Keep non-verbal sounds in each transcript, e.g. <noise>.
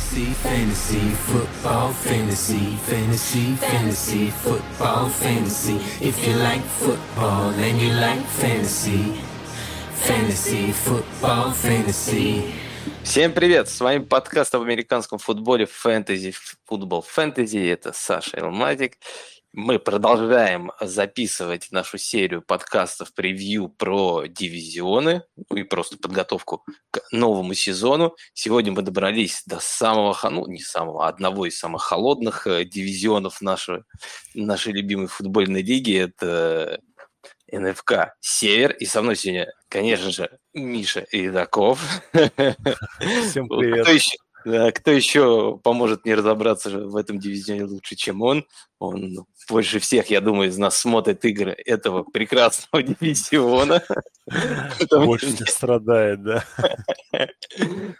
Fantasy, fantasy, football, fantasy, fantasy, fantasy, football, fantasy. If you like football and you like fantasy, fantasy, football, fantasy. Всем привет! С вами подкаст об американском футболе Fantasy Football Fantasy. Это Саша Элматик. Мы продолжаем записывать нашу серию подкастов превью про дивизионы ну и просто подготовку к новому сезону. Сегодня мы добрались до самого, ну не самого, а одного из самых холодных э, дивизионов нашей, нашей любимой футбольной лиги. Это НФК «Север». И со мной сегодня, конечно же, Миша Идаков. <laughs> Всем привет. Кто еще, да, кто еще поможет мне разобраться в этом дивизионе лучше, чем он? Он больше всех, я думаю, из нас смотрит игры этого прекрасного <laughs> дивизиона. Больше не страдает, да.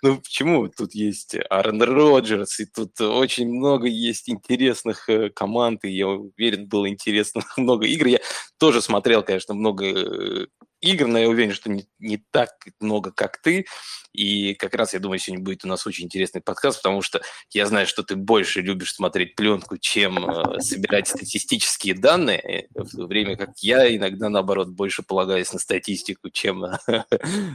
Ну почему? Тут есть Аарон Роджерс, и тут очень много есть интересных э, команд, и я уверен, было интересно <laughs> много игр. Я тоже смотрел, конечно, много э, игр, но я уверен, что не, не так много, как ты. И как раз, я думаю, сегодня будет у нас очень интересный подкаст, потому что я знаю, что ты больше любишь смотреть пленку, чем э, собирать статистические данные, в то время как я иногда, наоборот, больше полагаюсь на статистику, чем <laughs> на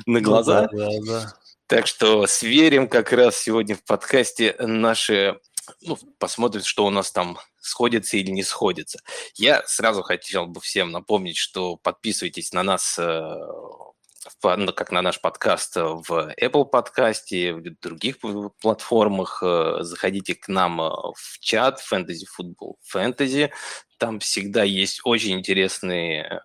ну глаза. да, да, да. Так что сверим как раз сегодня в подкасте наши ну, посмотрим, что у нас там сходится или не сходится. Я сразу хотел бы всем напомнить, что подписывайтесь на нас э, ну, как на наш подкаст в Apple подкасте, в других платформах. Э, заходите к нам э, в чат Fantasy Football Fantasy. Там всегда есть очень интересные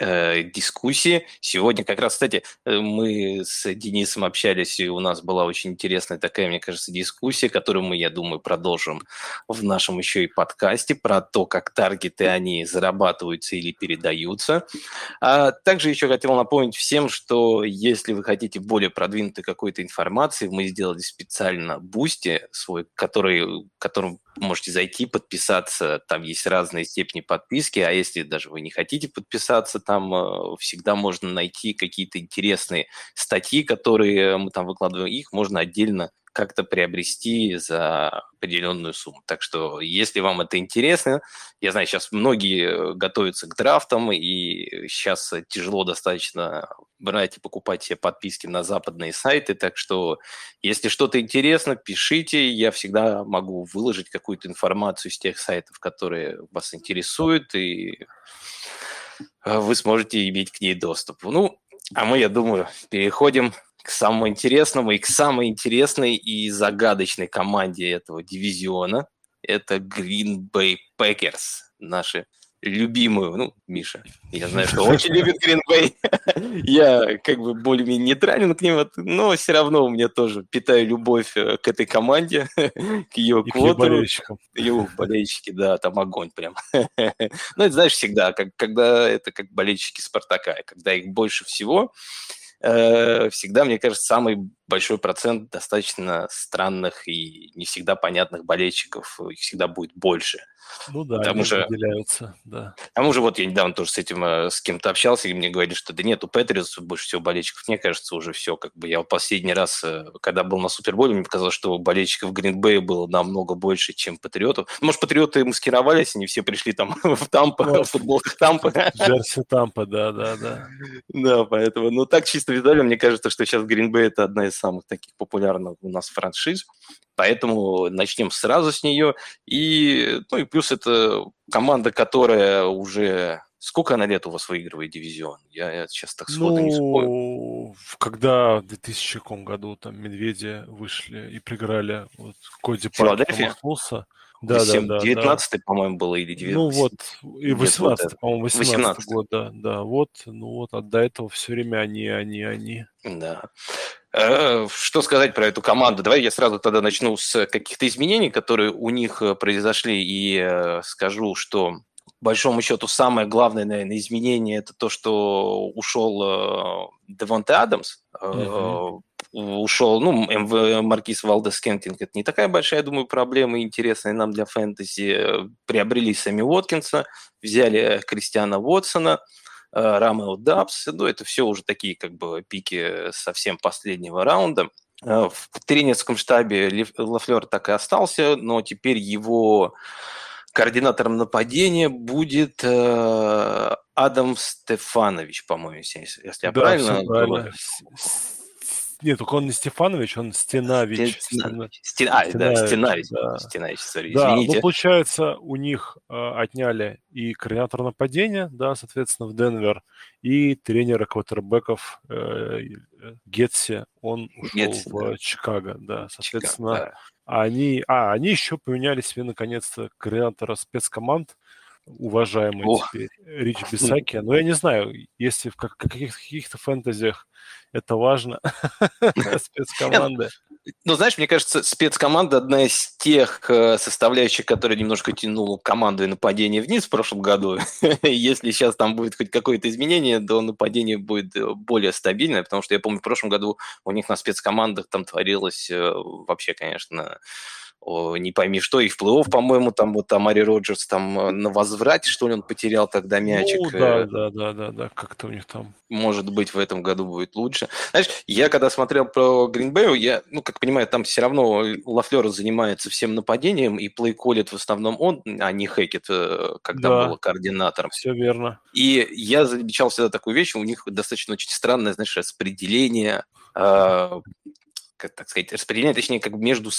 э, дискуссии. Сегодня как раз, кстати, э, мы с Денисом общались, и у нас была очень интересная такая, мне кажется, дискуссия, которую мы, я думаю, продолжим в нашем еще и подкасте про то, как таргеты, они зарабатываются или передаются. А также еще хотел напомнить всем, что если вы хотите более продвинутой какой-то информации, мы сделали специально Boosty свой, который, которым можете зайти, подписаться, там есть разные степени подписки, а если даже вы не хотите подписаться, там э, всегда можно найти какие-то интересные статьи, которые мы там выкладываем, их можно отдельно как-то приобрести за определенную сумму. Так что, если вам это интересно, я знаю, сейчас многие готовятся к драфтам, и сейчас тяжело достаточно брать и покупать себе подписки на западные сайты, так что, если что-то интересно, пишите, я всегда могу выложить какую-то информацию с тех сайтов, которые вас интересуют, и вы сможете иметь к ней доступ. Ну, а мы, я думаю, переходим к самому интересному и к самой интересной и загадочной команде этого дивизиона. Это Green Bay Packers, наши любимую, ну, Миша, я знаю, что очень любит Bay. <laughs> я как бы более-менее нейтрален к ним, но все равно у меня тоже питаю любовь э, к этой команде, <laughs> к ее и квотеру. К ее болельщикам. Ее болельщики, да, там огонь прям. <laughs> ну, это знаешь всегда, как, когда это как болельщики Спартака, когда их больше всего, Э, всегда, мне кажется, самый большой процент достаточно странных и не всегда понятных болельщиков, их всегда будет больше. Ну да, Потому они выделяются, да. К тому же вот я недавно тоже с этим, э, с кем-то общался, и мне говорили, что да нет, у Патриотс больше всего болельщиков. Мне кажется, уже все, как бы я последний раз, э, когда был на Суперболе, мне показалось, что болельщиков Гринбэя было намного больше, чем Патриотов. Может, Патриоты маскировались, они все пришли там <laughs> в Тампа, в футболках Тампа. Джерси Тампа, да, да, да. <laughs> Да, поэтому, ну так чисто визуально, мне кажется, что сейчас Гринбэй это одна из самых таких популярных у нас франшиз. Поэтому начнем сразу с нее. И, ну и плюс это команда, которая уже... Сколько она лет у вас выигрывает дивизион? Я, я сейчас так сходу ну, не вспомню. Когда в 2000 году там Медведи вышли и проиграли вот, Коди Филадельфия? Да, 8, да, да, 19 да. по-моему, было, или 19 Ну вот, и 18 по-моему, 18, 18 год, да, да, вот, ну вот, а до этого все время они, они, они. Да. Э, что сказать про эту команду? Давай я сразу тогда начну с каких-то изменений, которые у них э, произошли, и э, скажу, что большому счету самое главное, наверное, изменение это то, что ушел Девонте Адамс, uh-huh. Ушел, ну, МВ Маркис Валдес Кентинг, это не такая большая, я думаю, проблема, интересная нам для фэнтези. Приобрели Сами Уоткинса, взяли Кристиана Уотсона, Рамел Дабс, ну, это все уже такие как бы пики совсем последнего раунда. в тренерском штабе Лафлер так и остался, но теперь его координатором нападения будет э, Адам Стефанович, по-моему, если, если я да, правильно, правильно. Нет, только он не Стефанович, он Стенавич. Стена... Стена... А, да, Стенавич. Да. Стенавич, sorry, да, извините. ну, получается, у них э, отняли и координатор нападения, да, соответственно, в Денвер, и тренера квотербеков э, Гетси, он ушел Гетси, в да. Чикаго, да, соответственно, Чикаго, да. они, а, они еще поменяли себе, наконец-то, координатора спецкоманд, уважаемый О. теперь Рич Бисаки. Но я не знаю, если в каких-то фэнтезиях это важно, <laughs> спецкоманды. Ну, знаешь, мне кажется, спецкоманда одна из тех э, составляющих, которая немножко тянула команду и нападение вниз в прошлом году. <laughs> Если сейчас там будет хоть какое-то изменение, то нападение будет э, более стабильное, потому что я помню, в прошлом году у них на спецкомандах там творилось э, вообще, конечно, не пойми что, и в плей-офф, по-моему, там вот Амари Роджерс там э, на возврате, что ли, он потерял тогда мячик. Ну, да, э. да, да, да, да, как-то у них там. Может быть, в этом году будет лучше. Знаешь, я когда смотрел про Гринбею, я, ну, как понимаю, там все равно Лафлер занимается всем нападением, и плей-колит в основном он, а не Хекет, э, когда да, был координатором. Все верно. И я замечал всегда такую вещь, у них достаточно очень странное, знаешь, распределение как так сказать, распределение, точнее, как между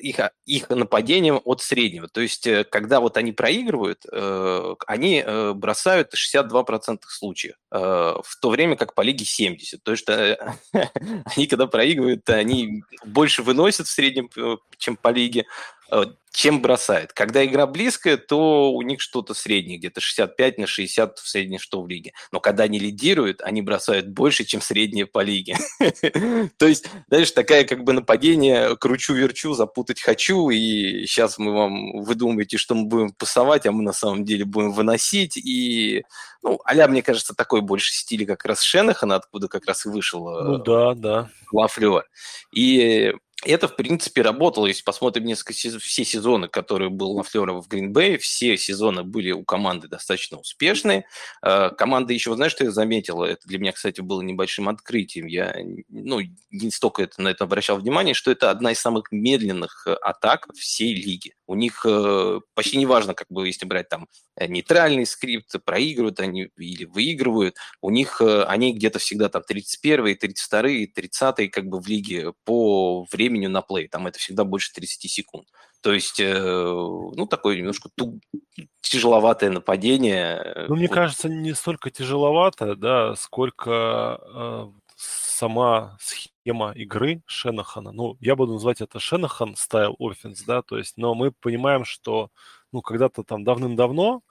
их, их нападением от среднего. То есть, э, когда вот они проигрывают, э, они э, бросают 62% случаев, э, в то время как по лиге 70%. То есть, э, <laughs> они, когда проигрывают, они больше выносят в среднем, э, чем по лиге, чем бросает. Когда игра близкая, то у них что-то среднее, где-то 65 на 60 в среднем, что в лиге. Но когда они лидируют, они бросают больше, чем среднее по лиге. <laughs> То есть, знаешь, такая как бы нападение, кручу-верчу, запутать хочу, и сейчас мы вам, вы думаете, что мы будем пасовать, а мы на самом деле будем выносить, и, ну, а мне кажется, такой больше стиль как раз Шенахана, откуда как раз и вышел ну, э, да, да. Лафлер. И это, в принципе, работало. Если посмотрим несколько сезонов, все сезоны, которые был Лафлера в Гринбей, все сезоны были у команды достаточно успешные. Э, команда еще, знаешь, что я заметил? Это для меня, кстати, было небольшим открытием. Я ну, не столько это, на это обращал внимание, что это одна из самых медленных э, атак всей лиги. У них э, почти неважно, как бы, если брать там нейтральный скрипт, проигрывают они или выигрывают, у них они где-то всегда там 31 32 30 как бы в лиге по времени времени на play. Там это всегда больше 30 секунд. То есть, э, ну, такое немножко ту... тяжеловатое нападение. Ну, мне вот. кажется, не столько тяжеловато, да, сколько э, сама схема игры Шенахана. Ну, я буду называть это Shanahan style offense, да, то есть, но мы понимаем, что, ну, когда-то там давным-давно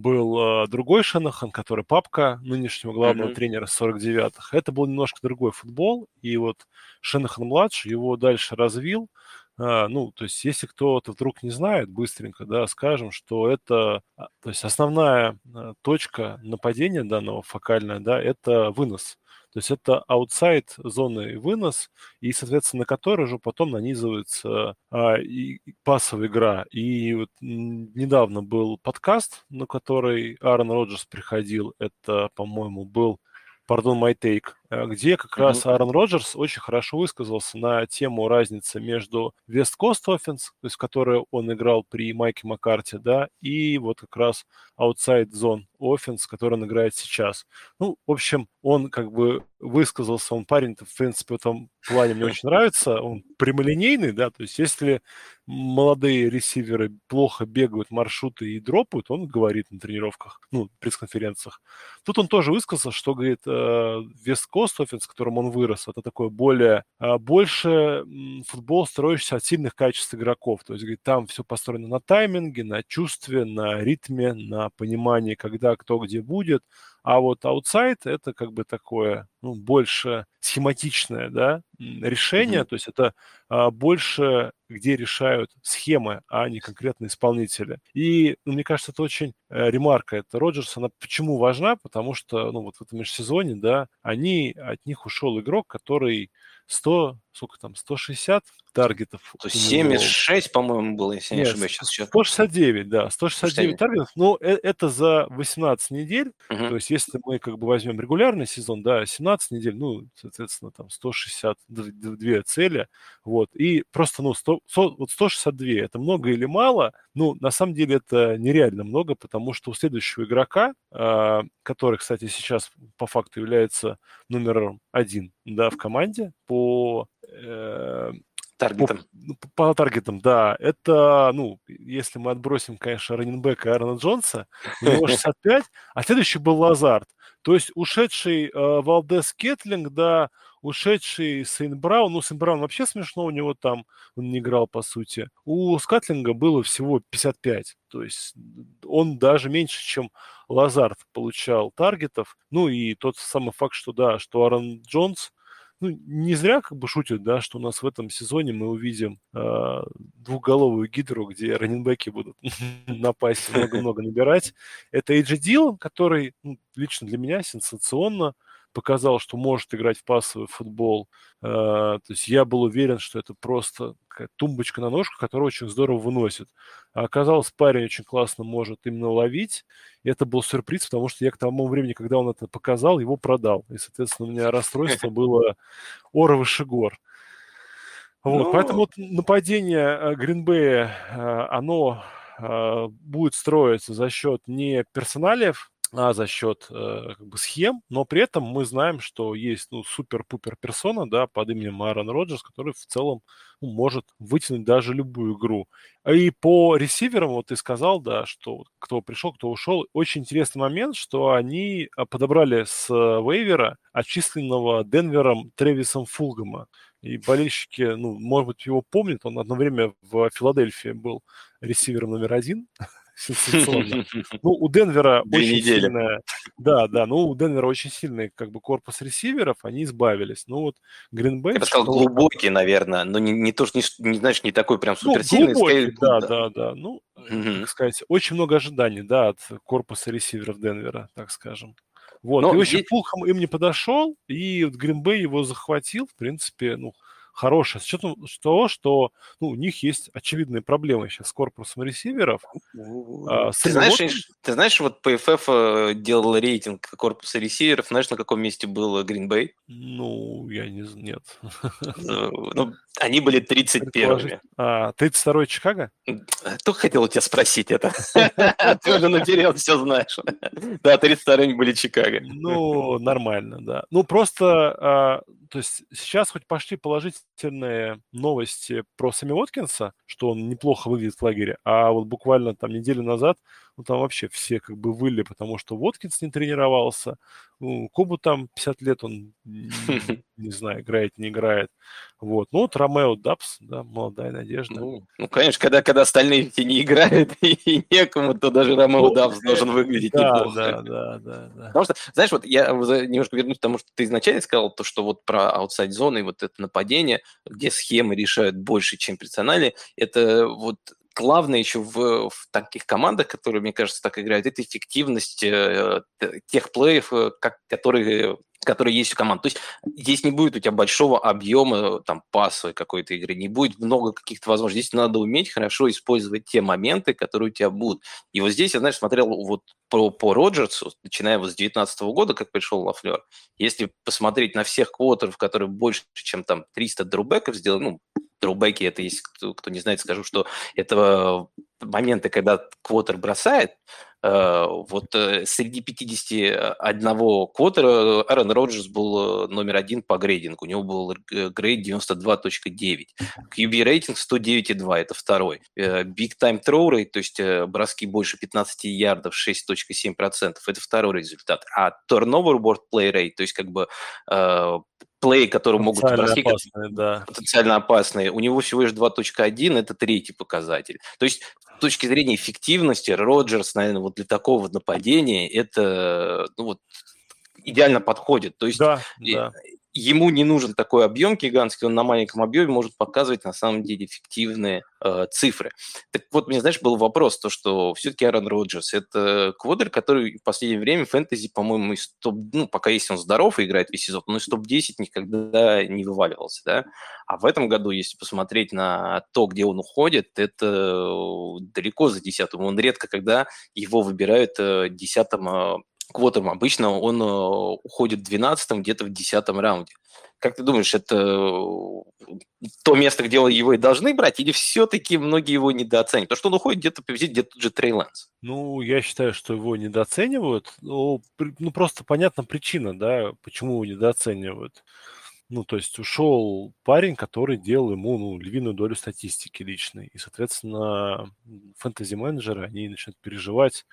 был э, другой Шенахан, который папка нынешнего главного mm-hmm. тренера 49-х. Это был немножко другой футбол, и вот Шенахан-младший его дальше развил. А, ну, то есть, если кто-то вдруг не знает, быстренько, да, скажем, что это, а, то есть, основная а, точка нападения данного фокальная, да, это вынос. То есть это аутсайд зоны вынос, и, соответственно, на который уже потом нанизывается а, и пасовая игра. И вот недавно был подкаст, на который Аарон Роджерс приходил. Это, по-моему, был Pardon My Take, где как раз mm-hmm. Аарон Роджерс очень хорошо высказался на тему разницы между West Coast Offense, то есть которую он играл при Майке Маккарте, да, и вот как раз Outside Zone Offense, который он играет сейчас. Ну, в общем, он как бы высказался, он парень в принципе, в этом плане мне очень нравится, он прямолинейный, да, то есть если молодые ресиверы плохо бегают маршруты и дропают, он говорит на тренировках, ну, пресс-конференциях. Тут он тоже высказался, что, говорит, э, West Костовин, с которым он вырос, это такое более, а, больше футбол, строящийся от сильных качеств игроков. То есть, говорит, там все построено на тайминге, на чувстве, на ритме, на понимании, когда кто где будет. А вот аутсайд это как бы такое, ну, больше схематичное, да, решение, mm-hmm. то есть это а, больше, где решают схемы, а не конкретно исполнители. И, ну, мне кажется, это очень э, ремарка, это Роджерс, она почему важна, потому что, ну, вот в этом межсезоне, да, они, от них ушел игрок, который 100, сколько там, 160 таргетов. То есть 76, по-моему, было, если Нет, не ошибаюсь. Сейчас 169, да, 169 169. таргетов. Но э, это за 18 недель. Угу. То есть если мы как бы возьмем регулярный сезон, да, 17 недель, ну, соответственно, там 162 цели. Вот. И просто, ну, 100, 100, вот 162 это много или мало? Ну, на самом деле это нереально много, потому что у следующего игрока, э, который, кстати, сейчас по факту является номером один да, в команде по э, Таргетом. По, ну, по таргетам, да. Это, ну, если мы отбросим, конечно, раненбека Аарона Джонса, у него <laughs> 65, а следующий был Лазард. То есть ушедший э, Валдес Кетлинг, да, ушедший Сейн Браун, ну, Сейн Браун вообще смешно, у него там, он не играл, по сути. У Скатлинга было всего 55, то есть он даже меньше, чем Лазард получал таргетов. Ну, и тот самый факт, что, да, что Аарон Джонс – ну, не зря как бы шутят, да, что у нас в этом сезоне мы увидим э, двухголовую гидру, где раненбеки будут <laughs> напасть много-много набирать. Это Эйджи Дилан, который ну, лично для меня сенсационно показал, что может играть в пассовый футбол. Э, то есть я был уверен, что это просто тумбочка на ножку, которая очень здорово выносит. А оказалось, парень очень классно может именно ловить. И это был сюрприз, потому что я к тому времени, когда он это показал, его продал. И, соответственно, у меня расстройство <laughs> было ора выше гор. Вот, Но... Поэтому вот нападение Гринбея, э, оно э, будет строиться за счет не персоналиев, а за счет э, как бы схем, но при этом мы знаем, что есть ну, супер-пупер персона, да, под именем Аарон Роджерс, который в целом ну, может вытянуть даже любую игру. И по ресиверам, вот ты сказал, да, что кто пришел, кто ушел, очень интересный момент, что они а, подобрали с вейвера отчисленного Денвером Тревисом Фулгама. И болельщики, ну, может быть, его помнят, он одно время в Филадельфии был ресивером номер один сенсационно. <laughs> Ну, у Денвера Две очень недели. сильная... Да, да, ну, у Денвера очень сильный как бы корпус ресиверов, они избавились. Ну, вот Гринбей... Я бы сказал, глубокий, наверное, но не, не то, что, не, не, знаешь, не такой прям суперсильный. Ну, глубокий, да, да, да, да. Ну, угу. как сказать, очень много ожиданий, да, от корпуса ресиверов Денвера, так скажем. Вот, Но и, общем, есть... Фулхам им не подошел, и вот Гринбей его захватил, в принципе, ну, хорошая, с учетом того, что ну, у них есть очевидные проблемы сейчас с корпусом ресиверов. А, ты, знаешь, ты знаешь, вот PFF э, делал рейтинг корпуса ресиверов, знаешь, на каком месте был Green Bay? Ну, я не знаю, нет. Э, ну, они были 31-ми. А, 32-й Чикаго? Только хотел у тебя спросить это. <laughs> Ты уже наперед все знаешь. Да, 32-ми были Чикаго. Ну, нормально, да. Ну, просто, а, то есть сейчас хоть пошли положительные новости про Сами Уоткинса, что он неплохо выглядит в лагере, а вот буквально там неделю назад ну, там вообще все как бы выли, потому что Воткинс не тренировался, ну, Кобу там 50 лет, он, <laughs> не знаю, играет, не играет. Вот. Ну, вот Ромео Дабс, да, молодая надежда. Ну, ну конечно, когда, когда остальные все не играют <laughs> и некому, то даже Ромео ну, Дабс должен выглядеть да, неплохо. Да, да, да, да. Потому что, знаешь, вот я немножко вернусь к тому, что ты изначально сказал, то, что вот про аутсайд-зоны и вот это нападение, где схемы решают больше, чем персонали, это вот главное еще в, в таких командах, которые, мне кажется, так играют, это эффективность э, тех плеев, э, как, которые которые есть у команд. То есть здесь не будет у тебя большого объема там пасовой какой-то игры, не будет много каких-то возможностей. Здесь надо уметь хорошо использовать те моменты, которые у тебя будут. И вот здесь я, знаешь, смотрел вот по, по Роджерсу, начиная вот с 2019 года, как пришел Лафлер. Если посмотреть на всех квотеров, которые больше, чем там 300 дробеков сделали, ну, дроубеки, это есть, кто, кто не знает, скажу, что это моменты, когда квотер бросает, э, вот э, среди 51 квотера Аарон Роджерс был э, номер один по грейдингу. У него был грейд 92.9. QB рейтинг 109.2, это второй. Big Time Throw Rate, то есть броски больше 15 ярдов, 6.7%, это второй результат. А Turnover Board Play Rate, то есть как бы плей, которые могут опасные, да. потенциально опасные, у него всего лишь 2.1, это третий показатель. То есть с точки зрения эффективности Роджерс, наверное, вот для такого нападения это ну, вот, идеально подходит. То есть да, да. Ему не нужен такой объем гигантский, он на маленьком объеме может показывать на самом деле эффективные э, цифры. Так вот, мне, знаешь, был вопрос, то, что все-таки Аарон Роджерс – это квадр, который в последнее время фэнтези, по-моему, из топ, ну, пока если он здоров и играет весь сезон, но из топ-10 никогда не вываливался, да. А в этом году, если посмотреть на то, где он уходит, это далеко за десятым. Он редко когда его выбирают э, десятым э, квотам. Обычно он э, уходит в 12-м, где-то в 10 раунде. Как ты думаешь, это э, то место, где его и должны брать, или все-таки многие его недооценивают? Потому что он уходит где-то победить где-то же Трей Лэнс. Ну, я считаю, что его недооценивают. Ну, ну, просто понятна причина, да, почему его недооценивают. Ну, то есть ушел парень, который делал ему ну, львиную долю статистики личной. И, соответственно, фэнтези-менеджеры, они начинают переживать,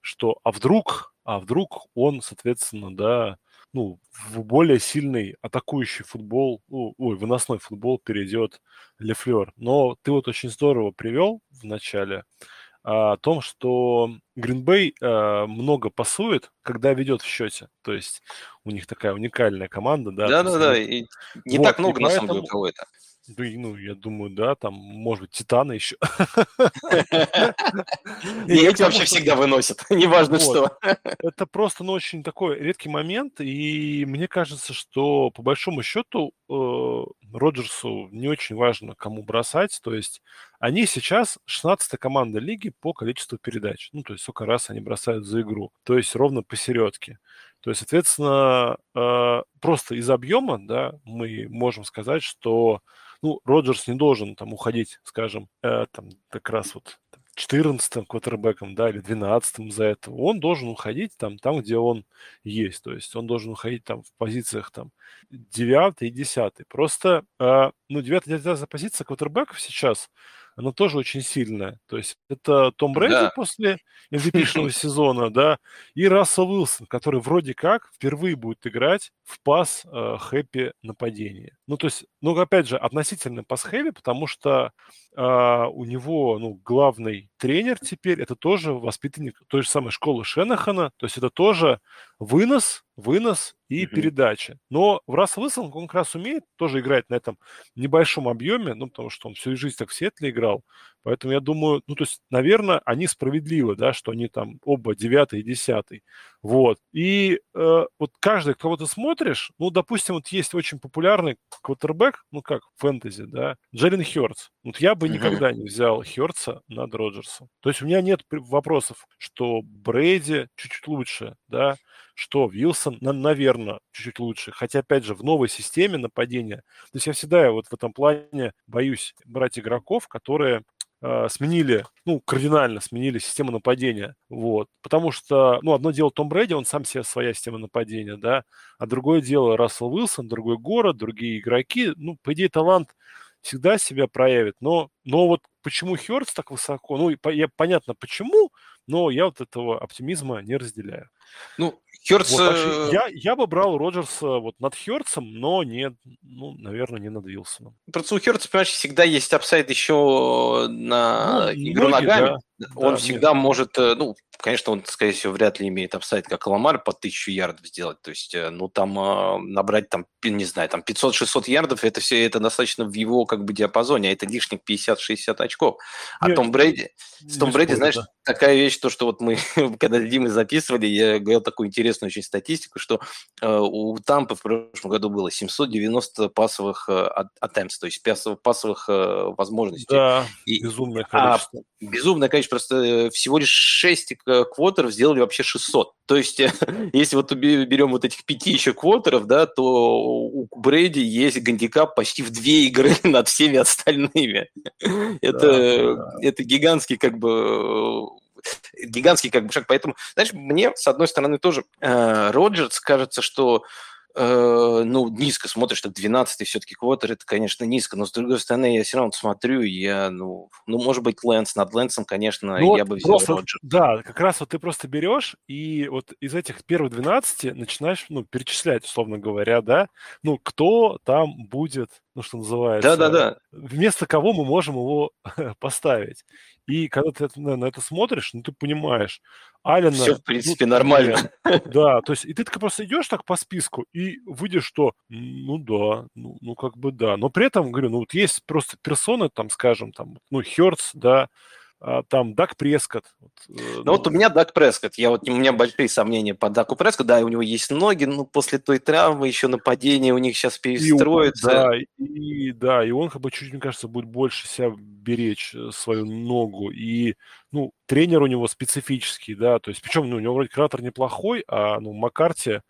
что а вдруг, а вдруг он, соответственно, да, ну, в более сильный атакующий футбол, ну, ой, выносной футбол перейдет Лефлер. Но ты вот очень здорово привел в начале а, о том, что Гринбей а, много пасует, когда ведет в счете. То есть у них такая уникальная команда, да. Да-да-да, и не вот, так много, на самом деле, у кого это. Да, ну, я думаю, да, там, может быть, Титаны еще. <laughs> И эти вообще всегда выносят, <laughs> неважно что. <laughs> Это просто, ну, очень такой редкий момент, и мне кажется, что, по большому счету, э, Роджерсу не очень важно, кому бросать, то есть они сейчас 16-я команда лиги по количеству передач, ну, то есть сколько раз они бросают за игру, то есть ровно посередке. То есть, соответственно, э, просто из объема, да, мы можем сказать, что ну, Роджерс не должен там уходить, скажем, э, там как раз вот 14-м квотербеком, да, или 12-м за это. Он должен уходить там, там, где он есть. То есть он должен уходить там в позициях там 9 и 10. Просто, э, ну, 9 и 10 позиция квотербеков сейчас – она тоже очень сильная. То есть это Том Брэди да. после MVP <laughs> сезона, да, и Рассел Уилсон, который вроде как впервые будет играть в пас э, хэппи нападения. Ну, то есть, ну, опять же, относительно пас хэппи, потому что э, у него, ну, главный тренер теперь, это тоже воспитанник той же самой школы Шенахана, то есть это тоже вынос, вынос и mm-hmm. передача. Но в Рассел Уилсон он как раз умеет тоже играть на этом небольшом объеме, ну, потому что он всю жизнь так в Сетле играл. Поэтому я думаю, ну, то есть, наверное, они справедливы, да, что они там оба девятый и десятый. Вот. И э, вот каждый, кого ты смотришь, ну, допустим, вот есть очень популярный квотербек, ну, как фэнтези, да, Джерин Хёртс. Вот я бы никогда не взял Хёртса над Роджерсом. То есть у меня нет вопросов, что Брейди чуть-чуть лучше, да, что Вилсон, наверное, чуть-чуть лучше. Хотя, опять же, в новой системе нападения, то есть я всегда вот в этом плане боюсь брать игроков, которые сменили, ну, кардинально сменили систему нападения, вот, потому что, ну, одно дело Том Брэди, он сам себе своя система нападения, да, а другое дело Рассел Уилсон, другой город, другие игроки, ну, по идее, талант всегда себя проявит, но, но вот почему Хёртс так высоко, ну, я, понятно почему, но я вот этого оптимизма не разделяю. Ну, Хёртс... Вот, э, я, я бы брал Роджерса вот над Хёртсом, но не, ну, наверное, не над Вилсоном. Просто у Хёртса, понимаешь, всегда есть upside еще на ну, игру ноги, ногами. Да, Он да, всегда нет. может, э, ну, конечно, он, скорее всего, вряд ли имеет upside, как Ламар, по тысячу ярдов сделать. То есть, э, ну, там набрать, там, не знаю, там 500-600 ярдов, это все, это достаточно в его, как бы, диапазоне, а это лишних 50-60 очков. А нет, Том Брейди, с Том Брейди, знаешь, да. такая вещь, то, что вот мы, <laughs> когда Димы записывали, я говорил такую интересную очень статистику, что э, у Тампы в прошлом году было 790 пасовых э, attempts, то есть пасовых э, возможностей. Да, и, безумное а количество. А, безумное количество, просто э, всего лишь 6 квотеров сделали вообще 600. То есть, <laughs> если вот берем вот этих пяти еще квотеров, да, то у Брейди есть гандикап почти в две игры <laughs> над всеми остальными. это, да. это гигантский как бы гигантский как бы шаг. Поэтому, знаешь, мне, с одной стороны, тоже э, Роджерс кажется, что э, ну, низко смотришь, что 12-й все-таки квотер, это, конечно, низко, но, с другой стороны, я все равно смотрю, я, ну, ну, может быть, Лэнс, над Лэнсом, конечно, ну, я вот бы взял просто, Роджер. Да, как раз вот ты просто берешь и вот из этих первых 12 начинаешь, ну, перечислять, условно говоря, да, ну, кто там будет ну, что называется. Да-да-да. Вместо кого мы можем его <laughs> поставить. И когда ты на, на это смотришь, ну, ты понимаешь, Алина... Все, в принципе, ну, нормально. Да, то есть, и ты так просто идешь так по списку и выйдешь, что, ну да, ну, ну как бы да. Но при этом, говорю, ну вот есть просто персоны, там, скажем, там, ну, Херц, да, там Дак Прескотт. Ну, ну вот у меня Дак Прескотт, я вот, у меня большие сомнения по Даку Прескотт, да, у него есть ноги, но после той травмы еще нападение у них сейчас перестроится. И, да, и, да, и он, как бы, чуть, мне кажется, будет больше себя беречь э, свою ногу, и, ну, тренер у него специфический, да, то есть, причем, ну, у него вроде кратер неплохой, а, ну, Маккарти,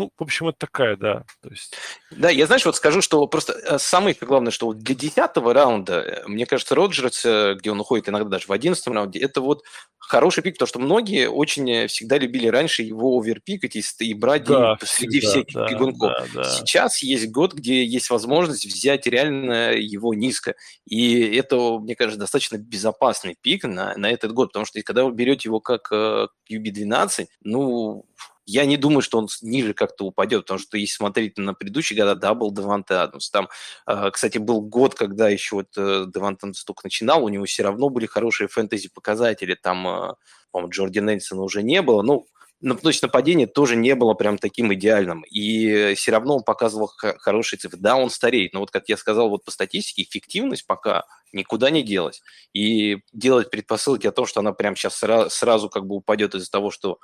ну, в общем, это такая, да. То есть... Да, я, знаешь, вот скажу, что просто э, самое главное, что для десятого раунда, э, мне кажется, Роджерс, э, где он уходит иногда даже в одиннадцатом раунде, это вот хороший пик, потому что многие очень всегда любили раньше его оверпикать и, и брать да, среди всегда, всяких да, пигунков. Да, да. Сейчас есть год, где есть возможность взять реально его низко. И это, мне кажется, достаточно безопасный пик на, на этот год, потому что когда вы берете его как QB12, ну, я не думаю, что он ниже как-то упадет, потому что если смотреть на предыдущие года, да, был Деванте Адамс. Там, а, кстати, был год, когда еще вот э, Деванте Адамс только начинал, у него все равно были хорошие фэнтези-показатели. Там, а, по-моему, Джорди Нельсона уже не было. Ну, но то есть нападение тоже не было прям таким идеальным. И все равно он показывал хорошие цифры. Да, он стареет, но вот как я сказал, вот по статистике эффективность пока никуда не делась. И делать предпосылки о том, что она прям сейчас сразу, сразу как бы упадет из-за того, что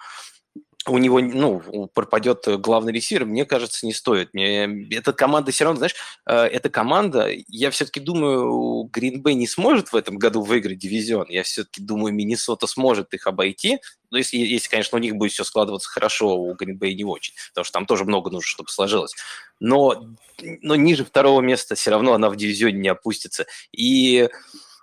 у него, ну, пропадет главный ресивер, мне кажется, не стоит. Мне, эта команда все равно, знаешь, э, эта команда, я все-таки думаю, Гринбей не сможет в этом году выиграть дивизион. Я все-таки думаю, Миннесота сможет их обойти. Ну, если, если, конечно, у них будет все складываться хорошо, у Гринбей не очень, потому что там тоже много нужно, чтобы сложилось. Но, но ниже второго места все равно она в дивизионе не опустится. И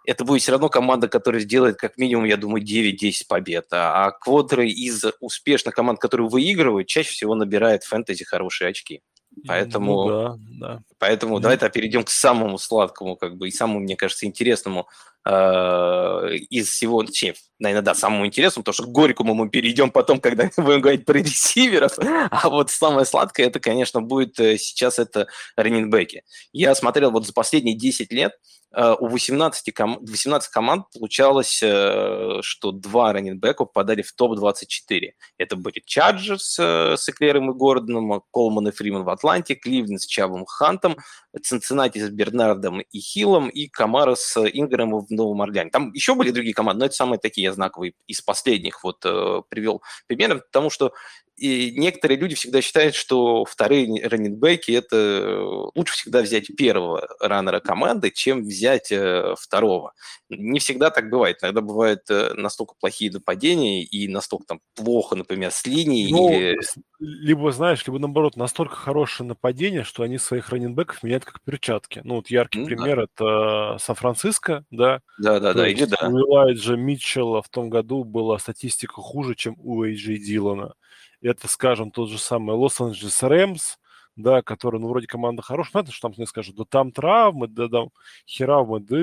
это будет все равно команда, которая сделает как минимум, я думаю, 9-10 побед. А, а квотеры из успешных команд, которые выигрывают, чаще всего набирает фэнтези хорошие очки. Поэтому, ну, да, да. поэтому да. давайте перейдем к самому сладкому, как бы, и самому, мне кажется, интересному э, из всего, точнее, наверное, да, самому интересному, потому что к горькому мы перейдем потом, когда <laughs> будем говорить про ресиверов, а вот самое сладкое, это, конечно, будет э, сейчас это раннинбеки. Я смотрел вот за последние 10 лет, у 18, ком 18 команд получалось, э, что два раненбека попадали в топ-24. Это были Чарджерс э, с Эклером и Гордоном, Колман и Фриман в Атланте, Кливленд с Чавом Хантом, Цинциннати с Бернардом и Хиллом и Камара с Инграмом в Новом Орлеане. Там еще были другие команды, но это самые такие знаковые из последних вот привел примеры, потому что и некоторые люди всегда считают, что вторые раннинбеки – это э, лучше всегда взять первого раннера команды, чем взять э, второго. Не всегда так бывает. Иногда бывают э, настолько плохие нападения и настолько там плохо, например, с линией. Ну, или... Либо, знаешь, либо наоборот, настолько хорошее нападение, что они своих раннинбеков меняют как перчатки. Ну, вот яркий ну, пример да. – это Сан-Франциско, да? Да-да-да, или да. У Элайджа Митчелла в том году была статистика хуже, чем у Эйджей Дилана это, скажем, тот же самый Лос-Анджелес Рэмс, да, который, ну, вроде команда хорошая, понятно, что там мне скажут, да там травмы, да там херавмы, да,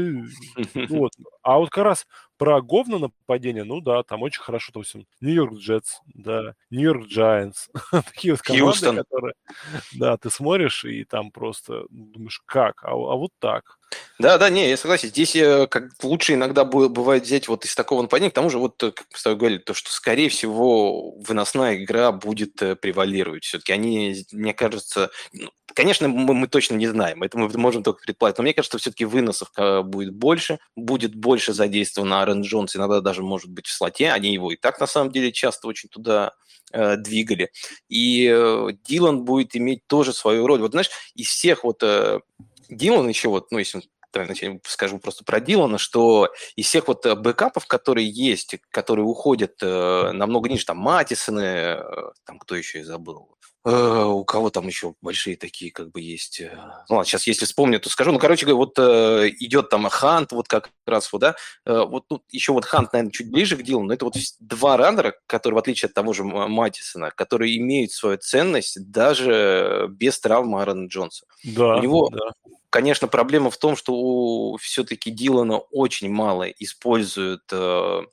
<laughs> вот. А вот как раз про говно нападение, ну да, там очень хорошо, допустим, Нью-Йорк Джетс, да, Нью-Йорк Джайанс, <laughs> такие вот команды, Хьюстон. которые, да, ты смотришь и там просто думаешь, как, а, а вот так. Да, да, не, я согласен. Здесь э, как лучше иногда бывает взять вот из такого нападения. К тому же, вот, э, как мы с тобой говорили, то, что, скорее всего, выносная игра будет э, превалировать. Все-таки они, мне кажется, ну, Конечно, мы, мы точно не знаем, это мы можем только предположить, но мне кажется, что все-таки выносов будет больше, будет больше задействовано Аарон Джонс, иногда даже, может быть, в слоте, они его и так, на самом деле, часто очень туда э, двигали. И э, Дилан будет иметь тоже свою роль. Вот, знаешь, из всех вот... Э, Дилан еще вот, ну, если давай скажу просто про Дилана, что из всех вот э, бэкапов, которые есть, которые уходят э, намного ниже, там Матисоны, э, там кто еще и забыл, у кого там еще большие такие как бы есть. Э, ну ладно, сейчас если вспомню, то скажу. Ну, короче говоря, вот э, идет там Хант, вот как раз вот, да, э, вот тут еще вот Хант, наверное, чуть ближе к делу, но это вот два раннера, которые, в отличие от того же Матисона, которые имеют свою ценность даже без травмы Аарона Джонса. Да, у него, да. конечно, проблема в том, что все-таки Дилана очень мало используют э,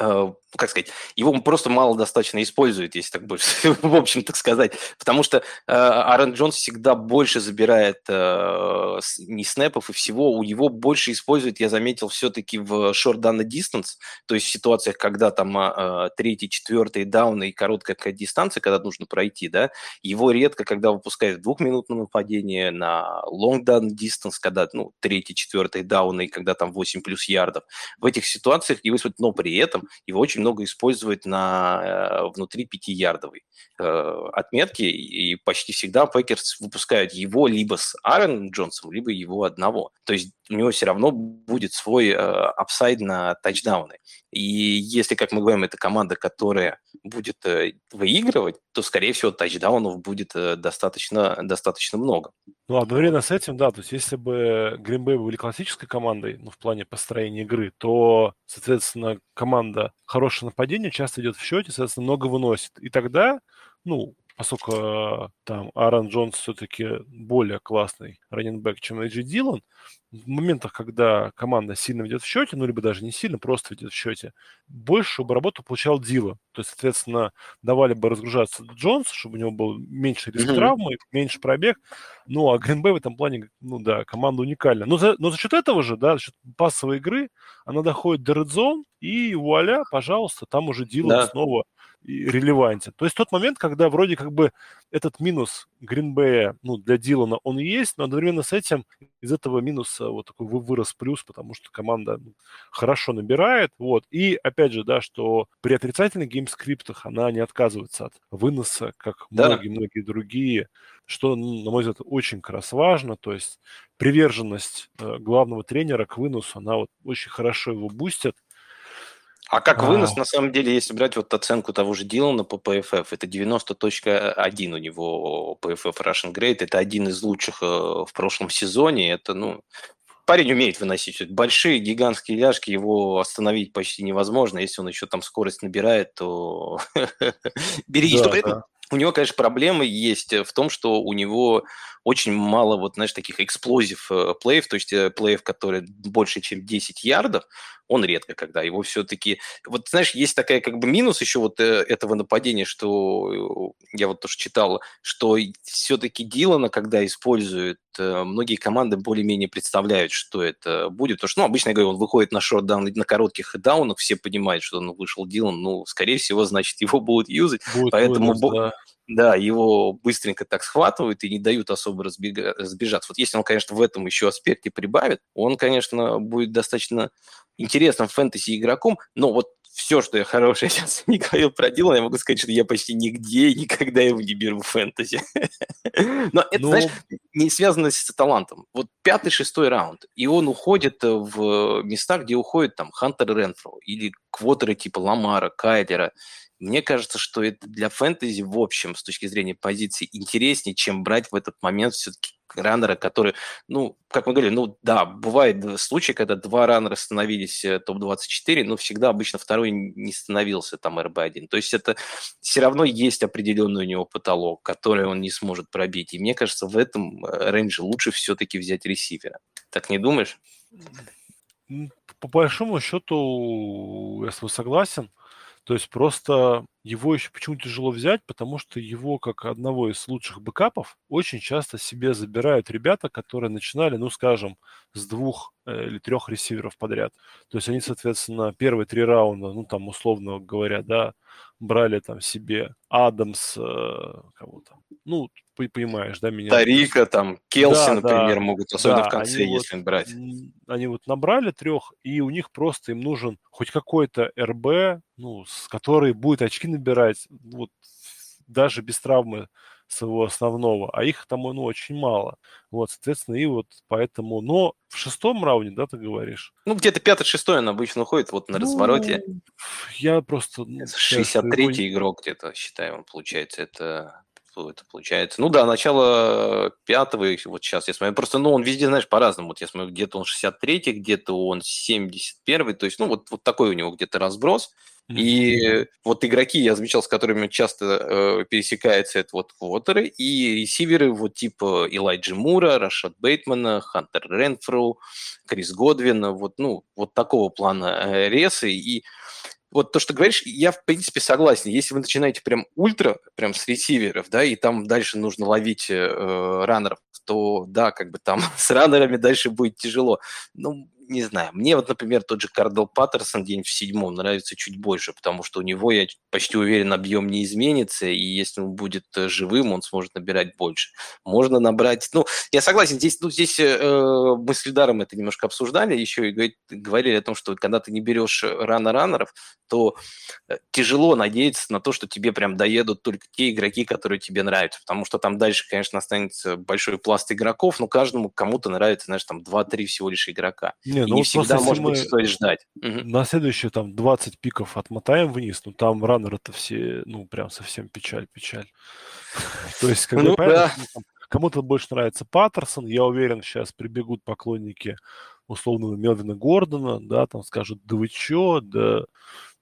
Э, как сказать, его просто мало достаточно используют, если так больше, <laughs> в общем, так сказать. Потому что э, Аарон Джонс всегда больше забирает э, не снэпов и всего, у него больше используют, я заметил, все-таки в short down distance, то есть в ситуациях, когда там э, третий, четвертый даун и короткая дистанция, когда нужно пройти, да, его редко, когда выпускают в двухминутном нападении, на long down distance, когда, ну, третий, четвертый даун и когда там 8 плюс ярдов. В этих ситуациях его используют, но при этом его очень много используют на э, внутри 5-ярдовой э, отметки, и почти всегда Packers выпускают его либо с Аароном Джонсом, либо его одного. То есть у него все равно будет свой э, upside на тачдауны. И если, как мы говорим, это команда, которая будет э, выигрывать, то, скорее всего, тачдаунов будет э, достаточно, достаточно много. Ну, одновременно с этим, да, то есть если бы Bay были классической командой, ну, в плане построения игры, то, соответственно, команда хорошее нападение часто идет в счете, соответственно, много выносит. И тогда, ну, поскольку э, там Аарон Джонс все-таки более классный раненбэк, чем Эйджи Дилан, в моментах, когда команда сильно ведет в счете, ну, либо даже не сильно, просто ведет в счете, больше бы работу получал Дила. То есть, соответственно, давали бы разгружаться Джонс, чтобы у него был меньше риск травмы, меньше пробег. Ну, а Гринбей в этом плане, ну да, команда уникальна. Но за, но за счет этого же, да, за счет пассовой игры, она доходит до Zone, и вуаля, пожалуйста, там уже Дилан да. снова релевантен. То есть тот момент, когда вроде как бы этот минус Гринбея, ну, для Дилана он есть, но одновременно с этим из этого минуса вот такой вырос плюс, потому что команда ну, хорошо набирает, вот. И опять же, да, что при отрицательных геймскриптах она не отказывается от выноса, как многие-многие да. другие, что, ну, на мой взгляд, очень как раз важно, то есть приверженность э, главного тренера к выносу, она вот очень хорошо его бустит, а как вынос, а... на самом деле, если брать вот оценку того же Дилана по PFF, это 90.1 у него PFF Russian Grade, это один из лучших э, в прошлом сезоне, это, ну, парень умеет выносить. Большие гигантские ляжки, его остановить почти невозможно. Если он еще там скорость набирает, то <laughs> берегись. Да, да. У него, конечно, проблемы есть в том, что у него очень мало, вот, знаешь, таких эксплозив э, плеев, то есть э, плеев, которые больше, чем 10 ярдов, он редко когда. Его все-таки... Вот, знаешь, есть такая как бы минус еще вот э, этого нападения, что я вот тоже читал, что все-таки Дилана, когда используют, многие команды более-менее представляют, что это будет. Потому что, ну, обычно, я говорю, он выходит на шорт-даун, на коротких даунах, все понимают, что он вышел Дилан, ну, скорее всего, значит, его будут юзать. Будет поэтому... Вынос, да да, его быстренько так схватывают и не дают особо разбега- разбежаться. Вот если он, конечно, в этом еще аспекте прибавит, он, конечно, будет достаточно интересным фэнтези игроком, но вот все, что я хорошее <laughs> сейчас не говорил про Дилана, я могу сказать, что я почти нигде и никогда его не беру в фэнтези. <laughs> Но это, ну... знаешь, не связано с талантом. Вот пятый-шестой раунд, и он уходит в места, где уходит там Хантер Ренфро или квотеры типа Ламара, Кайлера, мне кажется, что это для фэнтези в общем, с точки зрения позиции, интереснее, чем брать в этот момент все-таки раннера, которые, ну, как мы говорили, ну да, бывает случаи, когда два раннера становились э, топ-24, но всегда обычно второй не становился там РБ-1. То есть это все равно есть определенный у него потолок, который он не сможет пробить. И мне кажется, в этом э, рейнже лучше все-таки взять ресивера. Так не думаешь? По большому счету, я с тобой согласен. То есть просто его еще почему тяжело взять, потому что его, как одного из лучших бэкапов, очень часто себе забирают ребята, которые начинали, ну, скажем, с двух э, или трех ресиверов подряд. То есть они, соответственно, первые три раунда, ну, там, условно говоря, да, брали там себе Адамс, э, кого то ну, понимаешь, да, меня. Тарика, там, Келси, да, например, да, могут, особенно да, в конце, если вот, брать. Они вот набрали трех, и у них просто им нужен хоть какой-то РБ, ну, с которой будет очки набирать, вот, даже без травмы своего основного, а их там, ну, очень мало. Вот, соответственно, и вот поэтому... Но в шестом раунде, да, ты говоришь? Ну, где-то пятый-шестой он обычно уходит, вот на ну, развороте. Я просто... 63-й его... игрок где-то, считаю, он получается. Это это получается. Ну да, начало пятого, вот сейчас я смотрю, просто, ну, он везде, знаешь, по-разному. Вот я смотрю, где-то он 63-й, где-то он 71-й, то есть, ну, вот, вот такой у него где-то разброс. И вот игроки, я замечал, с которыми часто э, пересекается, это вот квотеры и ресиверы вот типа Элайджи Мура, Рашад Бейтмана, Хантер Ренфру, Крис Годвина, вот, ну, вот такого плана э, ресы. И вот то, что говоришь, я, в принципе, согласен. Если вы начинаете прям ультра, прям с ресиверов, да, и там дальше нужно ловить э, раннеров, то, да, как бы там <laughs> с раннерами дальше будет тяжело. Ну, не знаю, мне вот, например, тот же Кардел Паттерсон день в седьмом нравится чуть больше, потому что у него, я почти уверен, объем не изменится, и если он будет э, живым, он сможет набирать больше. Можно набрать, ну, я согласен, здесь, ну, здесь э, мы с Лидаром это немножко обсуждали, еще и говорили о том, что когда ты не берешь рано-раннеров, то э, тяжело надеяться на то, что тебе прям доедут только те игроки, которые тебе нравятся, потому что там дальше, конечно, останется большой пласт игроков, но каждому кому-то нравится, знаешь, там 2-3 всего лишь игрока. Не, и ну не всегда, может быть, стоит ждать. На следующие там 20 пиков отмотаем вниз, ну там раннеры-то все, ну прям совсем печаль, печаль. <laughs> То есть, как бы, Ну там кому-то больше нравится Паттерсон, я уверен, сейчас прибегут поклонники условного Мелвина Гордона, да, там скажут, да вы чё, да,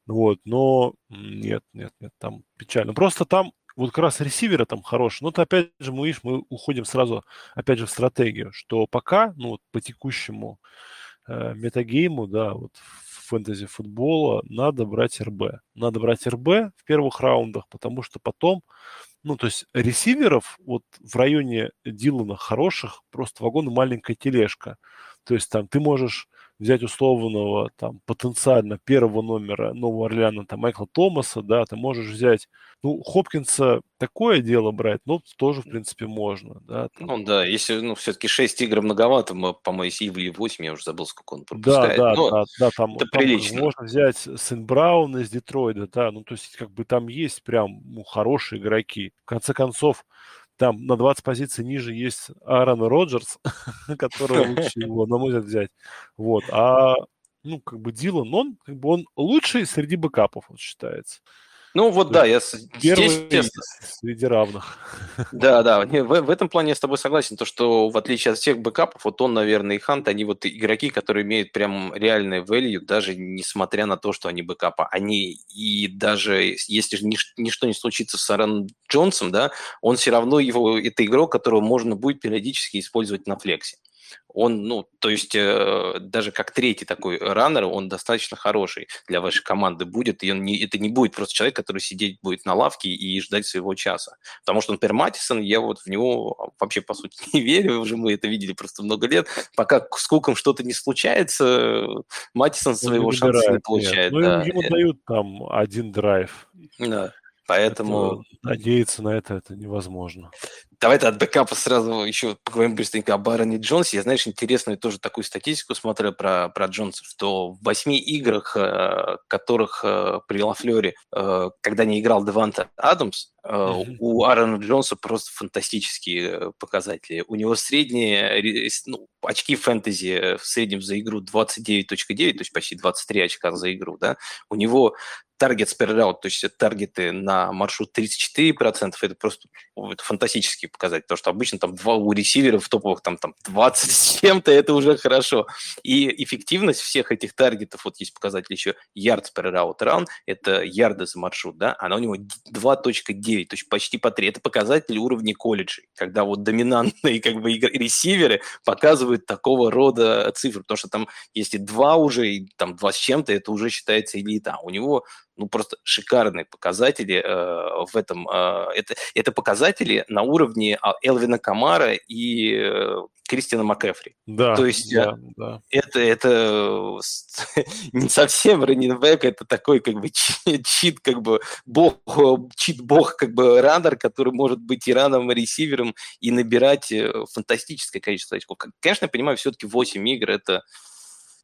вот, но нет, нет, нет, там печально. Просто там вот как раз ресиверы там хорошие. Но это опять же, мы, видишь, мы уходим сразу, опять же, в стратегию, что пока, ну вот по текущему метагейму, да, вот фэнтези футбола надо брать РБ. Надо брать РБ в первых раундах, потому что потом, ну, то есть ресиверов вот в районе Дилана хороших просто вагон маленькая тележка. То есть там ты можешь взять условного там потенциально первого номера Нового Орлеана, там Майкла Томаса, да, ты можешь взять, ну, Хопкинса такое дело брать, ну, тоже, в принципе, можно, да, там. ну да, если, ну, все-таки 6 игр многовато, по-моему, или 8, я уже забыл, сколько он Да, пропускает, да, но да, да, там, это там прилично. можно взять Сын Брауна из Детройда, да, ну, то есть как бы там есть прям ну, хорошие игроки. В конце концов, там на 20 позиций ниже есть Аарон Роджерс, <laughs> который лучше его, на мой взгляд, взять. Вот, а ну, как бы Дилан, он, как бы он лучший среди бэкапов, вот считается. Ну вот да, я с- здесь, первый честно, среди равных. <laughs> Да, да, в, в этом плане я с тобой согласен, то, что в отличие от всех бэкапов, вот он, наверное, и Хант, они вот игроки, которые имеют прям реальное value, даже несмотря на то, что они бэкапа. Они и даже если же нич- ничто не случится с Аарон Джонсом, да, он все равно его, это игрок, которого можно будет периодически использовать на флексе. Он, ну, то есть э, даже как третий такой раннер, он достаточно хороший для вашей команды будет, и он не, это не будет просто человек, который сидеть будет на лавке и ждать своего часа. Потому что, например, Матисон, я вот в него вообще, по сути, <laughs> не верю, уже мы это видели просто много лет. Пока с Куком что-то не случается, Матисон Он не своего шанса не набирает, нет. получает. Ну, ему, Да, ему Э, дают там один драйв. да. Это Поэтому надеяться на это, это невозможно. Давай от бэкапа сразу еще поговорим быстренько об Аароне Джонсе. Я, знаешь, интересную тоже такую статистику смотрю про, про Джонса, что в восьми играх, э, которых э, при Лафлере, э, когда не играл Деванта Адамс, э, у Аарона Джонса просто фантастические э, показатели. У него средние ну, очки фэнтези э, в среднем за игру 29.9, то есть почти 23 очка за игру, да. У него таргет route, то есть таргеты на маршрут 34%, это просто это фантастический показатель, потому что обычно там два у ресиверов топовых там, там 20 с чем-то, это уже хорошо. И эффективность всех этих таргетов, вот есть показатель еще per route run, это ярды за маршрут, да, она у него 2.9, то есть почти по 3. Это показатель уровня колледжей, когда вот доминантные <laughs> как бы ресиверы показывают такого рода цифры, потому что там если два уже, и там два с чем-то, это уже считается элита. А у него ну, просто шикарные показатели э, в этом. Э, это, это показатели на уровне а, Элвина Камара и э, Кристина МакЭфри. Да, То есть, э, да, да. Это, это с- <laughs> не совсем раннинбэк, это такой как бы чи- чит, как бы бог, э, чит-бог, как бы раннер, который может быть и раном, и ресивером, и набирать э, фантастическое количество очков. Конечно, я понимаю, все-таки 8 игр – это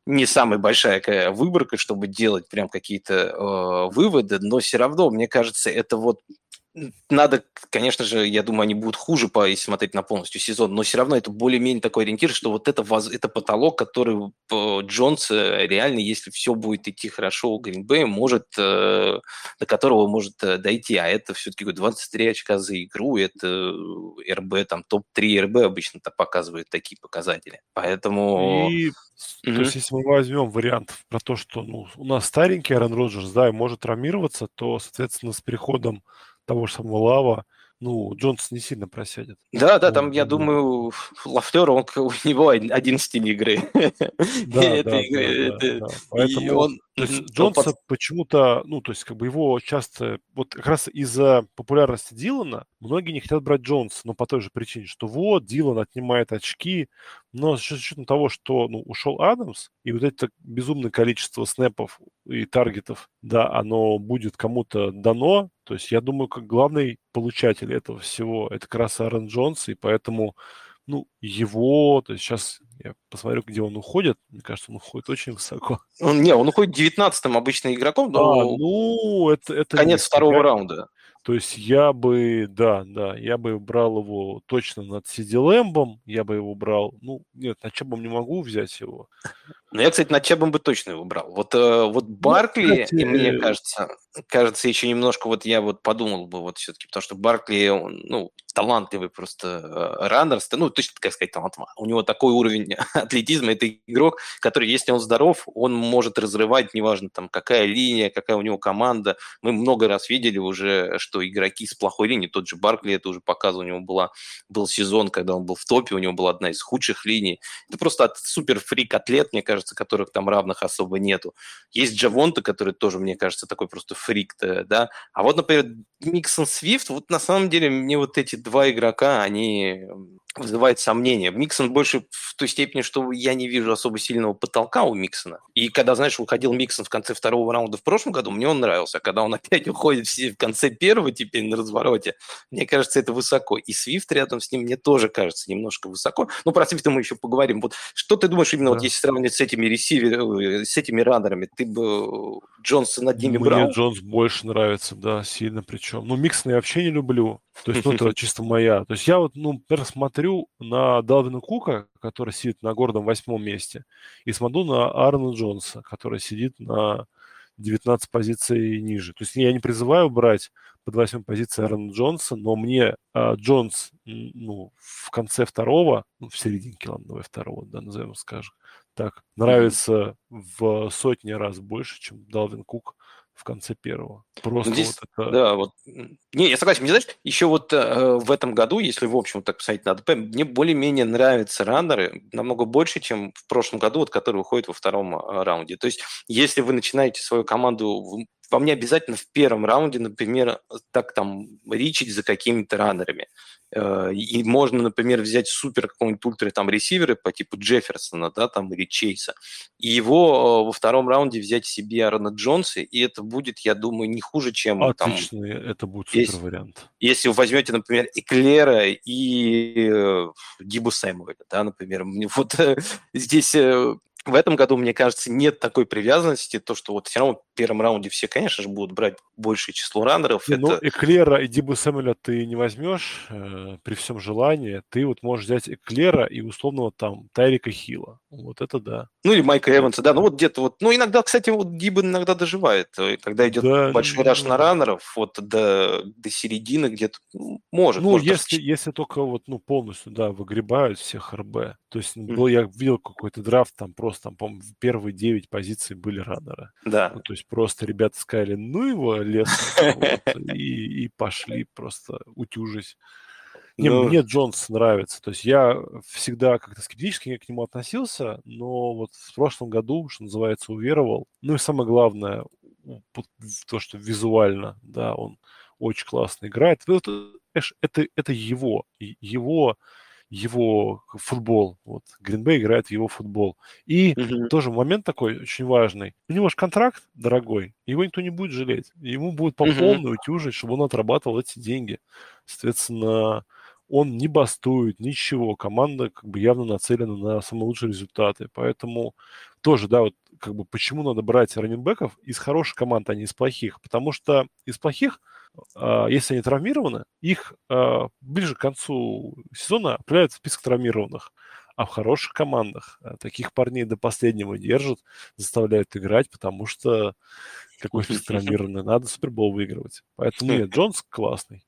не самая большая выборка, чтобы делать прям какие-то э, выводы, но все равно, мне кажется, это вот надо, конечно же, я думаю, они будут хуже, по, если смотреть на полностью сезон, но все равно это более-менее такой ориентир, что вот это, воз- это потолок, который э, Джонс э, реально, если все будет идти хорошо у Гринбэя, может, э, до которого может дойти, а это все-таки 23 очка за игру, это РБ, там топ-3 РБ обычно-то показывают такие показатели, поэтому... И, с- то есть, если мы возьмем вариант про то, что ну, у нас старенький Аарон Роджерс, да, и может травмироваться, то, соответственно, с приходом того же самого Лава Ну, Джонс не сильно просядет. Да, да, там, я думаю, Лафлер, он, у него один стиль игры. <laughs> Да, да, да, Поэтому он, то есть Джонса под... почему-то, ну, то есть как бы его часто, вот как раз из-за популярности Дилана многие не хотят брать Джонса, но по той же причине, что вот, Дилан отнимает очки, но с учетом того, что ну, ушел Адамс, и вот это безумное количество снэпов и таргетов, да, оно будет кому-то дано, то есть я думаю, как главный получатель этого всего, это как раз Аарон Джонс, и поэтому ну, его, то есть сейчас я посмотрю, где он уходит. Мне кажется, он уходит очень высоко. Он, не, он уходит 19-м обычно игроком, но а, ну, это, это конец второго раунда. То есть я бы, да, да, я бы брал его точно над Сиди Лэмбом, я бы его брал, ну, нет, над Чебом не могу взять его. Ну, я, кстати, над Чебом бы точно его брал. Вот, э, вот ну, Баркли, ну, кстати... мне кажется, кажется, еще немножко, вот я вот подумал бы вот все-таки, потому что Баркли, ну, талантливый просто э, раннер, ну, точно, как сказать, талант. У него такой уровень <laughs> атлетизма, это игрок, который, если он здоров, он может разрывать, неважно, там, какая линия, какая у него команда. Мы много раз видели уже, что игроки с плохой линией, тот же Баркли это уже показывал, у него была, был сезон, когда он был в топе, у него была одна из худших линий. Это просто супер фрик-атлет, мне кажется, кажется, которых там равных особо нету. Есть Джавонта, который тоже, мне кажется, такой просто фрик, да. А вот, например, Миксон Свифт, вот на самом деле мне вот эти два игрока, они вызывает сомнения. Миксон больше в той степени, что я не вижу особо сильного потолка у Миксона. И когда, знаешь, уходил Миксон в конце второго раунда в прошлом году, мне он нравился. А когда он <laughs> опять уходит в конце первого теперь на развороте, мне кажется, это высоко. И Свифт рядом с ним мне тоже кажется немножко высоко. Ну, про Свифта мы еще поговорим. Вот что ты думаешь именно, да. вот если сравнивать с этими ресиверами, с этими раннерами, ты бы Джонса над ними Мне брал? Мне Джонс больше нравится, да, сильно причем. Ну, Миксона я вообще не люблю. То есть, ну, это чисто моя. То есть я вот, ну, например, смотрю на Далвина Кука, который сидит на гордом восьмом месте, и смотрю на Аарона Джонса, который сидит на 19 позиций ниже. То есть я не призываю брать под восьмой позиции Аарона Джонса, но мне а, Джонс, ну, в конце второго, ну, в серединке, ладно, давай второго, да, назовем, скажем, так, нравится в сотни раз больше, чем Далвин Кук в конце первого. Просто Здесь, вот это... Да, вот. Не, я согласен. Мне, знаешь, еще вот э, в этом году, если в общем так посмотреть на АДП, мне более-менее нравятся раннеры намного больше, чем в прошлом году, вот, которые выходят во втором э, раунде. То есть, если вы начинаете свою команду вам не обязательно в первом раунде, например, так там ричить за какими-то раннерами. Э, и можно, например, взять супер какого-нибудь ультра там ресивера по типу Джефферсона, да, там, или Чейса, и его э, во втором раунде взять себе Аарона Джонса, и это будет, я думаю, не хуже, чем Отлично, там... это будет супер если, вариант. Если вы возьмете, например, Эклера и э, Дибу Сэмуэля, да, например, вот здесь в этом году, мне кажется, нет такой привязанности, то, что вот все равно в первом раунде все, конечно же, будут брать большее число раннеров. Ну, это... Эклера и Дибу Сэмюэля ты не возьмешь э, при всем желании. Ты вот можешь взять Эклера и условного там Тайрика Хила. Вот это да. Ну, или Майка Эванса, да. Ну, вот где-то вот... Ну, иногда, кстати, вот Диба иногда доживает. Э, когда идет да, большой раш на раннеров, вот до, до середины где-то может. Ну, может если, если только вот, ну, полностью, да, выгребают всех РБ. То есть, mm. был, я видел какой-то драфт, там просто, там, по-моему, первые девять позиций были раннеры. Да. Ну, то есть, просто ребята сказали, ну, его лес, <laughs> и, и пошли просто утюжить. Не, но... Мне Джонс нравится. То есть я всегда как-то скептически к нему относился, но вот в прошлом году, что называется, уверовал. Ну и самое главное, то, что визуально, да, он очень классно играет. Это, это, это его, его его футбол. Вот Гринбей играет в его футбол. И mm-hmm. тоже момент такой очень важный. У него же контракт дорогой, его никто не будет жалеть. Ему будет по полной утюжить, чтобы он отрабатывал эти деньги. Соответственно, он не бастует, ничего. Команда как бы явно нацелена на самые лучшие результаты. Поэтому тоже, да, вот как бы почему надо брать раненбеков из хороших команд, а не из плохих? Потому что из плохих если они травмированы, их а, ближе к концу сезона определяют в список травмированных. А в хороших командах а, таких парней до последнего держат, заставляют играть, потому что какой <laughs> список травмированный, надо Супербол выигрывать. Поэтому нет, Джонс классный.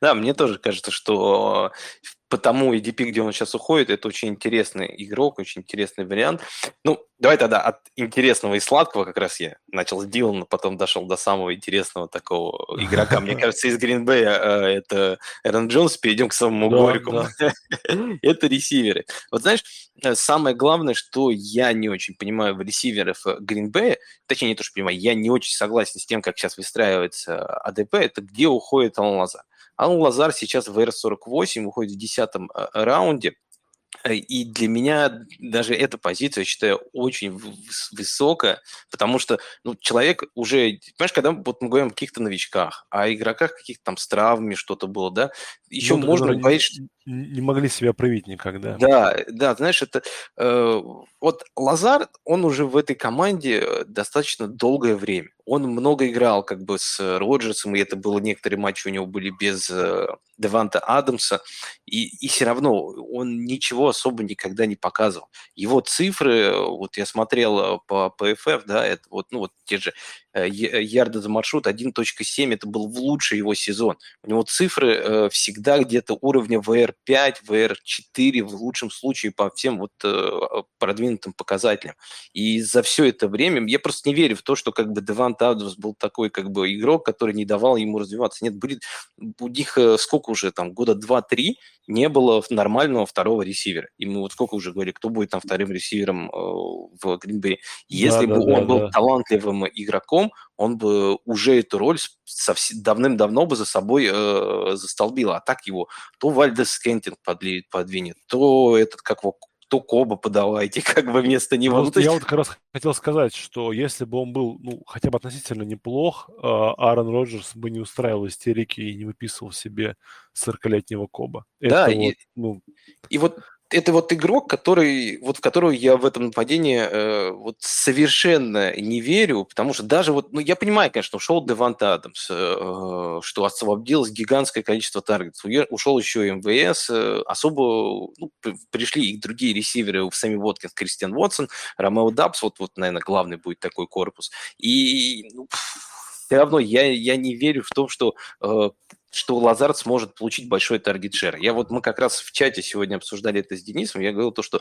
Да, мне тоже кажется, что по тому EDP, где он сейчас уходит, это очень интересный игрок, очень интересный вариант. Ну, давай тогда от интересного и сладкого как раз я начал с Дилана, потом дошел до самого интересного такого игрока. Мне <laughs> кажется, из Гринбея э, это Эрон Джонс, перейдем к самому да, горькому. Да. <laughs> это ресиверы. Вот знаешь, э, самое главное, что я не очень понимаю в ресиверов Гринбея, точнее не то, что понимаю, я не очень согласен с тем, как сейчас выстраивается АДП, это где уходит Алан Лазар. Алан Лазар сейчас в R48 уходит в 10 э, раунде. Э, и для меня даже эта позиция, я считаю, очень высокая, потому что ну, человек уже, понимаешь, когда вот мы говорим о каких-то новичках, о игроках каких-то там с травмами что-то было, да, еще ну, можно говорить, что... Не могли себя проявить никогда. Да, да, знаешь, это... Э, вот Лазар, он уже в этой команде э, достаточно долгое время. Он много играл как бы с Роджерсом, и это было некоторые матчи у него были без э, Деванта Адамса, и, и все равно он ничего особо никогда не показывал. Его цифры, вот я смотрел э, по PFF, да, это вот, ну вот те же э, ярды за маршрут 1.7, это был в лучший его сезон. У него цифры э, всегда где-то уровня VR5, VR4, в лучшем случае по всем вот э, продвинутым показателям. И за все это время я просто не верю в то, что как бы Девант Адамс был такой как бы игрок, который не давал ему развиваться. Нет, были у них э, сколько уже там, года 2-3 не было нормального второго ресивера. И мы вот сколько уже говорили, кто будет там вторым ресивером э, в Гринбери. Если да, бы да, он да, был да. талантливым игроком, он бы уже эту роль давным-давно бы за собой э, застолбил. А так его то Вальдес Кентинг подвинет, то этот, как его, то Коба подавайте, <laughs> как бы вместо него. Ну, ну, я вот как раз хотел сказать, что если бы он был, ну, хотя бы относительно неплох, э, Аарон Роджерс бы не устраивал истерики и не выписывал себе 40-летнего Коба. Да, Это и, вот, ну... и вот это вот игрок, который, вот в которого я в этом нападении э, вот совершенно не верю, потому что даже вот, ну, я понимаю, конечно, ушел Деванта Адамс, э, что освободилось гигантское количество таргетов, ушел еще MVS, э, особо ну, пришли и другие ресиверы, Сами Воткинс, Кристиан Уотсон, Ромео Дабс, вот, вот, наверное, главный будет такой корпус. И ну, все равно я, я не верю в то, что э, что Лазард сможет получить большой target share. Я вот, мы как раз в чате сегодня обсуждали это с Денисом, я говорил то, что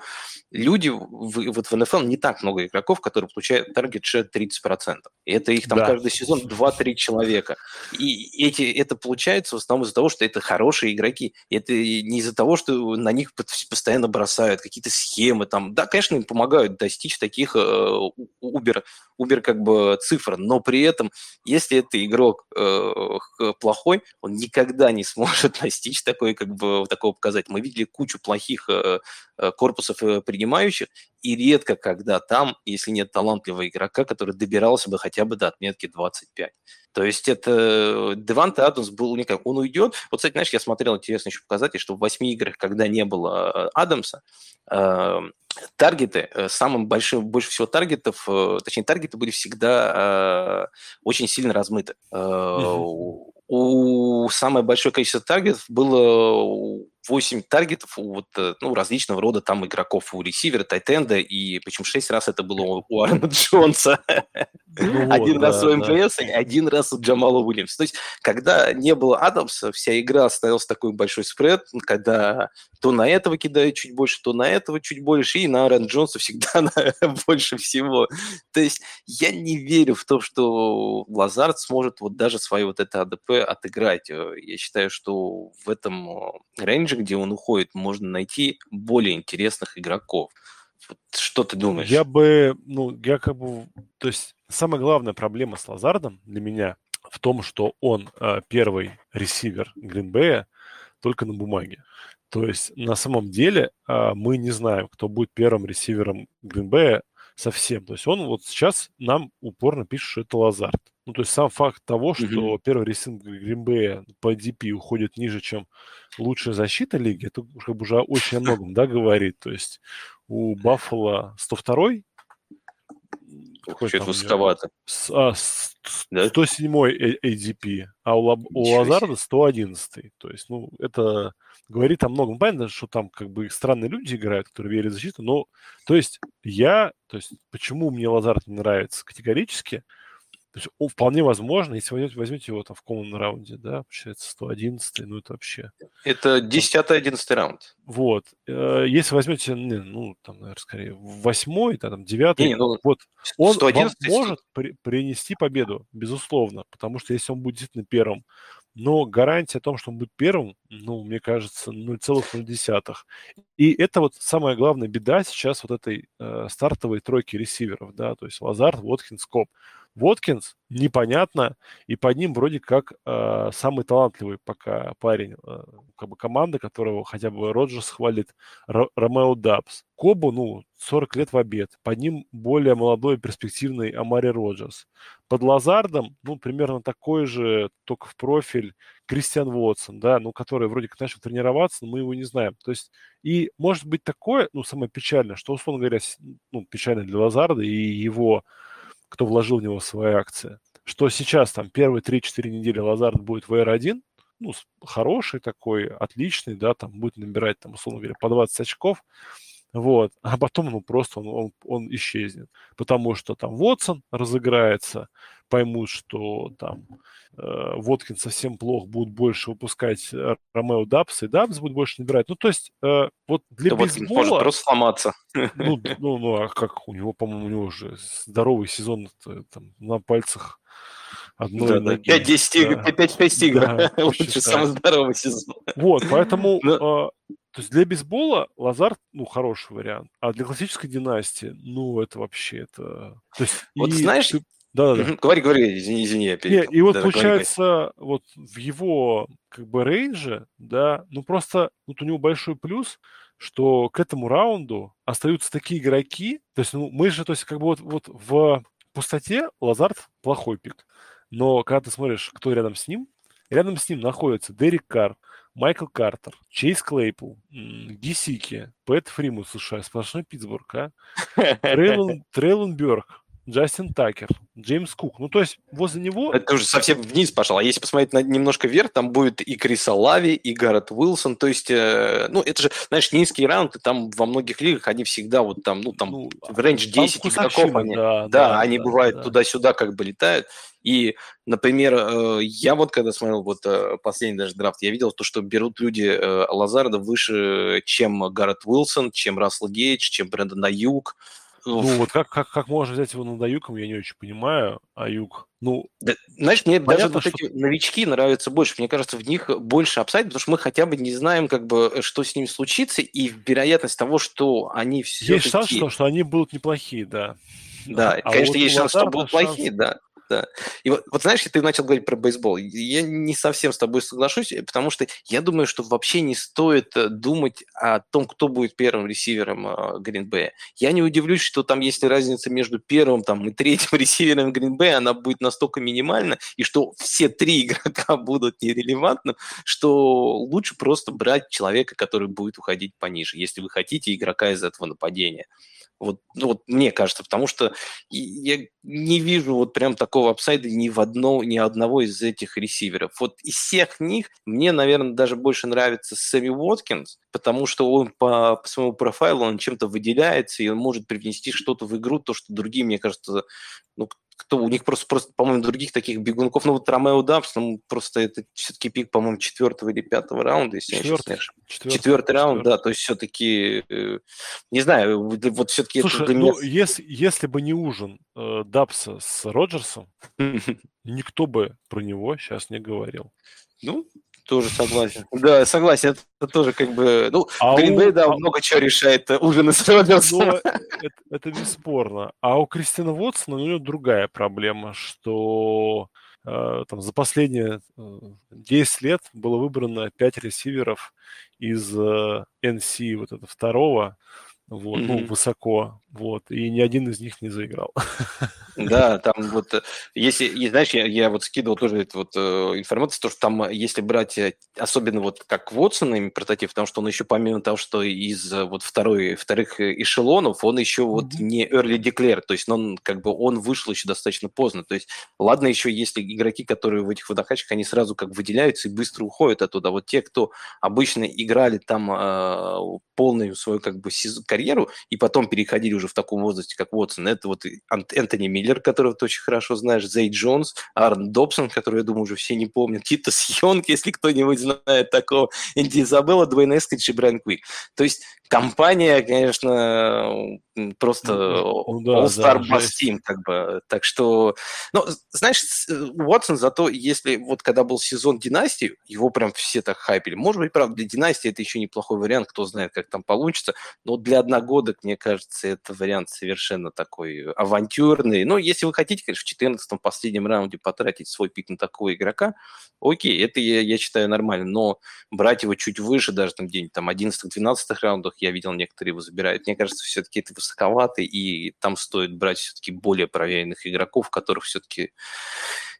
люди, в, вот в НФЛ не так много игроков, которые получают target share 30%. И это их там да. каждый сезон 2-3 человека. И эти, это получается в основном из-за того, что это хорошие игроки. Это не из-за того, что на них постоянно бросают какие-то схемы там. Да, конечно, им помогают достичь таких э, убер, убер как бы цифр, но при этом, если это игрок э, плохой, он никогда не сможет <laughs> достичь такой, как бы, такого показателя. Мы видели кучу плохих э, э, корпусов э, принимающих, и редко когда там, если нет талантливого игрока, который добирался бы хотя бы до отметки 25. То есть это Деванте Адамс был уникален. Он уйдет. Вот, кстати, знаешь, я смотрел интересный еще показатель, что в восьми играх, когда не было Адамса, эм, таргеты, самым большим, больше всего таргетов, точнее, таргеты были всегда очень сильно размыты. Mm-hmm у самое большое количество таргетов было 8 таргетов у вот, э, ну, различного рода там игроков, у ресивера, тайтенда, и причем 6 раз это было у Аарона Джонса. Ну, <laughs> один раз у МВС, один раз у Джамала Уильямса. То есть, когда не было Адамса, вся игра становилась такой большой спред, когда то на этого кидают чуть больше, то на этого чуть больше, и на Аарона Джонса всегда <laughs> больше всего. То есть, я не верю в то, что Лазард сможет вот даже свое вот это АДП отыграть. Я считаю, что в этом э, рейнже где он уходит, можно найти более интересных игроков. Что ты думаешь? Я бы, ну, я как бы, то есть самая главная проблема с Лазардом для меня в том, что он э, первый ресивер Гринбея только на бумаге. То есть на самом деле э, мы не знаем, кто будет первым ресивером Гринбея совсем. То есть он вот сейчас нам упорно пишет, что это Лазард. Ну, то есть сам факт того, что mm-hmm. первый ресинг Гринбея по DP уходит ниже, чем лучшая защита лиги, это как бы уже очень о многом, да, говорит. То есть у Баффала 102 Что-то высоковато. А, 107 ADP, а у, у Лазарда 111. То есть, ну, это говорит о многом. Понятно, что там как бы странные люди играют, которые верят в защиту, но, то есть, я, то есть, почему мне Лазард не нравится категорически – то есть он вполне возможно, если вы возьмете его там в common раунде, да, получается 111 ну это вообще... Это 10-11 раунд. Вот. Э, если возьмете, ну, там, наверное, скорее, восьмой, там, девятый, ну, вот, он 111 вам может при, принести победу, безусловно, потому что если он будет действительно первым, но гарантия о том, что он будет первым, ну, мне кажется, 0,0. И это вот самая главная беда сейчас вот этой э, стартовой тройки ресиверов, да, то есть Лазард, Воткинс, Коп. Воткинс непонятно, и под ним вроде как э, самый талантливый пока парень, э, как бы команда, которого хотя бы Роджерс хвалит, Р- Ромео Дабс. Кобу, ну, 40 лет в обед. Под ним более молодой и перспективный Амари Роджерс. Под Лазардом, ну, примерно такой же, только в профиль, Кристиан Уотсон, да, ну, который вроде как начал тренироваться, но мы его не знаем. То есть, и может быть такое, ну, самое печальное, что, условно говоря, ну, печально для Лазарда и его кто вложил в него свои акции, что сейчас там первые 3-4 недели Лазард будет в R1, ну, хороший такой, отличный, да, там будет набирать, там, условно говоря, по 20 очков, вот, а потом, ну, просто он, он, он исчезнет, потому что там Вотсон разыграется, поймут, что там э, Воткин совсем плохо, будут больше выпускать э, Ромео Дабс, и Дабс будет больше набирать. Ну, то есть, э, вот для да бейсбола... может просто сломаться. Ну, <laughs> ну, ну, а как у него, по-моему, у него уже здоровый сезон там, на пальцах одной да, ноги. 5-10 игр, да. 5-6 игр. Да, <laughs> Лучше самый здоровый сезон. Вот, поэтому... Но... Э, то есть для бейсбола Лазард, ну, хороший вариант. А для классической династии, ну, это вообще это... То есть, вот и... знаешь, ты да, да. Говори, говори, извини, извини, я перебил. и вот да, получается, говори. вот в его как бы рейнже, да, ну просто вот у него большой плюс, что к этому раунду остаются такие игроки, то есть ну, мы же, то есть как бы вот, вот в пустоте Лазард плохой пик, но когда ты смотришь, кто рядом с ним, рядом с ним находится Дерек Карр, Майкл Картер, Чейз Клейпул, Гисики, Пэт Фрайермут, слушай, сплошной Питтсбург, а? <laughs> Трейлон, Трейлон Бёрк, Джастин Такер, Джеймс Кук. Ну, то есть возле него... Это уже совсем вниз пошел. А если посмотреть на, немножко вверх, там будет и Крис Олави, и Гаррет Уилсон. То есть, э, ну, это же, знаешь, низкий раунд, и там во многих лигах они всегда вот там, ну, там ну, в range 10 игроков. Они, да, да, да, они да, бывают да. туда-сюда как бы летают. И, например, э, я вот когда смотрел вот э, последний даже драфт, я видел то, что берут люди э, Лазарда выше, чем Гаррет Уилсон, чем Рассел Гейдж, чем Брэндон Аюк. Ну, вот как, как, как можно взять его над Аюком, я не очень понимаю. Аюк, ну... Да, знаешь, мне понятно, даже вот что... эти новички нравятся больше. Мне кажется, в них больше upside, потому что мы хотя бы не знаем, как бы, что с ними случится, и вероятность того, что они все Есть шанс, что, что они будут неплохие, да. Да, а конечно, вот есть шанс, что будут шанс... плохие, да да. И вот, вот знаешь, ты начал говорить про бейсбол. Я не совсем с тобой соглашусь, потому что я думаю, что вообще не стоит э, думать о том, кто будет первым ресивером Гринбея. Я не удивлюсь, что там, если разница между первым там, и третьим <laughs> ресивером Гринбея, она будет настолько минимальна, и что все три <laughs> игрока будут нерелевантны, что лучше просто брать человека, который будет уходить пониже, если вы хотите игрока из этого нападения. Вот, ну, вот мне кажется, потому что я не вижу вот прям такого апсайда ни в одно, ни одного из этих ресиверов. Вот из всех них мне, наверное, даже больше нравится Сэмми Уоткинс, потому что он по, по своему профайлу он чем-то выделяется, и он может привнести что-то в игру, то, что другие, мне кажется, ну, кто у них просто, просто по-моему, других таких бегунков, ну вот Ромео Дабс, ну просто это все-таки пик, по-моему, четвертого или пятого раунда, если четвертый, я сейчас не четвертый, четвертый раунд, четвертый. да, то есть все-таки, э, не знаю, вот все-таки Слушай, это для ну, меня... если, если бы не ужин э, Дабса с Роджерсом, <laughs> никто бы про него сейчас не говорил. Ну, тоже согласен. Да, согласен. Это тоже как бы... Ну, а Green да, а... много чего решает э, ужин с Роджерсом. Ну, это, это бесспорно. А у Кристина Вотсона у нее другая проблема, что э, там за последние э, 10 лет было выбрано 5 ресиверов из э, NC вот этого второго, вот, mm-hmm. ну, высоко, вот, и ни один из них не заиграл. Да, там вот, э, если, знаешь, я, я вот скидывал тоже эту вот э, информацию, то, что там, э, если брать, особенно вот как Вотсона прототип, потому что он еще помимо того, что из вот второй, вторых эшелонов, он еще mm-hmm. вот не early declare, то есть он как бы, он вышел еще достаточно поздно, то есть ладно еще, если игроки, которые в этих водокачках, они сразу как выделяются и быстро уходят оттуда, вот те, кто обычно играли там э, полную свою как бы карьеру и потом переходили уже в таком возрасте, как Уотсон, это вот Энтони Миллер, которого ты очень хорошо знаешь, Зей Джонс, Арн Добсон, который, я думаю, уже все не помнят, Тита Сьонг, если кто-нибудь знает такого, Инди Изабелла, Дуэйн Эскридж и Брайан Квик. То есть компания, конечно, просто ну, ну, да, All-Star да, Team, как бы. Так что, ну, знаешь, Уотсон зато, если вот когда был сезон Династии, его прям все так хайпили. Может быть, правда, для Династии это еще неплохой вариант, кто знает, как там получится, но для одногодок, мне кажется, это вариант совершенно такой авантюрный. Ну, если вы хотите, конечно, в 14-м последнем раунде потратить свой пик на такого игрока, окей, это я, я считаю нормально, но брать его чуть выше, даже там где-нибудь там 11-12 раундах, я видел, некоторые его забирают. Мне кажется, все-таки это высоковато, и там стоит брать все-таки более проверенных игроков, которых все-таки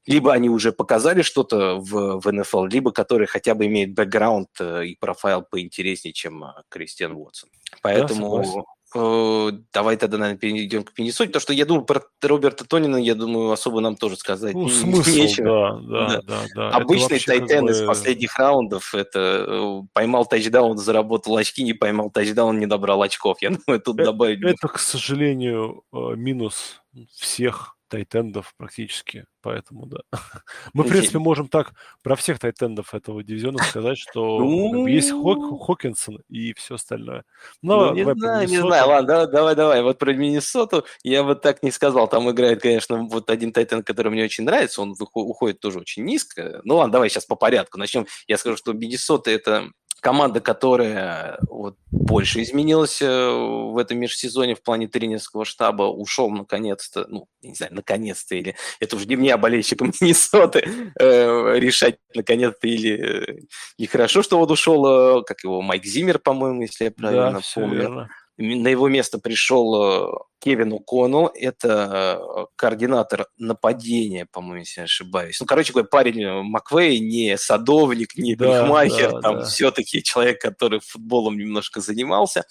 либо они уже показали что-то в, в НФЛ, либо которые хотя бы имеют бэкграунд э, и профайл поинтереснее, чем э, Кристиан Уотсон. Поэтому да, Э, давай тогда, наверное, перейдем к Миннесоте, потому что я думаю, про Роберта Тонина, я думаю, особо нам тоже сказать ну, смысл, нечего. Да, да, да, да. Обычный тайтен бы... из последних раундов, это поймал тачдаун, заработал очки, не поймал тачдаун, не добрал очков. Я думаю, тут это, добавить... Это, к сожалению, минус всех тайтендов практически, поэтому да. <laughs> Мы, в принципе, можем так про всех тайтендов этого дивизиона сказать, что ну, есть Хок, Хокинсон и все остальное. Но ну, не знаю, не знаю, ладно, давай, давай, вот про Миннесоту я бы так не сказал, там играет, конечно, вот один тайтенд, который мне очень нравится, он уходит тоже очень низко. Ну ладно, давай сейчас по порядку начнем. Я скажу, что Миннесота это команда, которая вот, больше изменилась э, в этом межсезоне в плане тренерского штаба, ушел наконец-то, ну, не знаю, наконец-то, или это уже не мне, а болельщикам <laughs> Миннесоты, э, решать наконец-то, или э, нехорошо, что он ушел, э, как его, Майк Зиммер, по-моему, если я правильно да, помню. Верно на его место пришел э, Кевин О'Коннелл, это э, координатор нападения, по-моему, если не ошибаюсь. Ну, короче, такой парень э, Маквей, не садовник, не да, парикмахер, да, там да. все-таки человек, который футболом немножко занимался,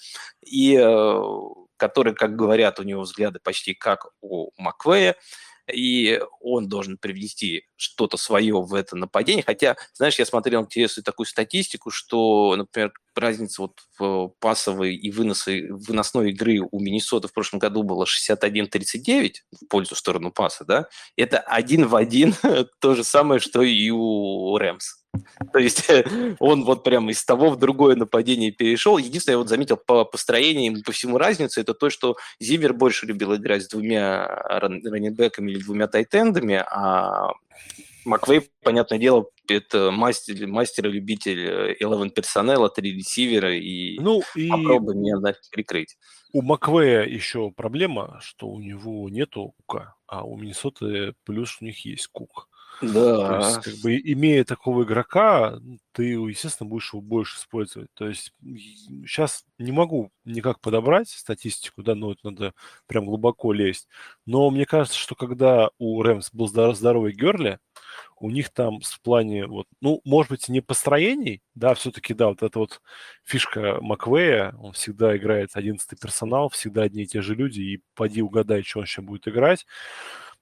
и который, как говорят, у него взгляды почти как у Маквея, и он должен привнести что-то свое в это нападение. Хотя, знаешь, я смотрел интересную такую статистику, что, например, разница вот в пасовой и выносы, выносной игры у Миннесоты в прошлом году была 61-39 в пользу сторону паса, да? Это один в один <laughs> то же самое, что и у Рэмс. <laughs> То есть он вот прямо из того в другое нападение перешел. Единственное, я вот заметил по построению, по всему разницу, это то, что Зимер больше любил играть с двумя раннинбеками или двумя тайтендами, а Маквей, понятное дело, это мастер, мастер любитель 11 персонала, три ресивера, и, ну, и... попробуй меня прикрыть. У Маквея еще проблема, что у него нету Кука, а у Миннесоты плюс у них есть Кук. Да. То есть, как бы, имея такого игрока, ты, естественно, будешь его больше использовать. То есть сейчас не могу никак подобрать статистику, да, но это надо прям глубоко лезть. Но мне кажется, что когда у Рэмс был здоровый Герли, у них там в плане, вот, ну, может быть, не построений, да, все-таки, да, вот эта вот фишка Маквея, он всегда играет 11 персонал, всегда одни и те же люди, и поди угадай, что он сейчас будет играть.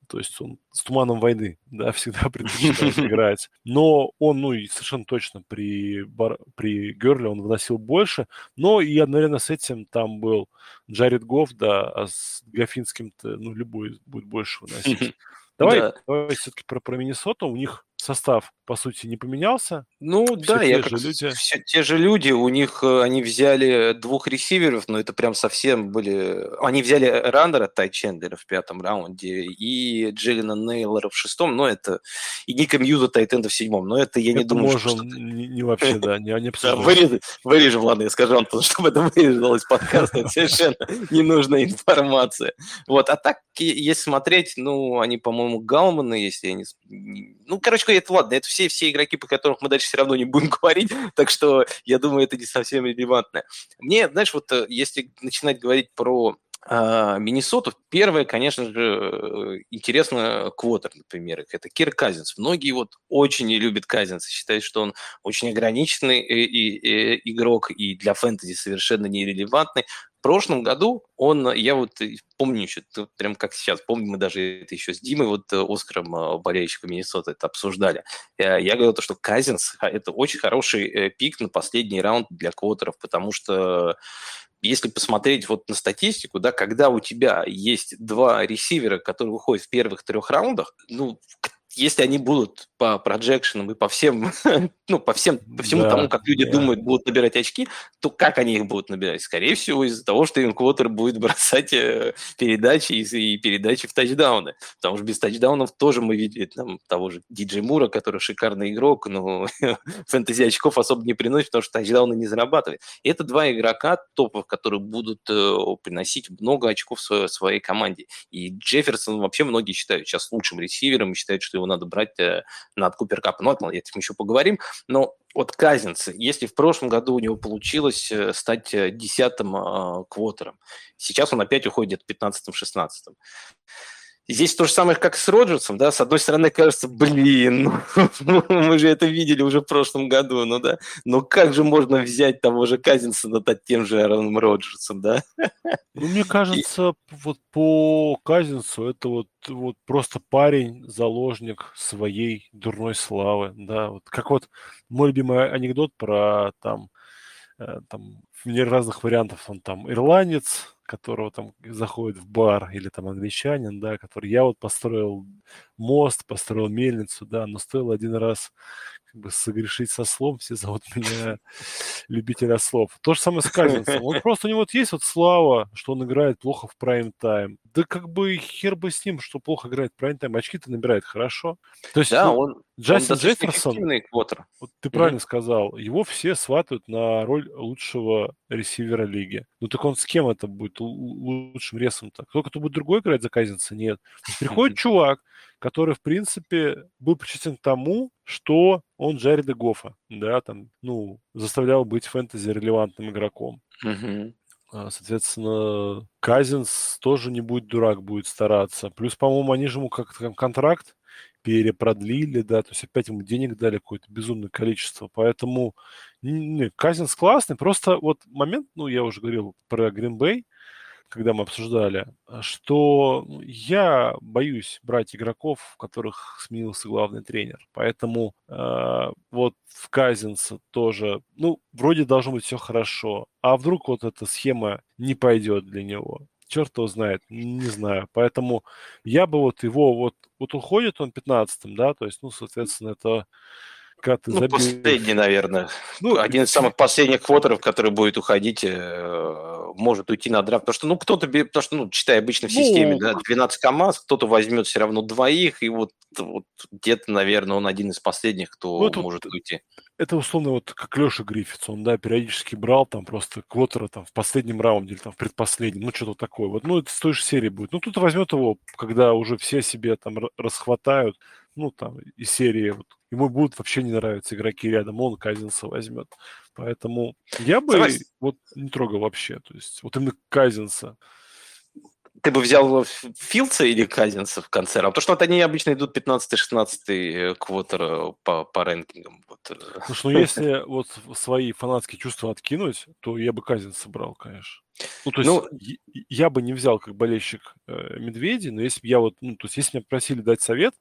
То есть он с туманом войны, <laughs> да, всегда предпочитает <laughs> играть. Но он, ну, и совершенно точно при, бар, при Герле он выносил больше. Но и одновременно с этим там был Джаред Гофф, да, а с Гафинским-то, ну, любой будет больше выносить. <laughs> Давай, да. давай все-таки про, про Миннесоту. У них состав, по сути, не поменялся. Ну все да, те я же как люди. Все те же люди, у них э, они взяли двух ресиверов, но это прям совсем были... Они взяли Рандера Тай Чендлера в пятом раунде и Джиллина Нейлора в шестом, но это... И Ника Мьюза Тайтенда в седьмом, но это я это не думаю, можем что... Не, не вообще, да, не, не <laughs> да, вырежем, вырежем, ладно, я скажу, Антон, <laughs> чтобы это вырезалось из подкаста, это совершенно ненужная информация. Вот, а так, если смотреть, ну, они, по-моему, Галманы, если я не... Ну, короче, это ладно, это все, все игроки, по которым мы дальше все равно не будем <laughs> говорить, так что я думаю, это не совсем релевантно. Мне, знаешь, вот э, если начинать говорить про а, Миннесоту. Первое, конечно же, э, интересно квотер, например, это Кир Казинс. Многие вот очень не любят Казинса, считают, что он очень ограниченный и, и, и, игрок и для фэнтези совершенно нерелевантный прошлом году он, я вот помню еще, прям как сейчас, помню, мы даже это еще с Димой, вот э, Оскаром, э, болельщиком Миннесоты, это обсуждали. Я, говорил, то, что Казинс – это очень хороший э, пик на последний раунд для квотеров, потому что если посмотреть вот на статистику, да, когда у тебя есть два ресивера, которые выходят в первых трех раундах, ну, если они будут по проекшенам и по всем, <laughs> ну, по всем, по всему да, тому, как люди да. думают, будут набирать очки, то как они их будут набирать? Скорее всего, из-за того, что инквотер будет <laughs> бросать э, передачи и, и передачи в тачдауны. Потому что без тачдаунов тоже мы видели там того же Диджей Мура, который шикарный игрок, но <laughs> фэнтези очков особо не приносит, потому что тачдауны не зарабатывает. И это два игрока топов, которые будут э, приносить много очков в своей команде. И Джефферсон вообще многие считают сейчас лучшим ресивером и считают, что его надо брать э, над Купер Капом. Ну, о этом еще поговорим. Но от Казинца, если в прошлом году у него получилось э, стать э, десятым квотером, сейчас он опять уходит 15-16. Здесь то же самое, как с Роджерсом, да, с одной стороны кажется, блин, <laughs> мы же это видели уже в прошлом году, ну да, но как же можно взять того же Казинса над тем же Аароном Роджерсом, да? <laughs> Ну, мне кажется, И... вот по Казинсу это вот, вот просто парень, заложник своей дурной славы, да, вот как вот мой любимый анекдот про там, э, там в разных вариантов, он там ирландец, которого там заходит в бар, или там англичанин, да, который я вот построил мост, построил мельницу, да, но стоило один раз как бы согрешить со слом, все зовут <laughs> меня любителя слов. То же самое с Казинцем. Он просто, у него вот есть вот слава, что он играет плохо в прайм-тайм. Да как бы хер бы с ним, что плохо играет в прайм-тайм. Очки-то набирает хорошо. То есть, да, ну, он, Джастин Джефферсон, вот ты правильно mm-hmm. сказал, его все сватают на роль лучшего ресивера лиги. Ну так он с кем это будет лучшим ресом-то? Кто-то будет другой играть за Казинца? Нет. Приходит <laughs> чувак, который, в принципе, был причастен к тому, что он Джареда Гофа, да, там, ну, заставлял быть фэнтези-релевантным игроком. Mm-hmm. Соответственно, Казинс тоже не будет дурак, будет стараться. Плюс, по-моему, они же ему как-то контракт перепродлили, да, то есть опять ему денег дали какое-то безумное количество. Поэтому не, Казинс классный, просто вот момент, ну, я уже говорил про Гринбей, когда мы обсуждали, что я боюсь брать игроков, которых сменился главный тренер. Поэтому э, вот в Казинса тоже, ну, вроде должно быть все хорошо. А вдруг вот эта схема не пойдет для него? черт его знает, не знаю. Поэтому я бы вот его, вот, вот уходит он 15-м, да, то есть, ну, соответственно, это когда ты ну, забил... последний, наверное. Ну, один из самых последних квотеров, который будет уходить, э, может уйти на драфт. Потому что, ну, кто-то, потому что, ну, читай, обычно в ну, системе, да, 12 команд, кто-то возьмет все равно двоих, и вот, вот где-то, наверное, он один из последних, кто ну, может вот, уйти. Это условно вот как Леша Гриффитс, он, да, периодически брал там просто квотера там в последнем раунде или там в предпоследнем, ну, что-то такое. Вот, ну, это с той же серии будет. Ну, тут возьмет его, когда уже все себе там расхватают, ну, там, из серии, вот, ему будут вообще не нравиться игроки рядом, он Казинса возьмет. Поэтому я бы Согласен. вот не трогал вообще, то есть вот именно Казинса. Ты бы взял Филдса или Казинса в конце? Потому что вот они обычно идут 15-16 э, квотер э, по, по рэнкингам. Вот. Э. Слушай, ну если вот свои фанатские чувства откинуть, то я бы Казинса брал, конечно. Ну, то есть ну, я бы не взял как болельщик э, Медведи, но если бы я вот, ну, то есть если меня просили дать совет,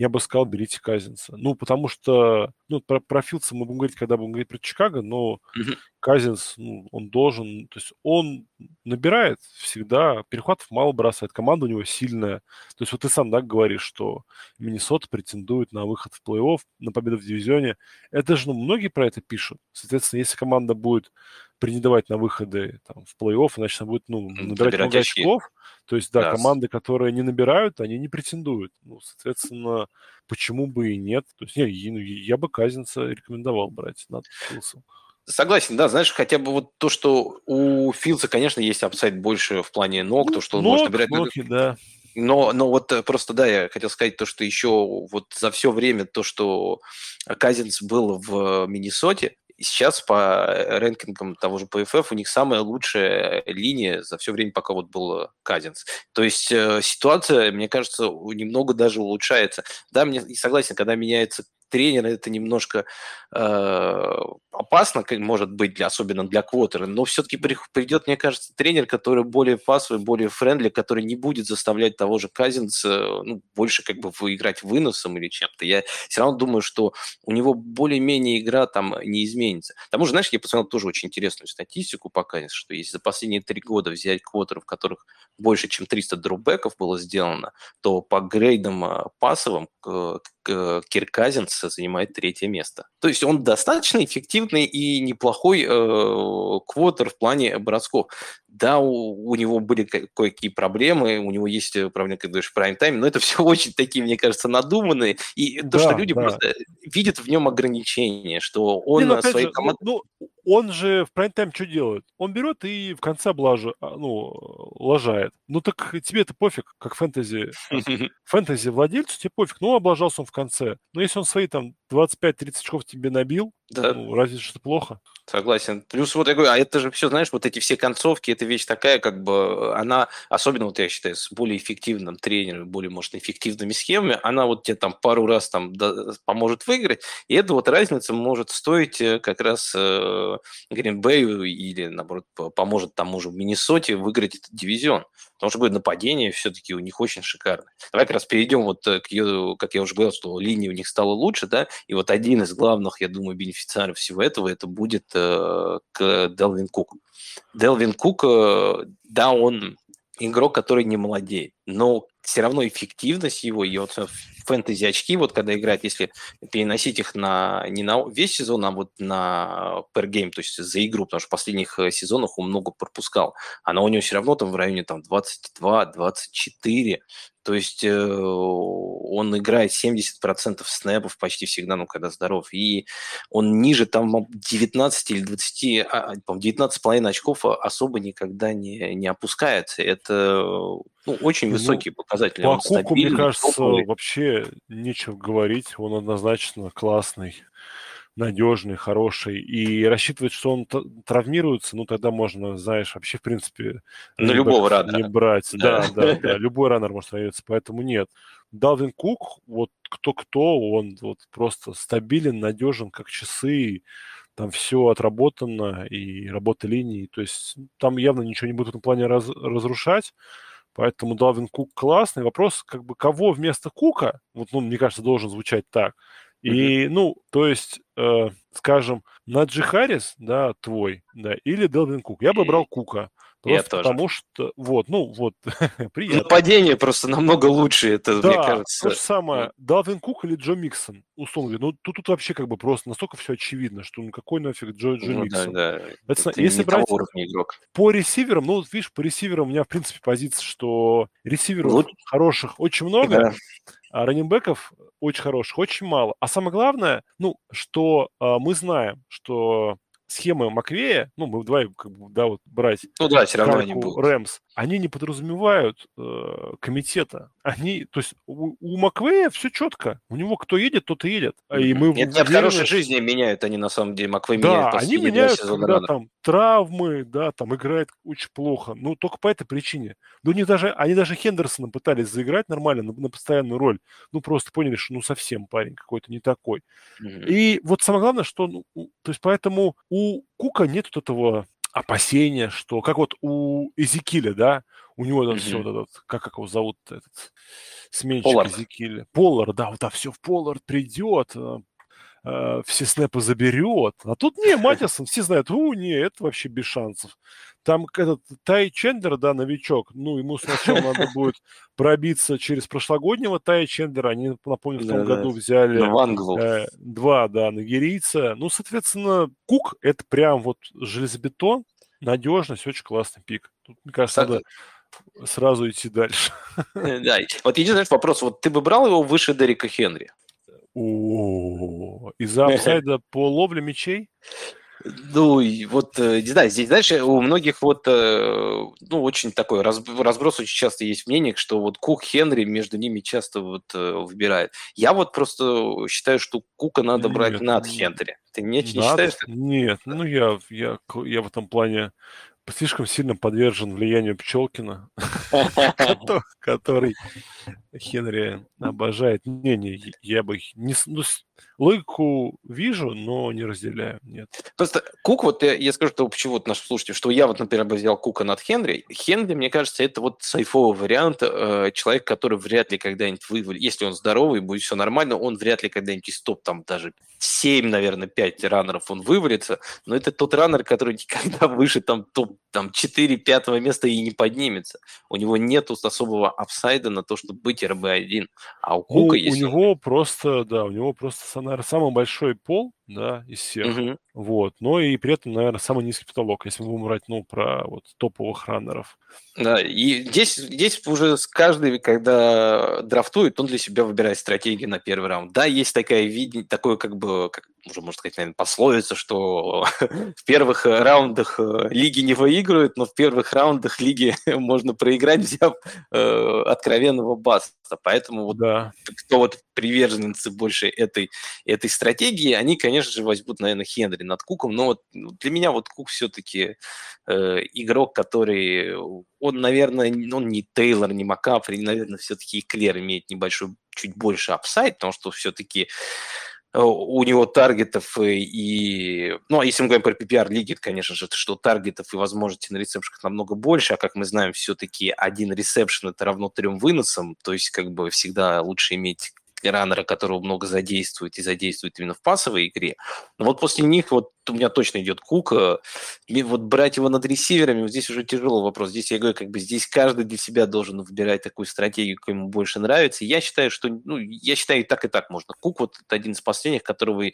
я бы сказал, берите Казинса. Ну, потому что, ну, про, про Филдса мы будем говорить, когда будем говорить про Чикаго, но mm-hmm. Казинс, ну, он должен, то есть он набирает всегда, перехватов мало бросает, команда у него сильная. То есть вот ты сам, да, говоришь, что Миннесота претендует на выход в плей-офф, на победу в дивизионе. Это же, ну, многие про это пишут. Соответственно, если команда будет претендовать на выходы там, в плей-офф, значит, она будет, ну, набирать, набирать много очки. очков, то есть, да, да, команды, которые не набирают, они не претендуют. Ну, соответственно, почему бы и нет? То есть, не, ну, я бы Казинца рекомендовал брать над Филсом. Согласен, да, знаешь, хотя бы вот то, что у Филдса, конечно, есть upside больше в плане ног, то, что он ног, может набирать... Ноги, да. Но, но вот э, просто, да, я хотел сказать то, что еще вот за все время то, что Казинс был в Миннесоте, и сейчас по э, ranking ам того же PFF у них самая лучшая линия за все время, пока вот был Казинс. То есть э, ситуация, мне кажется, немного даже улучшается. Да, мне согласен, когда меняется тренера это немножко э, опасно, может быть, для, особенно для квотера, но все-таки придет, мне кажется, тренер, который более пасовый, более френдли, который не будет заставлять того же Казинца ну, больше как бы играть выносом или чем-то. Я все равно думаю, что у него более-менее игра там не изменится. К тому же, знаешь, я посмотрел тоже очень интересную статистику по Казинцу, что если за последние три года взять квотеров, в которых больше, чем 300 дропбеков было сделано, то по грейдам а, пасовым Кирк Казинц занимает третье место. То есть он достаточно эффективный и неплохой э, квотер в плане бросков. Да, у, у него были кое-какие проблемы, у него есть э, проблемы, как говоришь, в прайм-тайме, но это <laughs> все очень такие, мне кажется, надуманные. И да, то, что люди да. просто видят в нем ограничения, что он Не, ну, своей командой... Ну, он же в прайм-тайм что делает? Он берет и в конце облажа, а, ну, лажает. Ну так тебе это пофиг, как фэнтези. <laughs> Фэнтези владельцу тебе пофиг. Ну, облажался он в конце. Но если он свои там 25-30 очков тебе набил, да. ну, разве что плохо? Согласен. Плюс вот я говорю, а это же все, знаешь, вот эти все концовки, это вещь такая, как бы, она, особенно вот я считаю, с более эффективным тренером, более, может, эффективными схемами, она вот тебе там пару раз там да, поможет выиграть, и эта вот разница может стоить э, как раз э, Гринбею или, наоборот, поможет тому же Миннесоте выиграть этот дивизион. Потому что, говорю, нападение все-таки у них очень шикарное. Давай как раз перейдем вот э, к ее, как я уже говорил, что линия у них стала лучше, да, и вот один из главных, я думаю, бенефициаров всего этого, это будет э, к Делвин Кук. Делвин Кук, э, да, он игрок, который не молодеет, но все равно эффективность его, и вот фэнтези очки, вот когда играть, если переносить их на не на весь сезон, а вот на per game, то есть за игру, потому что в последних э, сезонах он много пропускал, она у него все равно там в районе там 22-24, то есть э, он играет 70% снэпов почти всегда, ну, когда здоров. И он ниже там 19 или 20, а, 19,5 очков особо никогда не, не опускается. Это ну, очень ну, высокие показатели. По Куку, мне кажется, топовый. вообще нечего говорить. Он однозначно классный надежный, хороший, и рассчитывать, что он травмируется, ну, тогда можно, знаешь, вообще, в принципе... На любого раннера. Не брать. Да, да, да. <laughs> Любой раннер может травмироваться, поэтому нет. Далвин Кук, вот кто-кто, он вот просто стабилен, надежен, как часы, там все отработано, и работа линии, то есть там явно ничего не будет в этом плане раз, разрушать, Поэтому Далвин Кук классный. Вопрос, как бы, кого вместо Кука, вот, ну, мне кажется, должен звучать так. И, mm-hmm. ну, то есть, э, скажем, Наджи Харрис, да, твой, да, или Делвин Кук. Я бы брал Кука. Просто я потому тоже. что, вот, ну, вот, <laughs> приятно. Нападение просто намного лучше, это, да, мне кажется. то же самое, Далвин Кук или Джо Миксон, условно говоря. Ну, тут, тут вообще как бы просто настолько все очевидно, что ну какой нафиг Джо, Джо ну, Миксон. Да, да. Это, это если брать игрок. по ресиверам, ну, вот видишь, по ресиверам у меня, в принципе, позиция, что ресиверов вот. хороших очень много, да. а раненбеков очень хороших очень мало. А самое главное, ну, что э, мы знаем, что схемы Маквея, ну, мы давай, как бы, да, вот брать ну, да, все равно они будут. Рэмс, они не подразумевают э, комитета. Они, то есть у, у Маквея все четко. У него кто едет, тот и едет. И мы нет, нет, в хорошей жизни меняют они, на самом деле. Маквей да, меняет они меняют, когда рано. там травмы, да, там играет очень плохо. Ну, только по этой причине. Да у них даже, они даже Хендерсона пытались заиграть нормально на, на постоянную роль. Ну, просто поняли, что ну совсем парень какой-то не такой. Mm-hmm. И вот самое главное, что, ну, то есть поэтому у Кука нет вот этого опасения, что как вот у Эзекиля, да, у него там mm-hmm. все вот этот, как, как его зовут, этот сменщик Поллард. Эзекиля. Поллард, да, вот да, все в Поллард придет, э, э, все снэпы заберет. А тут не, <laughs> Матисон, все знают, у, не, это вообще без шансов. Там этот Тай Чендер, да, новичок, ну, ему сначала <laughs> надо будет пробиться через прошлогоднего Тай Чендера. Они, напомню, в том году взяли э, два, да, нагерийца. Ну, соответственно, Кук – это прям вот железобетон, надежность, очень классный пик. Тут, мне кажется, надо сразу идти дальше. <laughs> Да, вот единственный вопрос, вот ты бы брал его выше Дерека Хенри? Из-за <laughs> апсайда по ловле мячей? Ну, вот, э, не знаю, здесь, знаешь, у многих вот, э, ну, очень такой разброс очень часто есть мнение, что вот Кук, Хенри между ними часто вот э, выбирает. Я вот просто считаю, что Кука надо нет, брать над Хенри. Ты не, не считаешь? Нет, ну, я, я, я в этом плане слишком сильно подвержен влиянию Пчелкина, <laughs> <laughs> который Хенри обожает. Не-не, я бы не... Ну, Логику вижу, но не разделяю, нет. Просто Кук, вот я, я скажу, что почему вот наш слушатель, что я вот, например, бы взял Кука над Хенри. Хенри, мне кажется, это вот сайфовый вариант, э, человек, который вряд ли когда-нибудь вывалит, если он здоровый, будет все нормально, он вряд ли когда-нибудь из топ там даже 7, наверное, 5 раннеров он вывалится, но это тот раннер, который никогда <laughs> выше там топ там 4-5 места и не поднимется. У него нет особого апсайда на то, чтобы быть РБ-1. А у Кука ну, есть... У него просто, да, у него просто, наверное, самый большой пол, да, из всех. Угу. Вот. Но и при этом, наверное, самый низкий потолок, если мы будем брать, ну, про вот топовых раннеров. Да, и здесь, здесь уже с каждый, когда драфтует, он для себя выбирает стратегию на первый раунд. Да, есть такая видение, такое как бы, как уже можно сказать, наверное, пословица, что <laughs> в первых раундах э, лиги не выигрывают, но в первых раундах лиги <laughs> можно проиграть, взяв э, откровенного bust а. Поэтому вот да. кто вот приверженцы больше этой, этой стратегии, они, конечно же, возьмут, наверное, Хенри над Куком. Но вот для меня вот Кук все-таки э, игрок, который он, наверное, он не Тейлор, не Макафри, наверное, все-таки Клер имеет небольшой, чуть больше upside, потому что все-таки э, у него таргетов и... Ну, а если мы говорим про PPR-лиги, конечно же, что таргетов и возможностей на ресепшенах намного больше, а как мы знаем, все-таки один ресепшн – это равно трем выносам, то есть как бы всегда лучше иметь раннера, которого много задействует и задействует именно в пасовой игре. Но вот после них вот у меня точно идет Кук. Э, и вот брать его над ресиверами, вот здесь уже тяжелый вопрос. Здесь я говорю, как бы здесь каждый для себя должен выбирать такую стратегию, какая ему больше нравится. я считаю, что, ну, я считаю, и так, и так можно. Кук вот один из последних, которого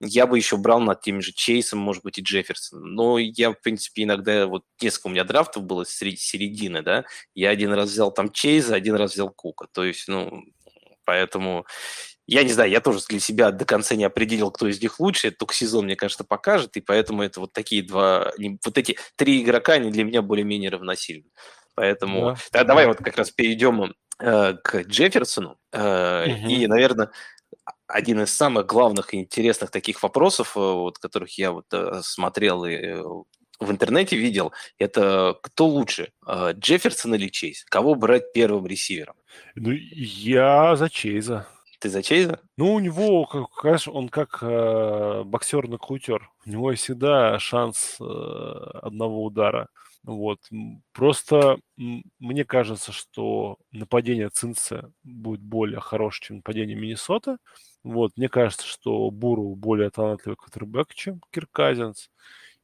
я бы еще брал над теми же Чейсом, может быть, и Джефферсоном. Но я, в принципе, иногда, вот несколько у меня драфтов было среди середины, да, я один раз взял там Чейза, один раз взял Кука. То есть, ну, Поэтому я не знаю, я тоже для себя до конца не определил, кто из них лучше. Это только сезон, мне кажется, покажет. И поэтому это вот такие два, вот эти три игрока, они для меня более-менее равносильны. Поэтому да. Да, давай вот как раз перейдем э, к Джефферсону. Э, угу. И, наверное, один из самых главных и интересных таких вопросов, э, вот, которых я вот э, смотрел и э, в интернете видел, это кто лучше, Джефферсон или Чейз? Кого брать первым ресивером? Ну, я за Чейза. Ты за Чейза? Ну, у него, конечно, он как э, боксер-нокаутер. У него всегда шанс э, одного удара. Вот. Просто мне кажется, что нападение Цинца будет более хорошее, чем нападение Миннесота. Вот. Мне кажется, что Буру более талантливый квотербек, чем Кирказинс.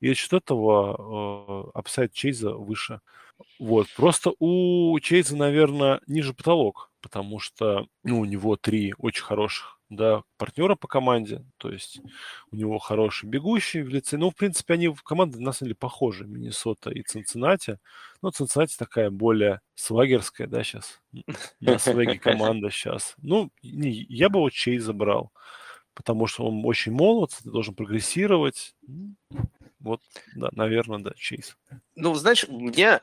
И за счет этого апсайд Чейза выше. Вот. Просто у Чейза, наверное, ниже потолок, потому что ну, у него три очень хороших да, партнера по команде, то есть у него хороший бегущий в лице. Ну, в принципе, они в команде на самом деле похожи, Миннесота и Цинциннати. Но Цинциннати такая более свагерская, да, сейчас. На свеге <laughs> команда сейчас. Ну, не, я бы вот Чейза забрал, потому что он очень молод, ты должен прогрессировать. Вот, да, наверное, да, Чейз. Ну, знаешь, мне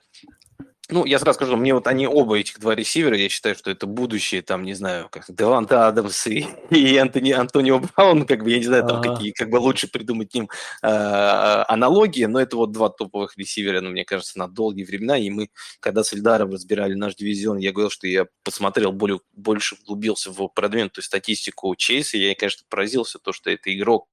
ну, я сразу скажу, мне вот они оба этих два ресивера, я считаю, что это будущее, там, не знаю, как Деванта Адамс и, <laughs> и Антони, Антонио Браун, как бы, я не знаю, там ага. какие, как бы лучше придумать к ним э, аналогии, но это вот два топовых ресивера, ну, мне кажется, на долгие времена, и мы, когда с Эльдаром разбирали наш дивизион, я говорил, что я посмотрел, более, больше углубился в продвинутую статистику Чейса, и я, конечно, поразился, то, что это игрок,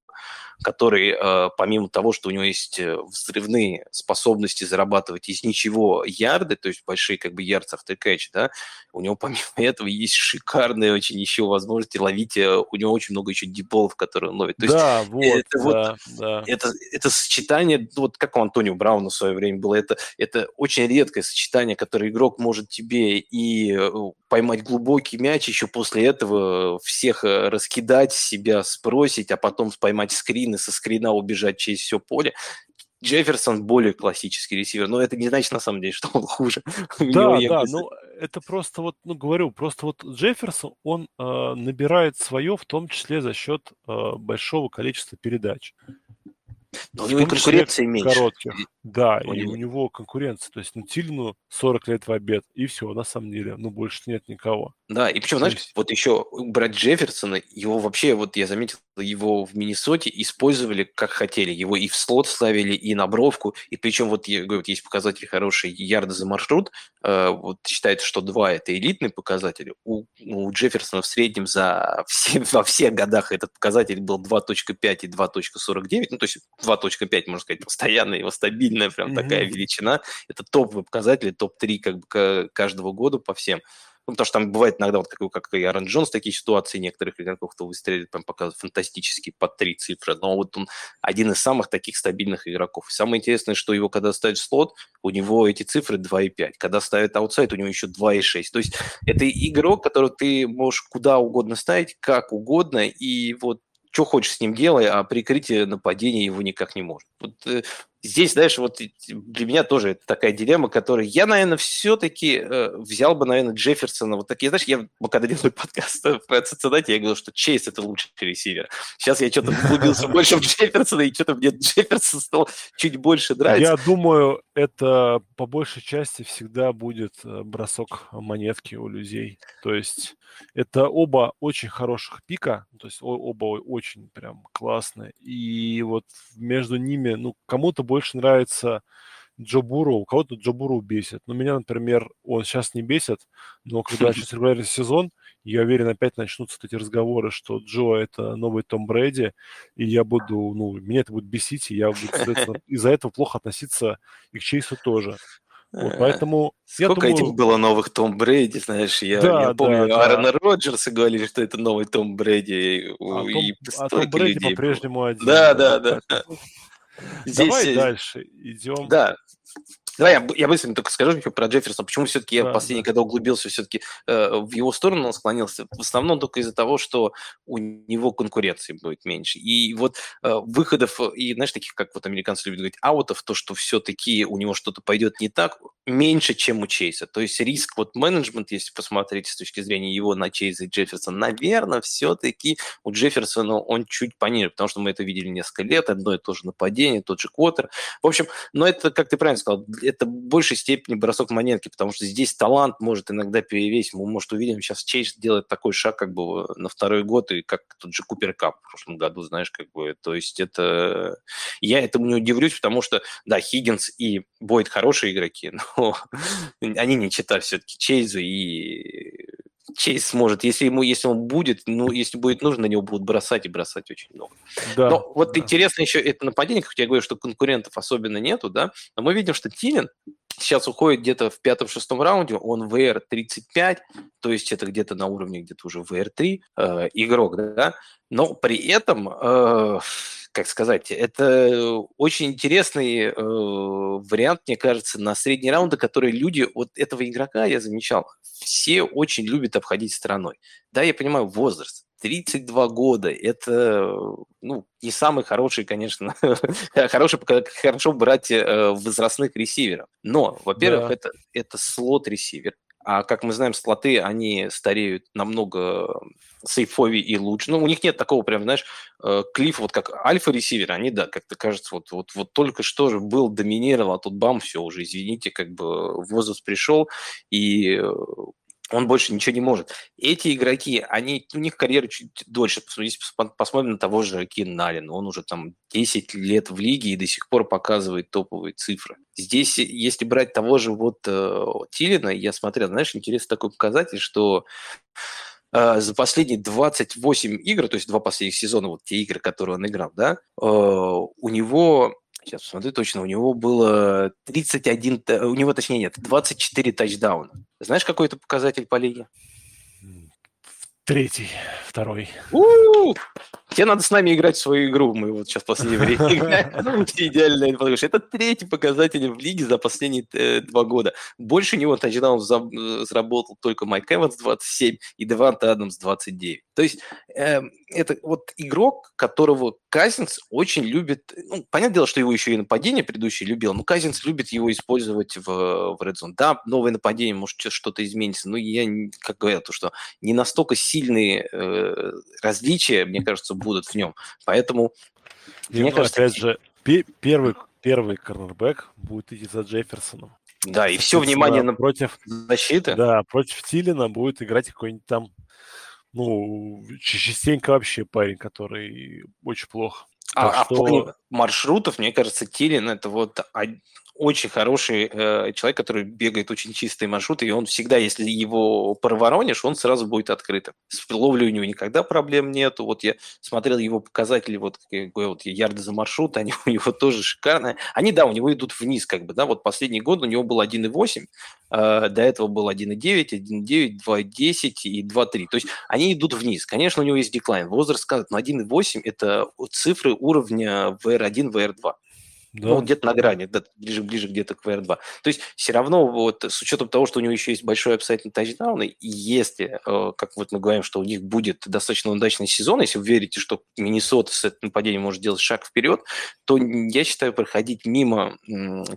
который, э, помимо того, что у него есть э, взрывные способности зарабатывать из ничего ярды, то есть большие как бы ярдс автокэч, да, у него помимо <laughs> этого есть шикарные очень еще возможности ловить, э, у него очень много еще деболов, которые он ловит. То да, есть, вот, это, да, вот, да. Это, это сочетание, вот как у Антонио Брауна в свое время было, это, это очень редкое сочетание, которое игрок может тебе и поймать глубокий мяч, еще после этого всех раскидать, себя сбросить, а потом поймать скрин и со скрина убежать через все поле. Джефферсон более классический ресивер, но это не значит на самом деле, что он хуже. <laughs> Да, да, ну это просто вот, ну говорю, просто вот Джефферсон, он э, набирает свое, в том числе за счет э, большого количества передач. Но у него и конкуренция меньше. Коротких. Да, у и него. у него конкуренция. То есть на Тильну 40 лет в обед, и все, на самом деле. Ну, больше нет никого. Да, и причем, знаешь, есть... вот еще брать Джефферсона, его вообще, вот я заметил, его в Миннесоте использовали как хотели. Его и в слот ставили, и на бровку. И причем вот, я говорю, вот есть показатель хороший ярды за маршрут. Э, вот считается, что 2 – это элитный показатель. У, у Джефферсона в среднем за все, <laughs> во всех годах этот показатель был 2.5 и 2.49. Ну, то есть 2.5, можно сказать, постоянная, его стабильная прям mm-hmm. такая величина. Это топовый показатель, топ-3 как бы каждого года по всем. Ну, потому что там бывает иногда, вот как, как и Аарон Джонс, такие ситуации некоторых игроков, кто выстрелит, там показывают фантастические по три цифры. Но вот он один из самых таких стабильных игроков. И самое интересное, что его, когда ставят слот, у него эти цифры 2,5. Когда ставят аутсайд, у него еще 2,6. То есть это игрок, который ты можешь куда угодно ставить, как угодно, и вот что хочешь с ним делай, а прикрытие нападения его никак не может. Вот, э, здесь, знаешь, вот для меня тоже это такая дилемма, которую я, наверное, все-таки э, взял бы, наверное, Джефферсона. Вот такие, знаешь, я, когда делали подкаст <laughs> про Цициннати, я говорил, что Чейз – это лучший ресивер. Сейчас я что-то углубился <laughs> больше в Джефферсона, и что-то мне Джефферсон стал чуть больше нравиться. Я думаю, это по большей части всегда будет э, бросок монетки у людей. То есть это оба очень хороших пика, то есть оба очень прям классные. И вот между ними, ну, кому-то больше нравится Джо Буру, у кого-то Джо Буру бесит. Но меня, например, он сейчас не бесит, но когда сейчас регулярный сезон, я уверен, опять начнутся эти разговоры, что Джо – это новый Том Брэди, и я буду, ну, меня это будет бесить, и я буду из-за этого плохо относиться и к Чейсу тоже. Вот, э, поэтому Сколько я думаю... этих было новых Том Брэди, знаешь, я, да, я помню, да, Аарона да. Роджерса говорили, что это новый Том Брэди. А, и Том, а Том Брэди по-прежнему один. Да, да, да. да. Здесь... Давай дальше идем. Да, Давай я, я быстренько только скажу еще про Джефферсона. Почему все-таки да, я последний, да. когда углубился все-таки э, в его сторону, он склонился. В основном только из-за того, что у него конкуренции будет меньше. И вот э, выходов, и знаешь, таких, как вот американцы любят говорить, аутов, то, что все-таки у него что-то пойдет не так, меньше, чем у Чейса. То есть риск вот менеджмент, если посмотреть с точки зрения его на Чейза и Джефферсона, наверное, все-таки у Джефферсона он чуть пониже, потому что мы это видели несколько лет, одно и то же нападение, тот же квотер. В общем, но это, как ты правильно сказал, это в большей степени бросок монетки, потому что здесь талант может иногда перевесить. Мы, может, увидим, сейчас Чейз делает такой шаг как бы на второй год, и как тот же Купер Кап в прошлом году, знаешь, как бы, то есть это... Я этому не удивлюсь, потому что, да, Хиггинс и Бойд хорошие игроки, <laughs> но они не читают все-таки Чейзу, и Чейз сможет, если ему, если он будет, ну, если будет нужно, на него будут бросать и бросать очень много. Да, но вот да. интересно еще это нападение, как я говорю, что конкурентов особенно нету, да, но мы видим, что Тилин сейчас уходит где-то в пятом-шестом раунде, он VR 35, то есть это где-то на уровне где-то уже VR 3 э, игрок, да, но при этом э, как сказать, это очень интересный э, вариант, мне кажется, на средние раунды, которые люди, вот этого игрока я замечал, все очень любят обходить стороной. Да, я понимаю, возраст, 32 года, это ну, не самый хороший, конечно, <laughs> хороший, хорошо брать э, возрастных ресиверов. Но, во-первых, да. это, это слот-ресивер. А как мы знаем, слоты, они стареют намного сейфовее и лучше. Ну, у них нет такого прям, знаешь, э, клифа, вот как альфа-ресивер, они, да, как-то кажется, вот, вот, вот только что же был, доминировал, а тут бам, все, уже, извините, как бы возраст пришел, и э, он больше ничего не может. Эти игроки, они, у них карьера чуть дольше. Если посмотрим на того же Кинналина, он уже там 10 лет в лиге и до сих пор показывает топовые цифры. Здесь, если брать того же вот э, Тилина, я смотрел, знаешь, интересный такой показатель, что э, за последние 28 игр, то есть два последних сезона, вот те игры, которые он играл, да, э, у него Сейчас посмотрю точно. У него было 31... У него, точнее, нет, 24 тачдауна. Знаешь, какой это показатель по лиге? Третий, второй. У-у-у! Тебе надо с нами играть в свою игру. Мы вот сейчас в последнее время <laughs> играем. Идеально. Это третий показатель в лиге за последние э, два года. Больше него тачдаун заработал только Майк Эванс 27 и Деванта Адамс 29. То есть э, это вот игрок, которого Казинс очень любит. Ну, понятное дело, что его еще и нападение предыдущее любил, но Казинс любит его использовать в, в Red Zone. Да, новое нападение, может, что-то изменится, но я, как говорят, то, что не настолько сильные э, различия, мне кажется, будут в нем. Поэтому, И, мне кажется... Опять же, первый, первый корнербэк будет идти за Джефферсоном. Да, и все внимание на против защиты. Да, против Тилина будет играть какой-нибудь там ну, частенько вообще парень, который очень плохо. А, а что... в плане маршрутов, мне кажется, Тилин это вот очень хороший э, человек, который бегает очень чистые маршруты, и он всегда, если его проворонишь, он сразу будет открытым. С ловлей у него никогда проблем нету. Вот я смотрел его показатели, вот, вот ярды за маршрут, они <laughs> у него тоже шикарные. Они, да, у него идут вниз, как бы, да, вот последний год у него был 1,8, э, до этого был 1,9, 1,9, 2,10 и 2,3. То есть они идут вниз. Конечно, у него есть деклайн. Возраст сказать, но 1,8 – это цифры уровня VR1, VR2. Да. Ну, где-то на грани, ближе, ближе где-то к VR2. То есть все равно вот с учетом того, что у него еще есть большой обстоятельный тачдаун, и если, э, как вот мы говорим, что у них будет достаточно удачный сезон, если вы верите, что Миннесота с этим нападением может делать шаг вперед, то я считаю, проходить мимо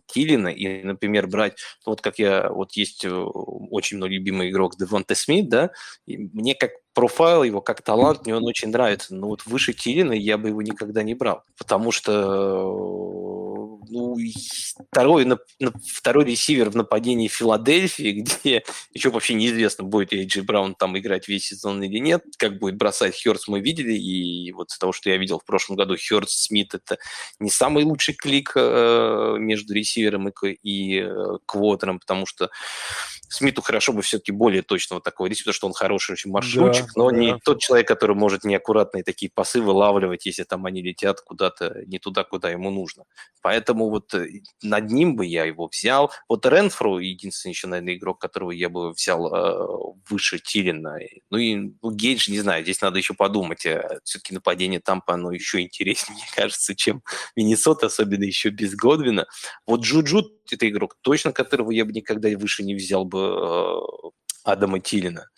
Тилина и, например, брать, вот как я, вот есть э, очень мой любимый игрок Девонте Смит, да, и мне как профайл его, как талант, мне он очень нравится, но вот выше Тилина я бы его никогда не брал, потому что ну, второй, на, на, второй ресивер в нападении Филадельфии, <laughs> где еще вообще неизвестно, будет ли Эйджи Браун там играть весь сезон или нет, как будет бросать Хёрдс, мы видели, и вот с того, что я видел в прошлом году, Хёрдс, Смит – это не самый лучший клик э, между ресивером и, и э, квотером, потому что Смиту хорошо бы все-таки более точного такого ресивера, что он хороший очень маршрутчик, да, но да. не тот человек, который может неаккуратные такие пасы вылавливать, если там они летят куда-то не туда, куда ему нужно. Поэтому вот э, над ним бы я его взял. Вот Ренфру, единственный еще, наверное, игрок, которого я бы взял э, выше Тилина. Ну и ну, Гейдж, не знаю, здесь надо еще подумать. Э, все-таки нападение Тампа, оно еще интереснее, <laughs> мне кажется, чем Миннесота, особенно еще без Годвина. Вот Джуджу это игрок, точно которого я бы никогда выше не взял бы э, Адама Тилина.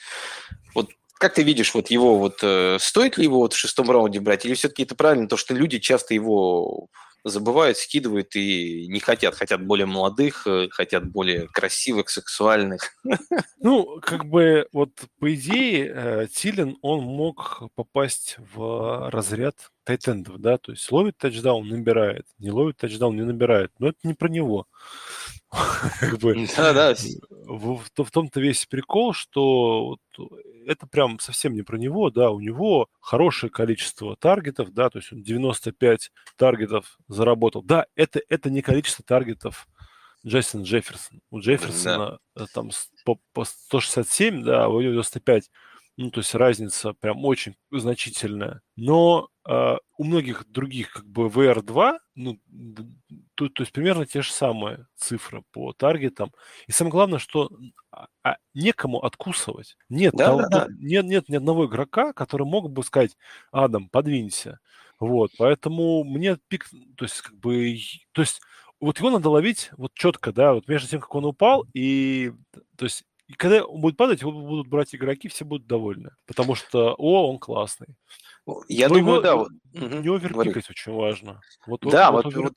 Вот как ты видишь, вот его вот э, стоит ли его вот в шестом раунде брать, или все-таки это правильно, то, что люди часто его забывают, скидывают и не хотят, хотят более молодых, э, хотят более красивых, сексуальных. <laughs> Ну, как бы вот по идее Тилин, он мог попасть в разряд тайтендов, да, то есть ловит тачдаун, набирает, не ловит тачдаун, не набирает, но это не про него. <laughs> как бы, да. В, том-то весь прикол, что это прям совсем не про него, да, у него хорошее количество таргетов, да, то есть он 95 таргетов заработал. Да, это, это не количество таргетов Джейсон Джефферсон. У Джефферсона да. Э, там по, по 167, да, а у него 95. Ну, то есть разница прям очень значительная. Но э, у многих других как бы VR2, ну, то, то есть примерно те же самые цифры по таргетам. И самое главное, что а, а, некому откусывать. Нет, да, того, да, да. Нет, нет ни одного игрока, который мог бы сказать, Адам, подвинься. Вот, поэтому мне пик, то есть как бы, то есть вот его надо ловить вот четко, да, вот между тем, как он упал, и, то есть и когда он будет падать, его будут брать игроки, все будут довольны. Потому что, о, он классный. Я Но думаю, его, да. Вот, не оверпикать очень важно. Вот, да, вот, вот, овер... вот,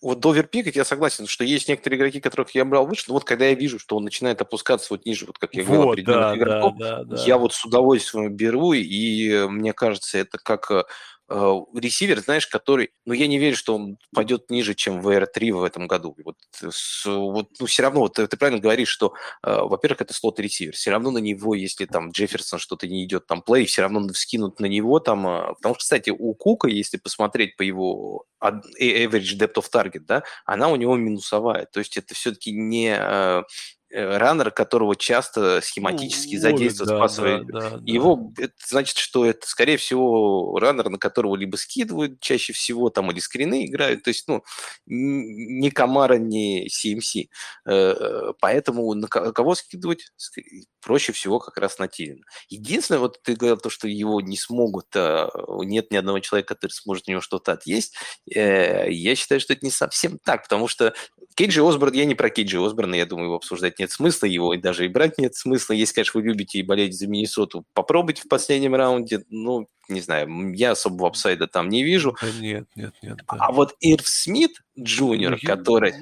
вот оверпикать я согласен, что есть некоторые игроки, которых я брал выше, но вот когда я вижу, что он начинает опускаться вот ниже, вот как я говорил, вот, да, игроков, да, да, я вот с удовольствием беру, и мне кажется, это как э, Э, ресивер, знаешь, который, ну, я не верю, что он пойдет ниже, чем VR3 в этом году. Вот, с, вот ну, все равно, вот, ты, ты правильно говоришь, что, э, во-первых, это слот ресивер. Все равно на него, если там Джефферсон что-то не идет, там плей, все равно скинут на него там, э, потому что, кстати, у Кука, если посмотреть по его average depth of target, да, она у него минусовая. То есть это все-таки не э, Э, раннер, которого часто схематически ну, задействуют, да. Да, да, Его, это значит, что это, скорее всего, раннер, на которого либо скидывают чаще всего, там, или скрины играют, то есть, ну, ни Камара, ни CMC. Э, э, поэтому на кого скидывать? Проще всего как раз на Тилина. Единственное, вот ты говорил то, что его не смогут, а, нет ни одного человека, который сможет у него что-то отъесть, я считаю, что это не совсем так, потому что Кейджи Осборн, я не про Кейджи Осборна, я думаю, его обсуждать нет смысла, его даже и брать нет смысла. Если, конечно, вы любите и болеете за Миннесоту, попробуйте в последнем раунде. Ну, не знаю, я особого апсайда там не вижу. Нет, нет, нет. Да. А вот Ирв Смит Джуниор, который,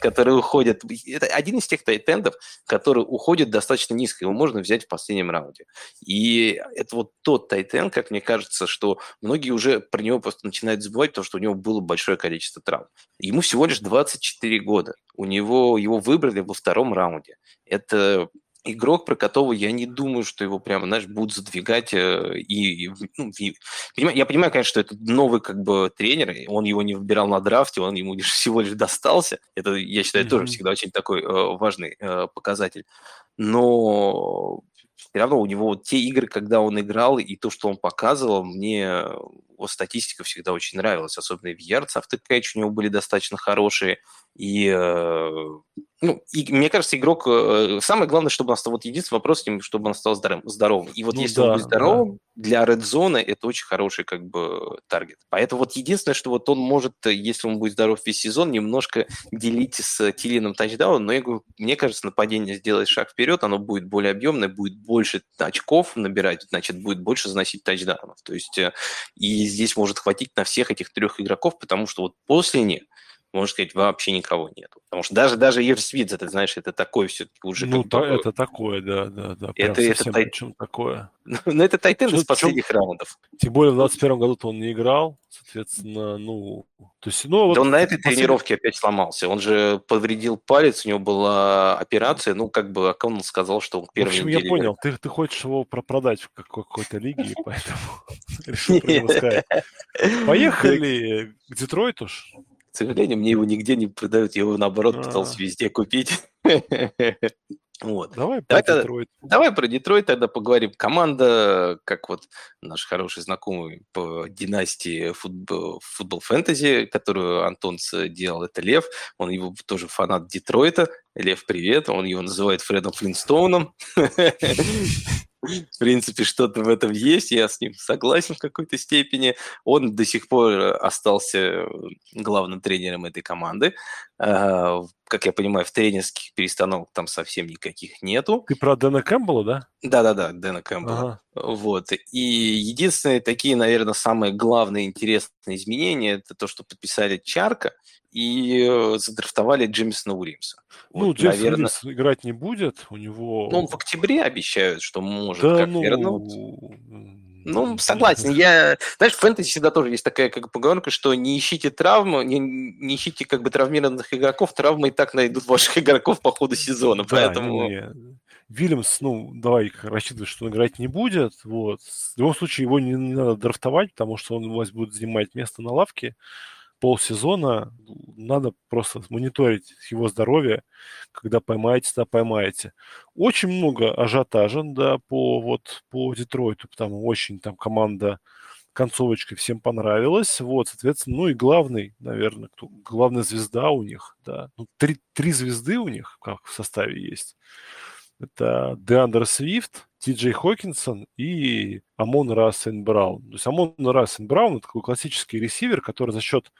который уходит, это один из тех тайтендов, который уходит достаточно низко, его можно взять в последнем раунде. И это вот тот тайтенд, как мне кажется, что многие уже про него просто начинают забывать, потому что у него было большое количество травм. Ему всего лишь 24 года. У него его выбрали во втором раунде. Это игрок, про которого я не думаю, что его прямо, знаешь, будут задвигать. Э, и, ну, и, понимаю, я понимаю, конечно, что это новый как бы тренер, он его не выбирал на драфте, он ему <laughs> всего лишь достался. Это, я считаю, mm-hmm. тоже всегда очень такой э, важный э, показатель. Но все равно у него вот те игры, когда он играл, и то, что он показывал, мне статистика всегда очень нравилась, особенно в Yards, автокэч у него были достаточно хорошие, и э, ну, и мне кажется, игрок... Э, самое главное, чтобы он остался... Вот единственный вопрос с ним, чтобы он остался здоровым. здоровым. И вот ну, если да, он будет здоровым, да. для Red Zone это очень хороший как бы таргет. Поэтому вот единственное, что вот он может, если он будет здоров весь сезон, немножко делить с Тилином тачдауном. Но я говорю, мне кажется, нападение сделает шаг вперед, оно будет более объемное, будет больше очков набирать, значит, будет больше заносить тачдаунов. То есть э, и здесь может хватить на всех этих трех игроков, потому что вот после них можно сказать, вообще никого нет. Потому что даже, даже Ерсвиц, это, знаешь, это такое все-таки уже... Ну, та, это такое, да, да, да. Это, это тай... такое. <laughs> Ну, это Тайтен из последних раундов. Тем более в 21 году он не играл, соответственно, ну... То есть, ну, вот да он на этой последний... тренировке опять сломался. Он же повредил палец, у него была операция, ну, как бы он сказал, что он первый В общем, я понял, ты, ты хочешь его продать в какой-то лиге, поэтому <laughs> решил <laughs> Поехали к Детройту к сожалению, мне его нигде не продают, я его, наоборот, пытался везде купить. <laughs> Вот. Давай про давай, Детройт. Давай про Детройт тогда поговорим. Команда, как вот наш хороший знакомый по династии футбол, футбол фэнтези, которую Антон делал, это Лев. Он его тоже фанат Детройта. Лев, привет. Он его называет Фредом Флинстоуном. <laughs> в принципе, что-то в этом есть, я с ним согласен в какой-то степени. Он до сих пор остался главным тренером этой команды. Как я понимаю, в тренерских перестановок там совсем никаких нету. Ты про Дэна Кэмпбелла, да? Да-да-да, Дэна Кэмпбелла. Ага. Вот. И единственные такие, наверное, самые главные интересные изменения, это то, что подписали Чарка и э, задрафтовали Джеймсона Уильямса. Ну, вот, Джеймс наверное... Уильямс играть не будет, у него... Ну, он в октябре обещают, что может да, как ну... вернуться. Ну, согласен. Я, знаешь, в фэнтези всегда тоже есть такая как поговорка, что не ищите травму, не, не ищите как бы травмированных игроков, травмы и так найдут ваших игроков по ходу сезона, да, поэтому... Не, Вильямс, ну, давай рассчитывать, что он играть не будет, вот. В любом случае его не, не надо драфтовать, потому что он у вас будет занимать место на лавке, полсезона надо просто мониторить его здоровье, когда поймаете, да, поймаете. Очень много ажиотажа, да, по, вот, по Детройту, потому очень там команда концовочкой всем понравилась, вот, соответственно, ну и главный, наверное, кто, главная звезда у них, да, ну, три, три звезды у них, как в составе есть. Это ДеАндре Свифт, Ти Джей Хокинсон и Амон-Ра Сент-Браун. То есть Амон-Ра Сент-Браун – это такой классический ресивер, который за счет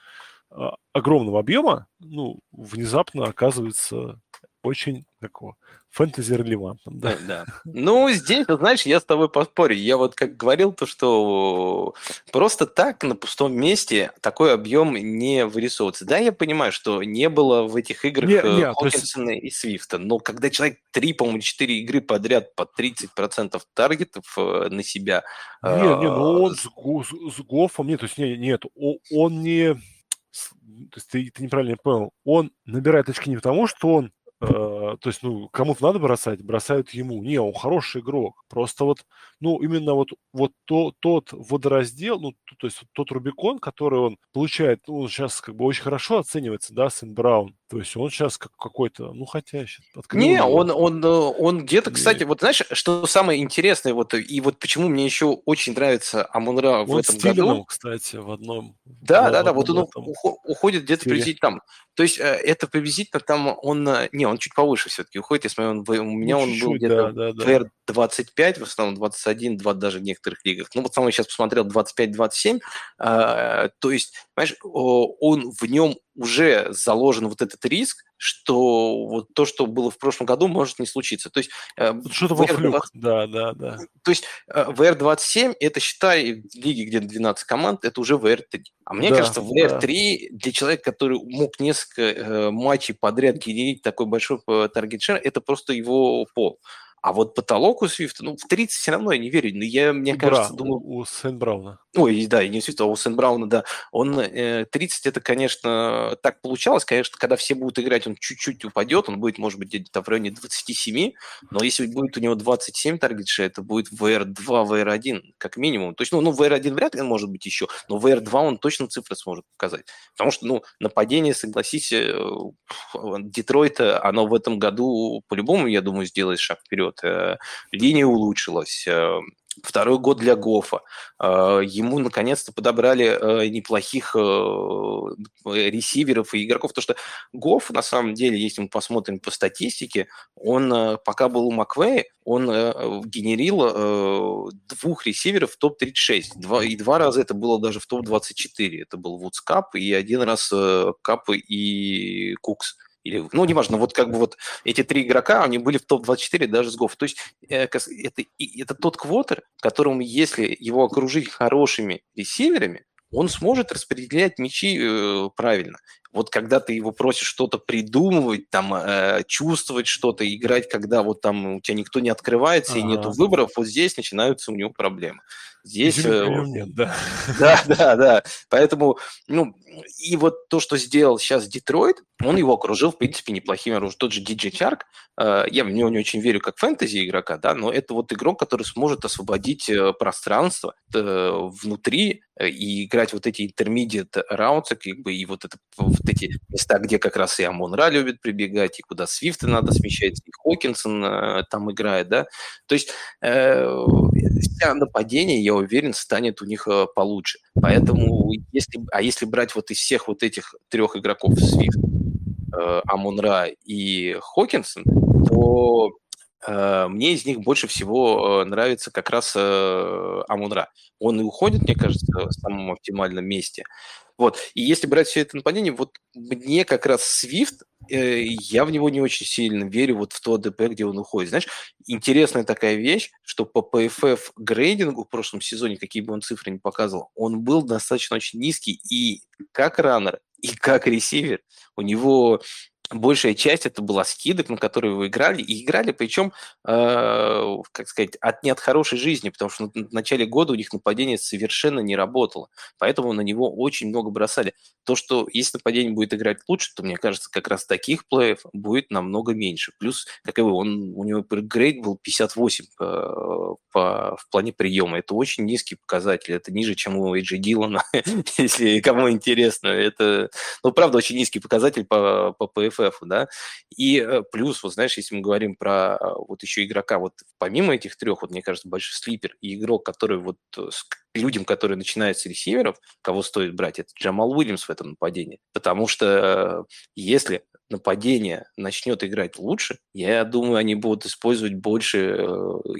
а, огромного объема ну, внезапно оказывается очень такого фэнтези релевантным, да. да. Ну, здесь, знаешь, я с тобой поспорю. Я вот как говорил, то, что просто так на пустом месте такой объем не вырисовывается. Да, я понимаю, что не было в этих играх не, не, Хокинсона есть... и Свифта, но когда человек три, по-моему, четыре игры подряд по 30% таргетов э, на себя... Не, не, ну он с, с, с Гофом, нет, то есть нет, нет, он не... То есть ты, ты неправильно понял. Он набирает очки не потому, что он Э, то есть, ну, кому-то надо бросать, бросают ему. Не, он хороший игрок. Просто вот, ну, именно вот, вот то, тот водораздел, ну, то, есть тот Рубикон, который он получает, ну, он сейчас как бы очень хорошо оценивается, да, Сэн Браун. То есть он сейчас как какой-то, ну, хотя сейчас Не, его. он, он, э, он где-то, кстати, вот знаешь, что самое интересное, вот, и вот почему мне еще очень нравится Амунра в этом году. кстати, в одном. Да, да, да, вот он этом... уходит где-то приблизительно там. То есть э, это приблизительно там он, не, он чуть повыше все-таки уходит, я смотрю, он, у меня ну, он был где-то да, да, да. 25, в основном 21, 20 даже в некоторых лигах. Ну, вот сам сейчас посмотрел 25-27. А, то есть, понимаешь, он в нем уже заложен вот этот риск, что вот то, что было в прошлом году, может не случиться. То есть э, что-то во флюк, да, да, да. То есть э, VR27 это считай лиги, где 12 команд, это уже VR3. А мне да, кажется, VR3 да. для человека, который мог несколько э, матчей подряд генерить такой большой таргет шер, это просто его пол. А вот потолок у Свифта, ну, в 30 все равно я не верю. Но я, мне у кажется, Бра, думаю... У, у Сен-Брауна. Ой, да, и не у Свифта, а у Сен-Брауна, да. Он э, 30 это, конечно, так получалось. Конечно, когда все будут играть, он чуть-чуть упадет. Он будет, может быть, где-то в районе 27. Но если будет у него 27 таргет это будет VR2, VR1, как минимум. То есть, ну, ну VR1 вряд ли может быть еще, но VR2 он точно цифры сможет показать. Потому что, ну, нападение, согласись, э, Детройта, оно в этом году по-любому, я думаю, сделает шаг вперед. Э, линия улучшилась, э, второй год для Гофа. Ему наконец-то подобрали неплохих ресиверов и игроков, потому что Гоф, на самом деле, если мы посмотрим по статистике, он, пока был у Маквея, он генерил двух ресиверов в топ-36. Два, и два раза это было даже в топ-24. Это был Вудс Кап и один раз Кап и Кукс или, ну, неважно, вот как бы вот эти три игрока, они были в топ-24 даже с ГОФ. То есть э, это, это тот квотер, которому, если его окружить хорошими ресиверами, он сможет распределять мячи э, правильно. Вот когда ты его просишь что-то придумывать, там, э, чувствовать что-то, играть, когда вот там у тебя никто не открывается ага. и нету выборов, вот здесь начинаются у него проблемы. Здесь... Э, нет, да. <laughs> Да, да, да. Поэтому, ну, и вот то, что сделал сейчас Детройт, он его окружил, в принципе, неплохим оружием. Тот же DJ Chark, э, я в него не очень верю как фэнтези игрока, да, но это вот игрок, который сможет освободить э, пространство внутри и играть вот эти intermediate rounds, как бы, и вот, это, вот эти места, где как раз и Амон Ра любит прибегать, и куда Свифта надо смещать, и Хокинсон там играет, да. То есть э, вся нападение, я уверен, станет у них э, получше. Поэтому, если, а если брать вот из всех вот этих трех игроков, Свифт, э, Амунра и Хокинсон, то э, мне из них больше всего нравится как раз Амунра. Он и уходит, мне кажется, в самом оптимальном месте. Вот. И если брать все это нападение, вот мне как раз Свифт, э, я в него не очень сильно верю, вот в то АДП, где он уходит. Знаешь, интересная такая вещь, что по PFF грейдингу в прошлом сезоне, какие бы он цифры не показывал, он был достаточно очень низкий и как раннер, и как ресивер. У него большая часть это была скидок, на которые вы играли, и играли, причем, э, как сказать, от, не от хорошей жизни, потому что в начале года у них нападение совершенно не работало, поэтому на него очень много бросали. То, что если нападение будет играть лучше, то, мне кажется, как раз таких плеев будет намного меньше. Плюс, как и вы, он, у него грейд был 58 по, по, в плане приема. Это очень низкий показатель, это ниже, чем у Эйджи Дилана, <laughs> если кому интересно. Это, ну, правда, очень низкий показатель по, по PF ПФФ, да, и э, плюс, вот знаешь, если мы говорим про э, вот еще игрока, вот помимо этих трех, вот мне кажется, большой слипер и игрок, который вот э, людям, которые начинают с ресиверов, кого стоит брать, это Джамал Уильямс в этом нападении. Потому что если нападение начнет играть лучше, я думаю, они будут использовать больше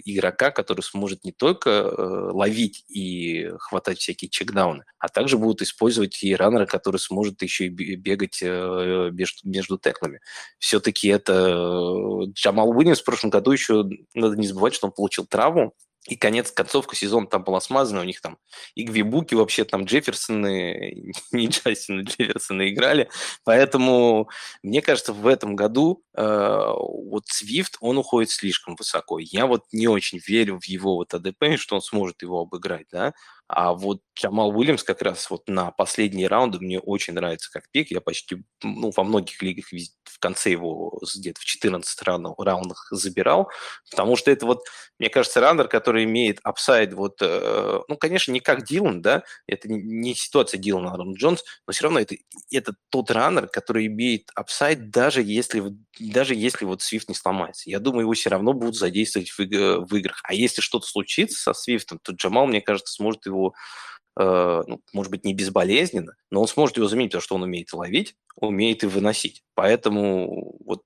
игрока, который сможет не только ловить и хватать всякие чекдауны, а также будут использовать и раннера, который сможет еще и бегать между, между теклами. Все-таки это э, Джамал Уильямс в прошлом году еще, надо не забывать, что он получил травму, и конец, концовка сезона там была смазана, у них там и Гвибуки вообще там Джефферсоны, <laughs> не Джастина Джефферсона играли, поэтому мне кажется, в этом году э, вот Свифт, он уходит слишком высоко. Я вот не очень верю в его вот АДП, что он сможет его обыграть, да, а вот Джамал Уильямс как раз вот на последние раунды мне очень нравится как пик. Я почти ну, во многих лигах в конце его где-то в 14 раундах забирал, потому что это вот, мне кажется, раннер, который имеет upside вот, э, ну, конечно, не как Диллон, да, это не ситуация Диллона Аарон Джонс, но все равно это, это тот раннер, который имеет upside, даже если, даже если вот Свифт не сломается. Я думаю, его все равно будут задействовать в, в играх. А если что-то случится со Свифтом, то Джамал, мне кажется, сможет его э, ну, может быть, не безболезненно, но он сможет его заменить, потому что он умеет ловить, умеет и выносить. Поэтому вот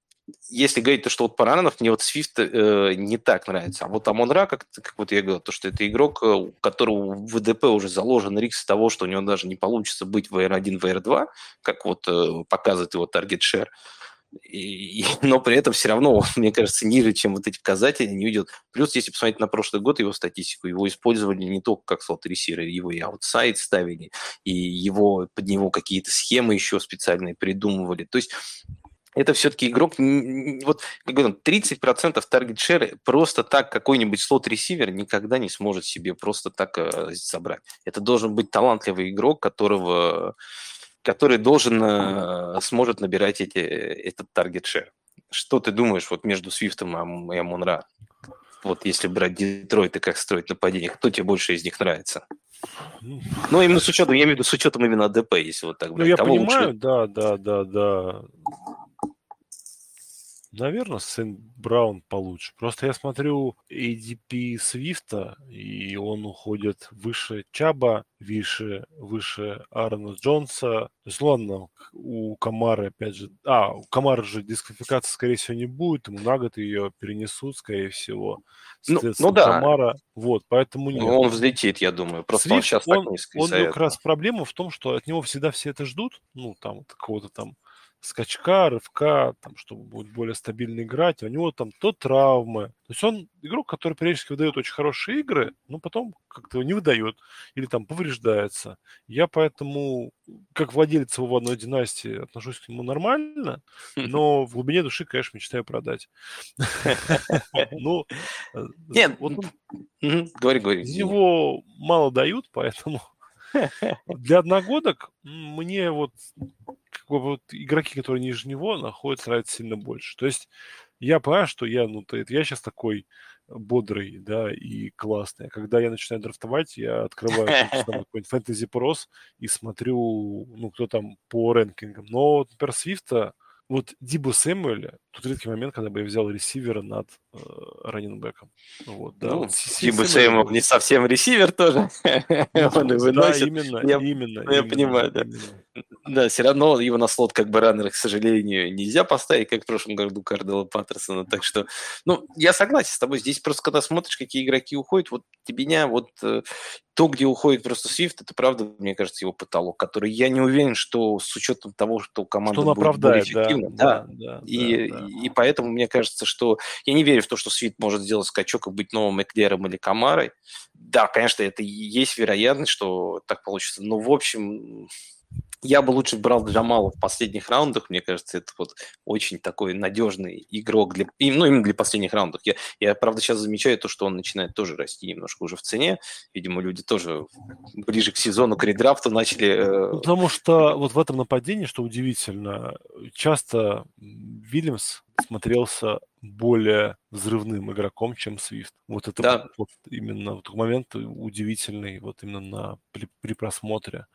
если говорить, то, что вот про раннеров, мне вот Свифт э, не так нравится. А вот Амон-Ра, как, как вот я говорил, то, что это игрок, э, у которого в ADP уже заложен риск того, что у него даже не получится быть в WR1, WR2, как вот э, показывает его target share, и, <laughs> но при этом все равно, <laughs> мне кажется, ниже, чем вот эти показатели, не уйдет. Плюс, если посмотреть на прошлый год его статистику, его использовали не только как slot receiver, его и outside ставили, и его, под него какие-то схемы еще специальные придумывали. То есть это все-таки игрок, вот, как говорю, 30% таргет шеры просто так какой-нибудь слот-ресивер никогда не сможет себе просто так э, забрать. Это должен быть талантливый игрок, которого, который должен, э, сможет набирать эти, этот таргет шер. Что ты думаешь вот между Свифтом и Амонра? Вот если брать Детройт и как строить нападение, кто тебе больше из них нравится? Ну, именно с учетом, я имею в виду с учетом именно АДП, если вот так брать. Ну, я Кого понимаю, лучше? да, да, да, да. Наверное, сын Браун получше. Просто я смотрю ADP Свифта, и он уходит выше Чаба, выше, выше Аарона Джонса. То есть, ладно, у Камары, опять же... А, у Камары же дисквалификации, скорее всего, не будет. Ему на год ее перенесут, скорее всего. Ну, ну да. Камара... Вот, поэтому нет. Он взлетит, я думаю. Просто Свифт, он сейчас он, так низко. Он, как раз проблема в том, что от него всегда все это ждут. Ну, там, какого-то там скачка, рывка, там, чтобы будет более стабильно играть. У него там то травмы. То есть он игрок, который периодически выдает очень хорошие игры, но потом как-то не выдает или там повреждается. Я поэтому, как владелец его в одной династии, отношусь к нему нормально, но в глубине души, конечно, мечтаю продать. <laughs> Ну, э, нет, говори, говори. Из него мало дают, поэтому <laughs> для одногодок мне вот вот игроки, которые ниже него, находятся нравятся сильно больше. То есть я понимаю, что я, ну, я сейчас такой бодрый, да, и классный. А когда я начинаю драфтовать, я открываю <laughs> какой-нибудь фэнтези прос и смотрю, ну, кто там по рэнкингам. Но, например, Свифта, вот Дибу Сэмюэля, тут редкий момент, когда бы я взял ресивера над э, раннинбеком. Вот, да. Ну, вот, Дибу Сэмюэл не совсем ресивер тоже. <laughs> Он и выносит. Да, именно, я, именно. Ну, я именно, понимаю, да. Да, все равно его на слот как бы раннера, к сожалению, нельзя поставить, как в прошлом году Кардела Паттерсона. Так что, ну, я согласен с тобой. Здесь просто, когда смотришь, какие игроки уходят, вот меня вот э, то, где уходит просто Свифт, это правда, мне кажется, его потолок, который я не уверен, что с учетом того, что команда что будет более эффективна. Да, да, да, и, да, да. и поэтому мне кажется, что я не верю в то, что Свифт может сделать скачок и быть новым Эклером или Камарой. Да, конечно, это есть вероятность, что так получится. Но, в общем, я бы лучше брал Джамала в последних раундах. Мне кажется, это вот очень такой надежный игрок для, ну, именно для последних раундов. Я, я, правда, сейчас замечаю то, что он начинает тоже расти немножко уже в цене. Видимо, люди тоже ближе к сезону, к редрафту начали... Э... Потому что вот в этом нападении, что удивительно, часто Вильямс смотрелся более взрывным игроком, чем Свифт. Вот это да. вот, вот именно вот момент удивительный, вот именно на, при, при просмотре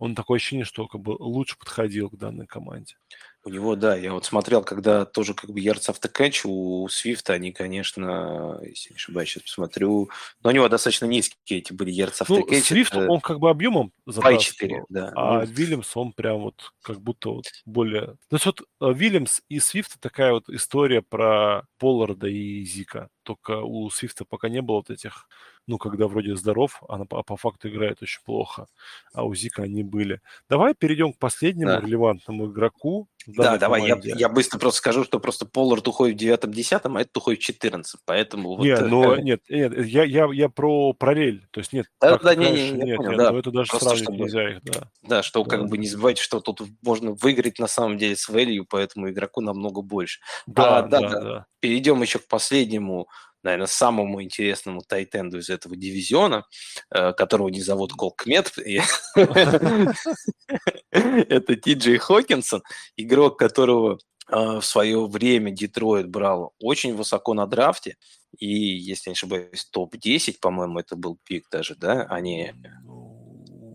он такое ощущение, что как бы лучше подходил к данной команде. У него, да, я вот смотрел, когда тоже как бы ярдс автокэч у Свифта, они, конечно, если не ошибаюсь, сейчас посмотрю, но у него достаточно низкие эти были ярдс автокэч. Ну, Свифт, это... он как бы объемом забрасывал, да. а ну... Вильямс, он прям вот как будто вот более... То есть вот э, Вильямс и Свифт такая вот история про Полларда и Зика, только у Свифта пока не было вот этих ну, когда вроде здоров, а, по, а по факту играет очень плохо, а у Зика они были. Давай перейдем к последнему да. релевантному игроку. Да, давай, я, я быстро просто скажу, что просто Поллард уходит в девятом-десятом, а этот уходит в четырнадцатом, поэтому... Вот... Нет, ну, нет, нет, я, я, я про параллель, то есть нет, да, да, не, не, не, нет, понял, нет, да. это даже просто сравнивать чтобы... нельзя их, да. Да, что да. как бы не забывайте, что тут можно выиграть на самом деле с value, поэтому игроку намного больше. Да, а, да, да, да. да. Перейдем еще к последнему наверное, самому интересному тайтенду из этого дивизиона, э, которого не зовут Колкмет. <laughs> Это Ти Хокинсон, игрок, которого э, в свое время Детройт брал очень высоко на драфте, и, если не ошибаюсь, топ-10, по-моему, это был пик даже, да, они...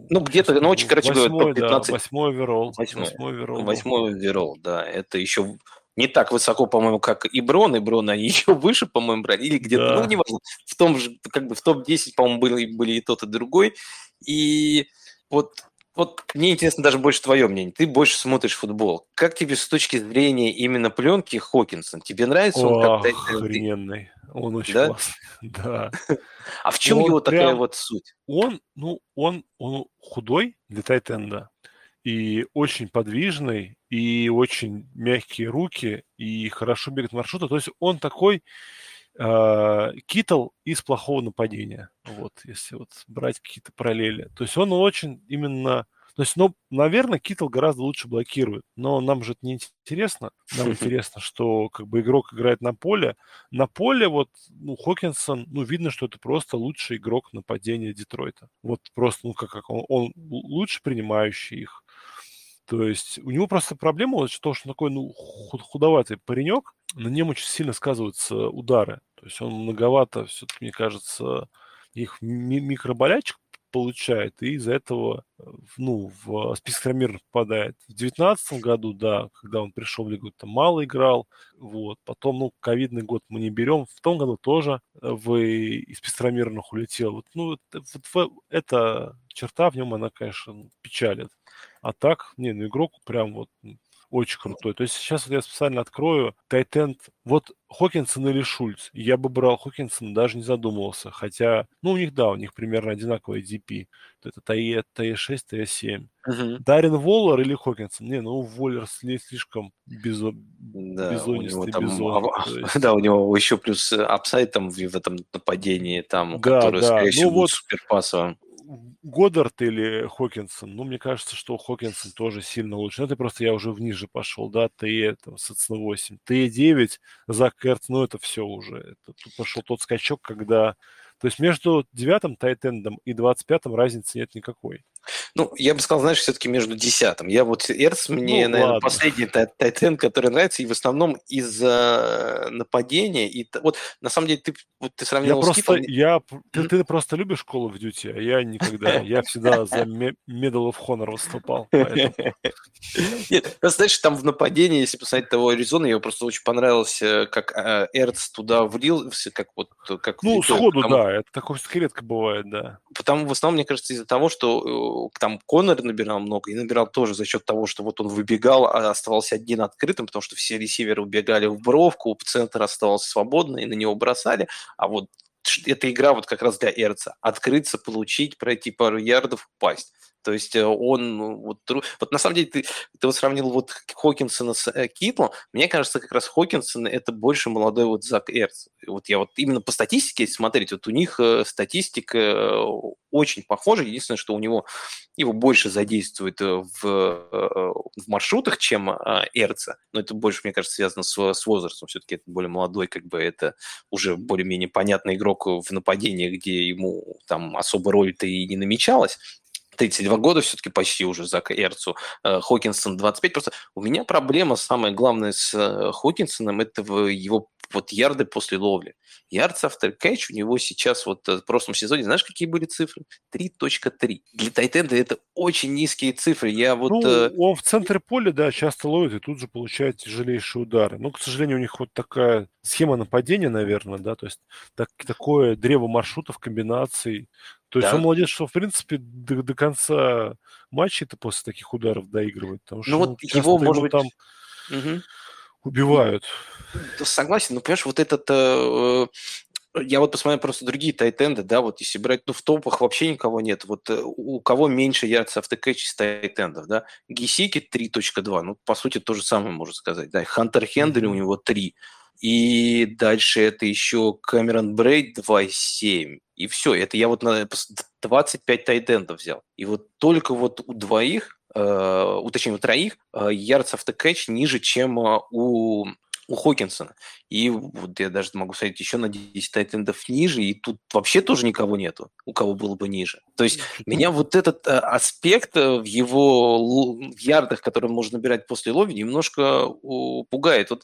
Ну, где-то, ну, очень, короче говоря, топ-15. Восьмой оверолл. Восьмой оверолл. Восьмой оверолл, да. Это еще не так высоко, по-моему, как и Брон, и Брон они <laughs> еще выше, по-моему, брали, или где-то, да. ну, неважно, в том же, как бы в топ-10, по-моему, были, были и тот, и другой, и вот вот мне интересно даже больше твое мнение. Ты больше смотришь футбол. Как тебе с точки зрения именно пленки Хокинсон? Тебе нравится он как Охрененный. Он очень да? классный. <laughs> Да. А в чем он его прям, такая вот суть? Он, ну, он, он худой для тайтенда и очень подвижный, и очень мягкие руки, и хорошо бегает маршрута. То есть он такой китл из плохого нападения. Вот, если вот брать какие-то параллели. То есть он очень именно То есть, ну, наверное, Китл гораздо лучше блокирует, но нам же это не интересно. Нам <laughs> интересно, что как бы игрок играет на поле. На поле вот, ну, Хокинсон, ну, видно, что это просто лучший игрок нападения Детройта. Вот просто, ну, как, как он, он лучше принимающий их. То есть у него просто проблема вот что он такой, ну, худоватый паренек, на нем очень сильно сказываются удары. То есть он многовато, все-таки, мне кажется, их микроболячек получает, и из-за этого ну, в список травмированных попадает. В 2019 году, да, когда он пришел в лигу, там мало играл, вот. Потом, ну, ковидный год мы не берем. В том году тоже в, из травмированных улетел. Вот, ну, вот, вот, эта черта в нем, она, конечно, печалит. А так, не, ну, игрок прям вот очень крутой. То есть сейчас вот я специально открою Тайтенд. Вот Хокинсон или Шульц. Я бы брал Хокинсона, даже не задумывался. Хотя, ну, у них, да, у них примерно одинаковый ADP. Это TE, TE6, TE7. Угу. Дарин Воллер или Хокинсон? Не, ну, Воллер слишком безо... да, бизонистый там, бизон. <laughs> есть... Да, у него еще плюс upside там в, в этом нападении, там, да, который, да. скорее ну, всего, вот, суперпасовым. Годдард или Хокинсон, ну, мне кажется, что Хокинсон тоже сильно лучше. Ну, это просто я уже вниже пошел, да, TE, там, соответственно, 8. TE9, Зак Эрц, ну, это все уже. Это, тут пошел тот скачок, когда... То есть между девятым тайтендом и двадцать пятым разницы нет никакой. Ну, я бы сказал, знаешь, все-таки между десятым. Я вот Эрц мне, ну, наверное, ладно. последний тайтен, который нравится, и в основном из-за нападения. И вот на самом деле ты, вот, ты сравнил я с просто, я, ты, ты просто любишь Call of Duty, а я никогда. <laughs> Я всегда за Medal of Honor выступал. <laughs> Нет, знаешь, там в нападении, если посмотреть того Аризона, я просто очень понравилось, э, как э, Эрц туда влился, как вот... Как ну, сходу, да, это такое редко бывает, да. Потому в основном, мне кажется, из-за того, что там Коннор набирал много, и набирал тоже за счет того, что вот он выбегал, а оставался один открытым, потому что все ресиверы убегали в бровку, центр оставался свободный, и на него бросали, а вот эта игра вот как раз для Эрца. Открыться, получить, пройти пару ярдов, упасть. То есть э, он ну, вот, вот на самом деле ты, ты вот сравнил вот Хокинсона с э, Китлом. Мне кажется, как раз Хокинсон это больше молодой вот Зак Эрц. Вот я вот именно по статистике, если смотреть, вот у них э, статистика э, очень похожа. Единственное, что у него его больше задействует в, в маршрутах, чем э, Эрца. Но это больше, мне кажется, связано с, с возрастом. Все-таки это более молодой, как бы это уже более-менее понятный игрок в нападении, где ему там особо роль-то и не намечалась. 32 года все-таки почти уже за Эрцу. Э, Хокинсон 25. Просто у меня проблема самая главная с э, Хокинсоном – это его вот ярды после ловли. Ярдс автор кэч у него сейчас вот э, в прошлом сезоне, знаешь, какие были цифры? 3.3. Для Тайтенда это очень низкие цифры. Я вот... Ну, он в центре поля, да, часто ловит и тут же получает тяжелейшие удары. Но, к сожалению, у них вот такая схема нападения, наверное, да, то есть так, такое древо маршрутов, комбинаций. То есть да. он молодец, что, в принципе, до, до конца матча это после таких ударов доигрывает. Потому ну что, ну, вот его, может быть... там угу. убивают. Согласен, но, понимаешь, вот этот... Э, я вот посмотрел просто другие тайтенды, да, вот если брать, ну, в топах вообще никого нет. Вот э, у кого меньше ярдс автокэч из тайтендов, да? Гисики 3.2, ну, по сути, то же самое можно сказать, да. Хантер mm-hmm. у него 3. И дальше это еще Камерон Брейд 2.7. И все, это я вот на 25 тайтендов взял. И вот только вот у двоих, э, у, точнее, у троих э, ярдс автокэч ниже, чем э, у у Хокинсона. И вот я даже могу сказать еще на 10 тайтендов ниже, и тут вообще тоже никого нету, у кого было бы ниже. То есть <laughs> меня вот этот а, аспект э, в его в ярдах, который он может набирать после лови, немножко пугает. Вот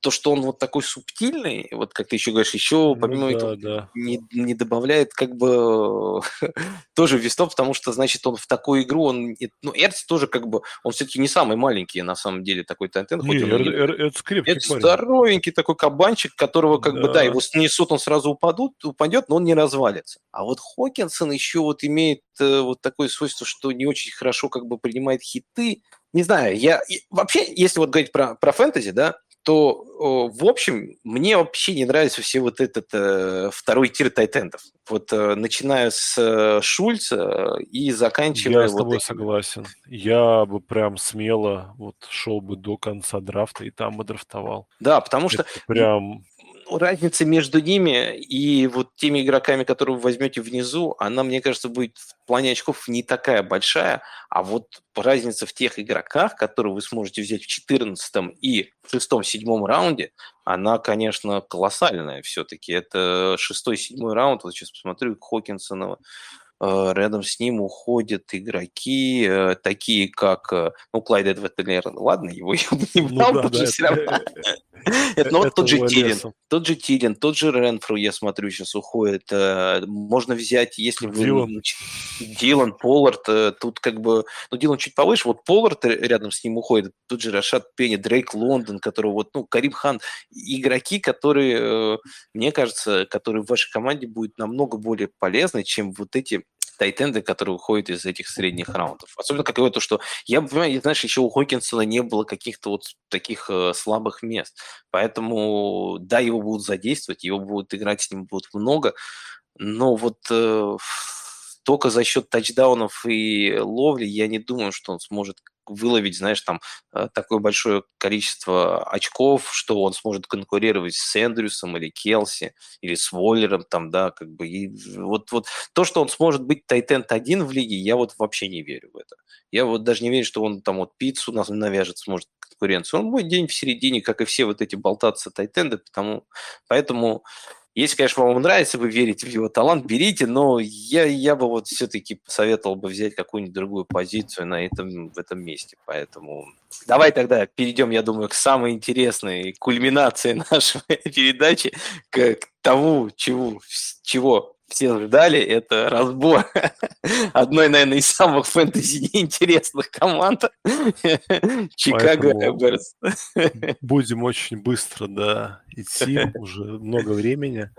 то, что он вот такой субтильный, вот как ты еще говоришь, еще ну, помимо да, этого да. Не, не добавляет как бы <laughs> тоже вестов, потому что, значит, он в такую игру, он, ну, Эрц тоже как бы, он все-таки не самый маленький на самом деле такой тайтенд. Не, Эрц крепкий здоровенький такой кабанчик, которого как да. бы, да, его снесут, он сразу упадут, упадет, но он не развалится. А вот Хокинсон еще вот имеет э, вот такое свойство, что не очень хорошо как бы принимает хиты. Не знаю, я вообще, если вот говорить про, про фэнтези, да, то, в общем, мне вообще не нравится все вот этот э, второй тир тайтендов. Вот э, начиная с э, Шульца и заканчивая... Я с тобой вот согласен. Я бы прям смело вот шел бы до конца драфта и там бы драфтовал. Да, потому что... Это прям разница между ними и вот теми игроками, которые вы возьмете внизу, она, мне кажется, будет в плане очков не такая большая, а вот разница в тех игроках, которые вы сможете взять в 14 и в 6-7 раунде, она, конечно, колоссальная все-таки. Это 6-7 раунд, вот сейчас посмотрю, Хокинсонова, рядом с ним уходят игроки, э, такие как, э, ну, Клайд Эдвард ладно, его <laughs> я бы не ну брал, ну, да, да, все равно. <laughs> Это, ну, вот тот же Тилин, тот же Тилин, тот же Ренфру, я смотрю, сейчас уходит. Можно взять, если вы... Дилан. Дилан, Поллард, тут как бы... Ну, Дилан чуть повыше, вот Поллард рядом с ним уходит, тут же Рашат Пенни, Дрейк Лондон, который вот, ну, Карим Хан, игроки, которые, мне кажется, которые в вашей команде будут намного более полезны, чем вот эти тайтенды, которые уходят из этих средних раундов. Особенно как то, что я понимаю, знаешь, еще у Хокинсона не было каких-то вот таких э, слабых мест. Поэтому, да, его будут задействовать, его будут играть, с ним будут много, но вот э, только за счет тачдаунов и ловли я не думаю, что он сможет выловить, знаешь, там э, такое большое количество очков, что он сможет конкурировать с Эндрюсом или Келси, или с Воллером, там, да, как бы, и вот, вот то, что он сможет быть тайтенд один в лиге, я вот вообще не верю в это. Я вот даже не верю, что он там вот пиццу нас навяжет, сможет конкуренцию. Он будет день в середине, как и все вот эти болтаться тайтенды, потому, поэтому если, конечно, вам нравится, вы верите в его талант, берите, но я, я бы вот все-таки посоветовал бы взять какую-нибудь другую позицию на этом, в этом месте. Поэтому давай тогда перейдем, я думаю, к самой интересной кульминации <laughs> нашей передачи, к, к тому, чего, чего все ждали, это разбор <laughs> одной, наверное, из самых фэнтези неинтересных команд <laughs> Чикаго Эберс. <laughs> Будем очень быстро, да, идти, уже много времени.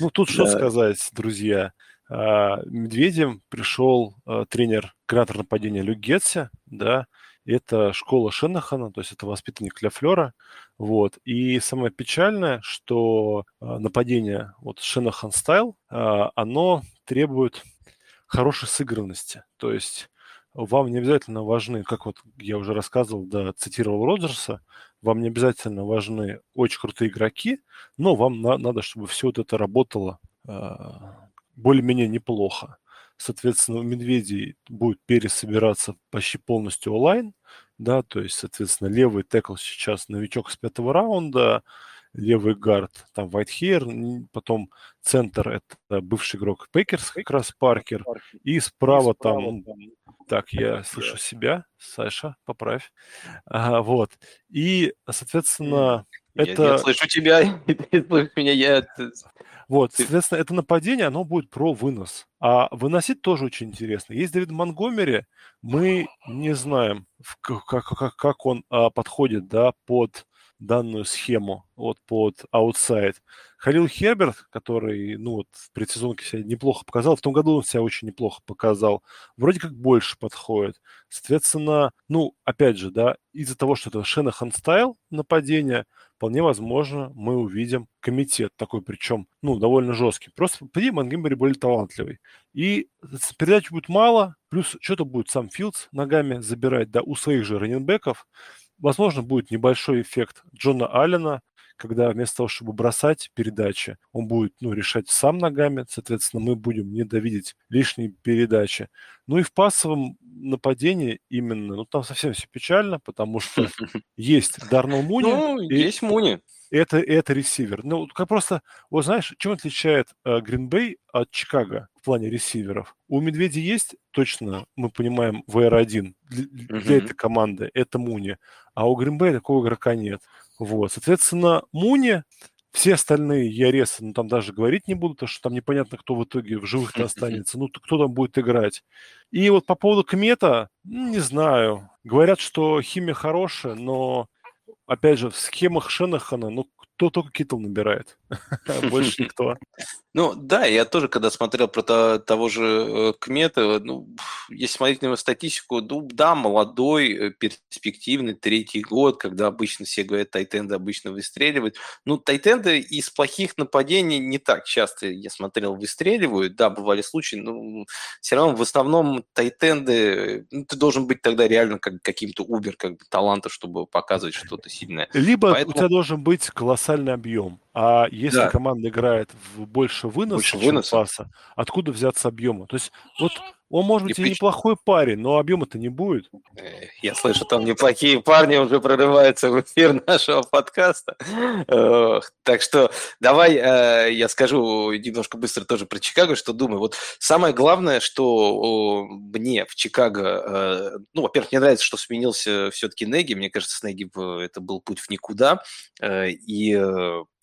Ну, тут что сказать, друзья. А, Медведем пришел а, тренер, креатор нападения Люк Гетси, да, это школа Шенахана, то есть это воспитанник Ля Флера. Вот. И самое печальное, что э, нападение вот Шенахан стайл, э, оно требует хорошей сыгранности. То есть вам не обязательно важны, как вот я уже рассказывал, да, цитировал Роджерса, вам не обязательно важны очень крутые игроки, но вам на, надо, чтобы все вот это работало э, более-менее неплохо. Соответственно, у медведей будет пересобираться почти полностью онлайн, да, то есть, соответственно, левый текл сейчас новичок с пятого раунда, левый гард, там Вайтхейр, потом центр это бывший игрок Пейкерс, как раз Паркер, и справа, и справа там, там, так, я слышу себя, Саша, поправь, а, вот, и, соответственно, это... Я, я слышу тебя, <laughs> ты слышишь меня, я... Вот, соответственно, это нападение, оно будет про вынос. А выносить тоже очень интересно. Есть Дэвид Монгомери, мы не знаем, как, как, как он а, подходит да, под данную схему, вот под outside. Халил Херберт, который, ну вот, в предсезонке себя неплохо показал, в том году он себя очень неплохо показал, вроде как больше подходит. Соответственно, ну, опять же, да, из-за того, что это Шенахан style нападение, вполне возможно, мы увидим комитет такой, причем, ну, довольно жесткий. Просто, по Монгембери более талантливый. И передач будет мало, плюс что-то будет сам Филдс ногами забирать, да, у своих же раненбеков. Возможно, будет небольшой эффект Джона Аллена, когда вместо того, чтобы бросать передачи, он будет ну, решать сам ногами, соответственно, мы будем не довидеть лишние передачи. Ну и в пассовом нападении именно, ну там совсем все печально, потому что <laughs> есть Дарнелл Муни. Ну, есть Муни. Это, это ресивер. Ну, как просто, вот знаешь, чем отличает Гринбей э, от Чикаго в плане ресиверов? У Медведя есть, точно, мы понимаем, VR1 для, для этой команды, это Муни, а у Гринбей такого игрока нет. Вот, соответственно, Муни, все остальные Яресы, ну, там даже говорить не буду, потому что там непонятно, кто в итоге в живых-то останется, ну, кто там будет играть. И вот по поводу Кмета, не знаю. Говорят, что химия хорошая, но, опять же, в схемах Шенахана, ну, кто только Китл набирает. <laughs> Больше никто. Ну, да, я тоже, когда смотрел про того же э, Кмета, ну, если смотреть на его статистику, ну, да, молодой, э, перспективный, третий год, когда обычно все говорят, тайтенды обычно выстреливают. Ну, тайтенды из плохих нападений не так часто, я смотрел, выстреливают. Да, бывали случаи, но все равно в основном тайтенды, ну, ты должен быть тогда реально как, каким-то убер, как бы таланта, чтобы показывать что-то сильное. Либо Поэтому... у тебя должен быть колоссальный объем. А если да. команда играет в больше выноса, больше чем выноса. паса, откуда взяться объема? То есть вот он, может быть, и, и неплохой парень, но объема-то не будет. Я слышу, там неплохие парни уже прорываются в эфир нашего подкаста. Так что давай э, я скажу немножко быстро тоже про Чикаго, что думаю. Вот самое главное, что мне в Чикаго, э, ну, во-первых, мне нравится, что сменился все-таки Неги. Мне кажется, с Неги это был путь в никуда. Э, и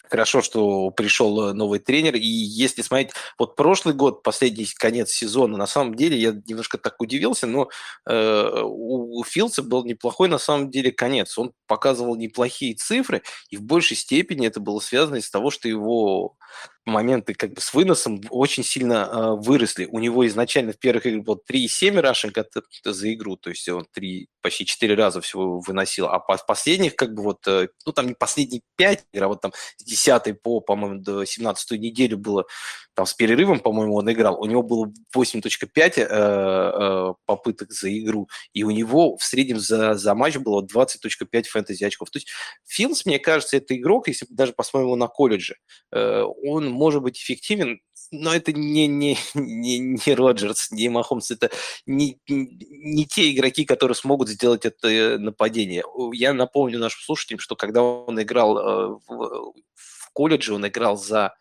Хорошо, что пришел э, новый тренер. И если смотреть, вот прошлый год, последний конец сезона, на самом деле я немножко так удивился, но э, у, у Филдса был неплохой на самом деле конец. Он показывал неплохие цифры, и в большей степени это было связано из того, что его моменты как бы с выносом очень сильно э, выросли. У него изначально в первых играх было 3,7 рашинг за игру, то есть он 3, почти 4 раза всего выносил, а по последних как бы вот, э, ну там не последние 5 игр, а вот там с 10 по, по-моему, до 17 неделю было там с перерывом, по-моему, он играл, у него было 8.5 э, э, попыток за игру, и у него в среднем за, за матч было 20.5 фэнтези очков. То есть Филдс, мне кажется, это игрок, если даже посмотрим его на колледже, э, он может быть эффективен, но это не, не, не, не Роджерс, не Махомс, это не, не те игроки, которые смогут сделать это нападение. Я напомню нашим слушателям, что когда он играл э, в, в колледже, он играл за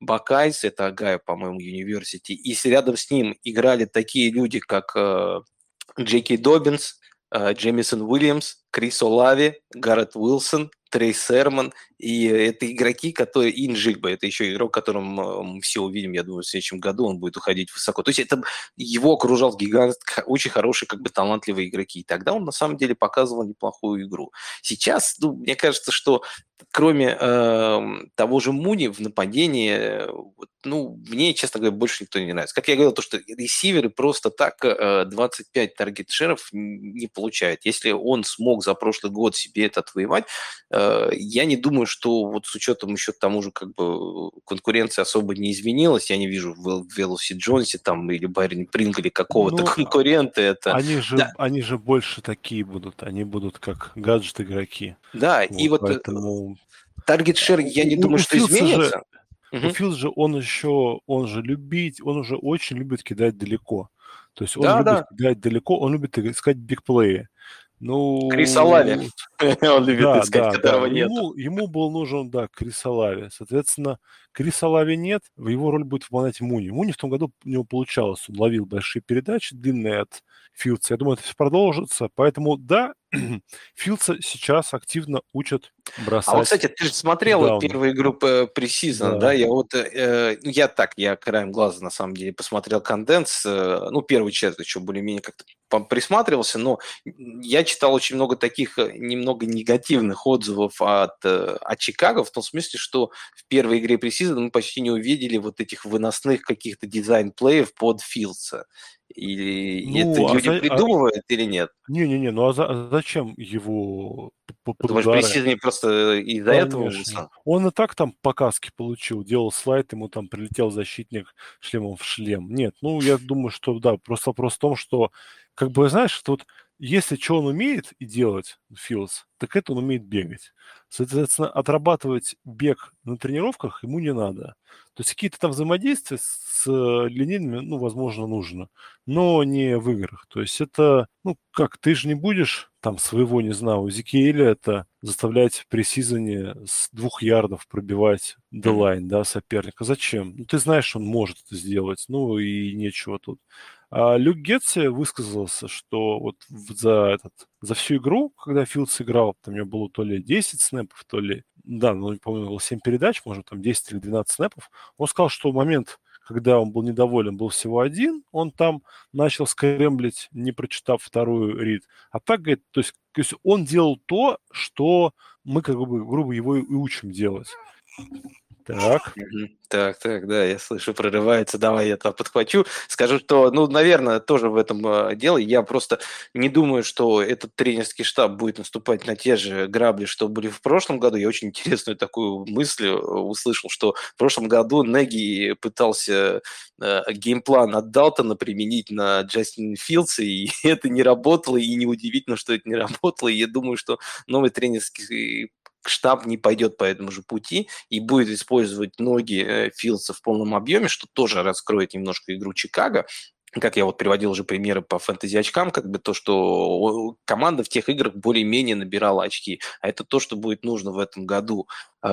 Buckeyes, это Огайо, по-моему, университи, и рядом с ним играли такие люди, как э, Джей Кей Добинс, э, Джемисон Уильямс, Крис Олави, Гаррет Уилсон, Трей Серман, и это игроки, которые... И Инжигба, это еще игрок, которым мы все увидим, я думаю, в следующем году он будет уходить высоко. То есть это его окружал гигант, очень хорошие, как бы талантливые игроки. И тогда он на самом деле показывал неплохую игру. Сейчас, ну, мне кажется, что кроме э, того же Муни в нападении, ну, мне, честно говоря, больше никто не нравится. Как я говорил, то, что ресиверы просто так э, 25 таргет-шеров не получают. Если он смог за прошлый год себе это отвоевать, э, я не думаю, что вот с учетом еще к тому же как бы конкуренция особо не изменилась. Я не вижу в Велоси Джонсе там или Байрон Прингле какого-то ну, конкурента. Это... Они, же, да. они же больше такие будут. Они будут как гаджет-игроки. Да, вот, и вот... Э, поэтому... Таргет шер, я не думаю, что изменится. Угу. У Филдс же он еще, он же любить, он уже очень любит кидать далеко. То есть он да, любит да. кидать далеко, он любит искать бигплеи. Ну, Крис Алави. <laughs> Он любит да, искать, да, которого да. нет. Ему, ему был нужен, да, Крис Алави. Соответственно, Крис Алави нет, в его роль будет выполнять Муни. Муни в том году у него получалось. Он ловил большие передачи, длинные от Филдса. Я думаю, это все продолжится. Поэтому, да, <clears throat> Филдса сейчас активно учат бросать. А вот, кстати, ты же смотрел даун. первую игру пресизона, да. да? Я вот, э, ну, я так, я краем глаза, на самом деле, посмотрел конденс, э, ну, первую часть еще более-менее как-то присматривался, но я читал очень много таких э, немного негативных отзывов от, э, от Чикаго, в том смысле, что в первой игре пресизона мы почти не увидели вот этих выносных каких-то дизайн-плеев под Филдса. Или ну, это а люди за... А придумывают а... или нет? Не-не-не, ну а, за... а зачем его Думаешь, удары? просто из-за этого? Он и так там показки получил, делал слайд, ему там прилетел защитник шлемом в шлем. Нет, ну я думаю, что да, просто вопрос в том, что как бы, знаешь, тут если что он умеет и делать, Филдс, так это он умеет бегать. Соответственно, отрабатывать бег на тренировках ему не надо. То есть какие-то там взаимодействия с э, линейными, ну, возможно, нужно, но не в играх. То есть это, ну, как, ты же не будешь там своего, не знаю, Зикиэля это заставлять при сезоне с двух ярдов пробивать делайн, да, соперника. Зачем? Ну, ты знаешь, что он может это сделать, ну, и нечего тут. А Люк Гетси высказался, что вот за, этот, за всю игру, когда Филдс играл, там у него было то ли 10 снэпов, то ли, да, ну, по-моему, было 7 передач, может, там 10 или 12 снэпов, он сказал, что в момент, когда он был недоволен, был всего один, он там начал скремблить, не прочитав вторую рид. А так, говорит, то есть, то есть он делал то, что мы, как бы, грубо его и учим делать. Так. Так, так, да, я слышу, прорывается. Давай я там подхвачу. Скажу, что, ну, наверное, тоже в этом э, дело. Я просто не думаю, что этот тренерский штаб будет наступать на те же грабли, что были в прошлом году. Я очень <laughs> интересную такую мысль э, услышал, что в прошлом году Неги пытался э, геймплан от Далтона применить на Джастин Филдса, и <laughs> это не работало, и неудивительно, что это не <laughs> работало. И я думаю, что новый тренерский штаб не пойдет по этому же пути и будет использовать ноги э, Филдса в полном объеме, что тоже раскроет немножко игру Чикаго как я вот приводил уже примеры по фэнтези-очкам, как бы то, что команда в тех играх более-менее набирала очки. А это то, что будет нужно в этом году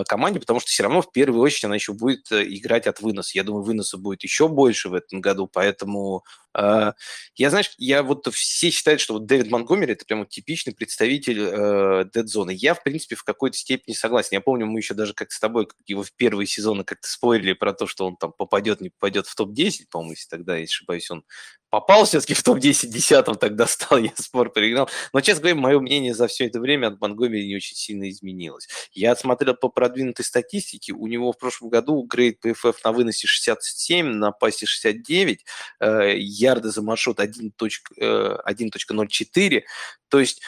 команде, потому что все равно в первую очередь она еще будет э, играть от выноса. Я думаю, выноса будет еще больше в этом году, поэтому э, я, знаешь, я вот все считают, что вот Дэвид Монгомери это прямо типичный представитель э, дед-зоны. Я, в принципе, в какой-то степени согласен. Я помню, мы еще даже как с тобой его в первые сезоны как-то спорили про то, что он там попадет, не попадет в топ-10, по-моему, если тогда, если ошибаюсь, он попал все-таки в топ-10 десятом, тогда стал, я спор перегнал. Но, честно говоря, мое мнение за все это время от Монгомери не очень сильно изменилось. Я смотрел по продвинутой статистике, у него в прошлом году грейд PFF на выносе 67, на пасе 69, э, ярды за маршрут 1.04, э, то есть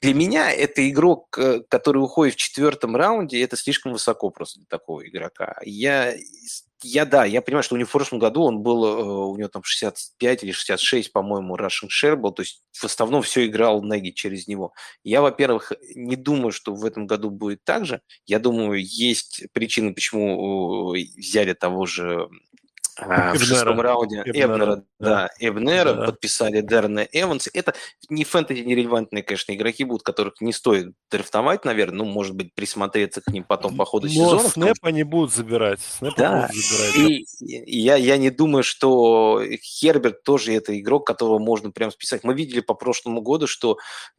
для меня это игрок, э, который уходит в четвертом раунде, это слишком высоко просто для такого игрока. Я я, да, я понимаю, что у него в прошлом году он был, э, у него там 65 или 66, по-моему, Russian Share был, то есть в основном все играл Неги через него. Я, во-первых, не думаю, что в этом году будет так же. Я думаю, есть причины, почему э, взяли того же а, в шестом раунде Эбнера, Эбнера да, да Эбнера, да. подписали Дерна Эванса. Это не фэнтези нерелевантные, конечно, игроки будут, которых не стоит драфтовать, наверное, ну, может быть, присмотреться к ним потом по ходу Но сезона. Снэп они будут забирать. Снэп да, будут забирать. И, и я, я не думаю, что Херберт тоже это игрок, которого можно прям списать. Мы видели по прошлому году, что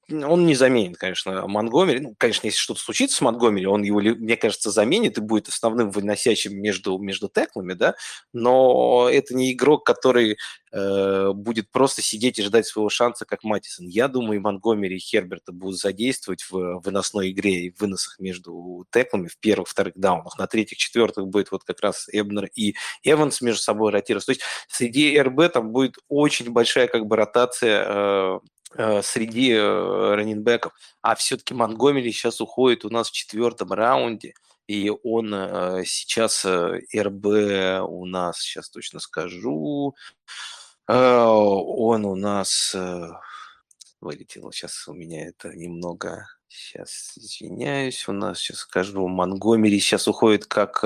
он не заменит, конечно, Монгомери. Ну, конечно, если что-то случится с Монгомери, он его, мне кажется, заменит и будет основным выносящим между, между теклами, да, но это не игрок, который э, будет просто сидеть и ждать своего шанса, как Матисон. Я думаю, и Монгомери, и Херберта будут задействовать в выносной игре и в выносах между теклами в первых, вторых даунах. На третьих, четвертых будет вот как раз Эбнер и Эванс между собой ротироваться. То есть среди РБ там будет очень большая как бы ротация э, Э, среди э, раненбеков. А все-таки Монгомери сейчас уходит у нас в четвертом раунде, и он э, сейчас РБ у нас, сейчас точно скажу, он у нас вылетел. Сейчас у меня это немного... Сейчас извиняюсь, у нас сейчас скажу, Монгомери сейчас уходит как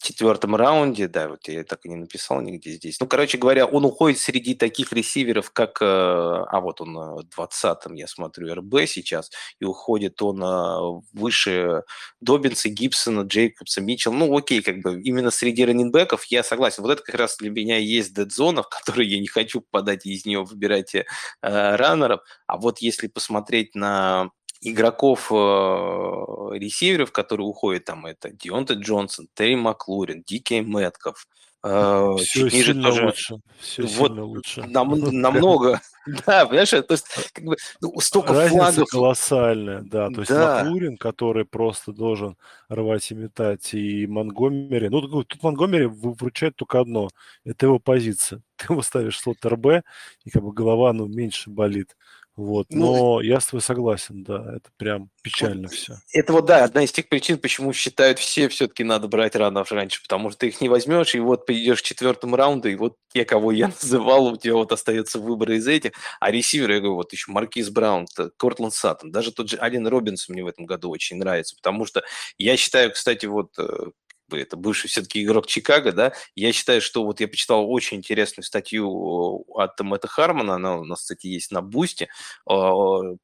четвертом раунде, да, вот я так и не написал нигде здесь. Ну, короче говоря, он уходит среди таких ресиверов, как, э, а вот он в 20-м, я смотрю, РБ сейчас, и уходит он э, выше Добинса, Гибсона, Джейкобса, Митчелл. Ну, окей, как бы именно среди раненбеков я согласен. Вот это как раз для меня есть дедзона, в которой я не хочу попадать и из нее выбирать э, раннеров. А вот если посмотреть на игроков, э, ресиверов, которые уходят, там это Дионте Джонсон, Терри Маклурин, Дикей Мэтков, э, все сильно тоже, лучше. Все вот лучше. Нам, <laughs> намного. <laughs> Да, понимаешь, то есть как бы ну, столько Разница флагов. колоссальная, да. То есть да. Маклурин, который просто должен рвать и метать, и Монгомери. Ну, тут Монгомери вручает только одно. Это его позиция. <laughs> Ты его ставишь в слот РБ, и как бы голова, ну, меньше болит. Вот, ну, но я с тобой согласен, да, это прям печально вот, все. Это вот, да, одна из тех причин, почему считают все, все-таки надо брать ранов раньше, потому что ты их не возьмешь, и вот придешь к четвертому раунду, и вот те, кого я <laughs> называл, у тебя вот остается выбор из этих, а ресиверы, я говорю, вот еще Маркиз Браун, Кортланд Саттон, даже тот же Ален Робинсон мне в этом году очень нравится, потому что я считаю, кстати, вот э, это бывший все-таки игрок Чикаго, да, я считаю, что вот я почитал очень интересную статью от Мэтта Хармона, она у нас, кстати, есть на Бусте, а,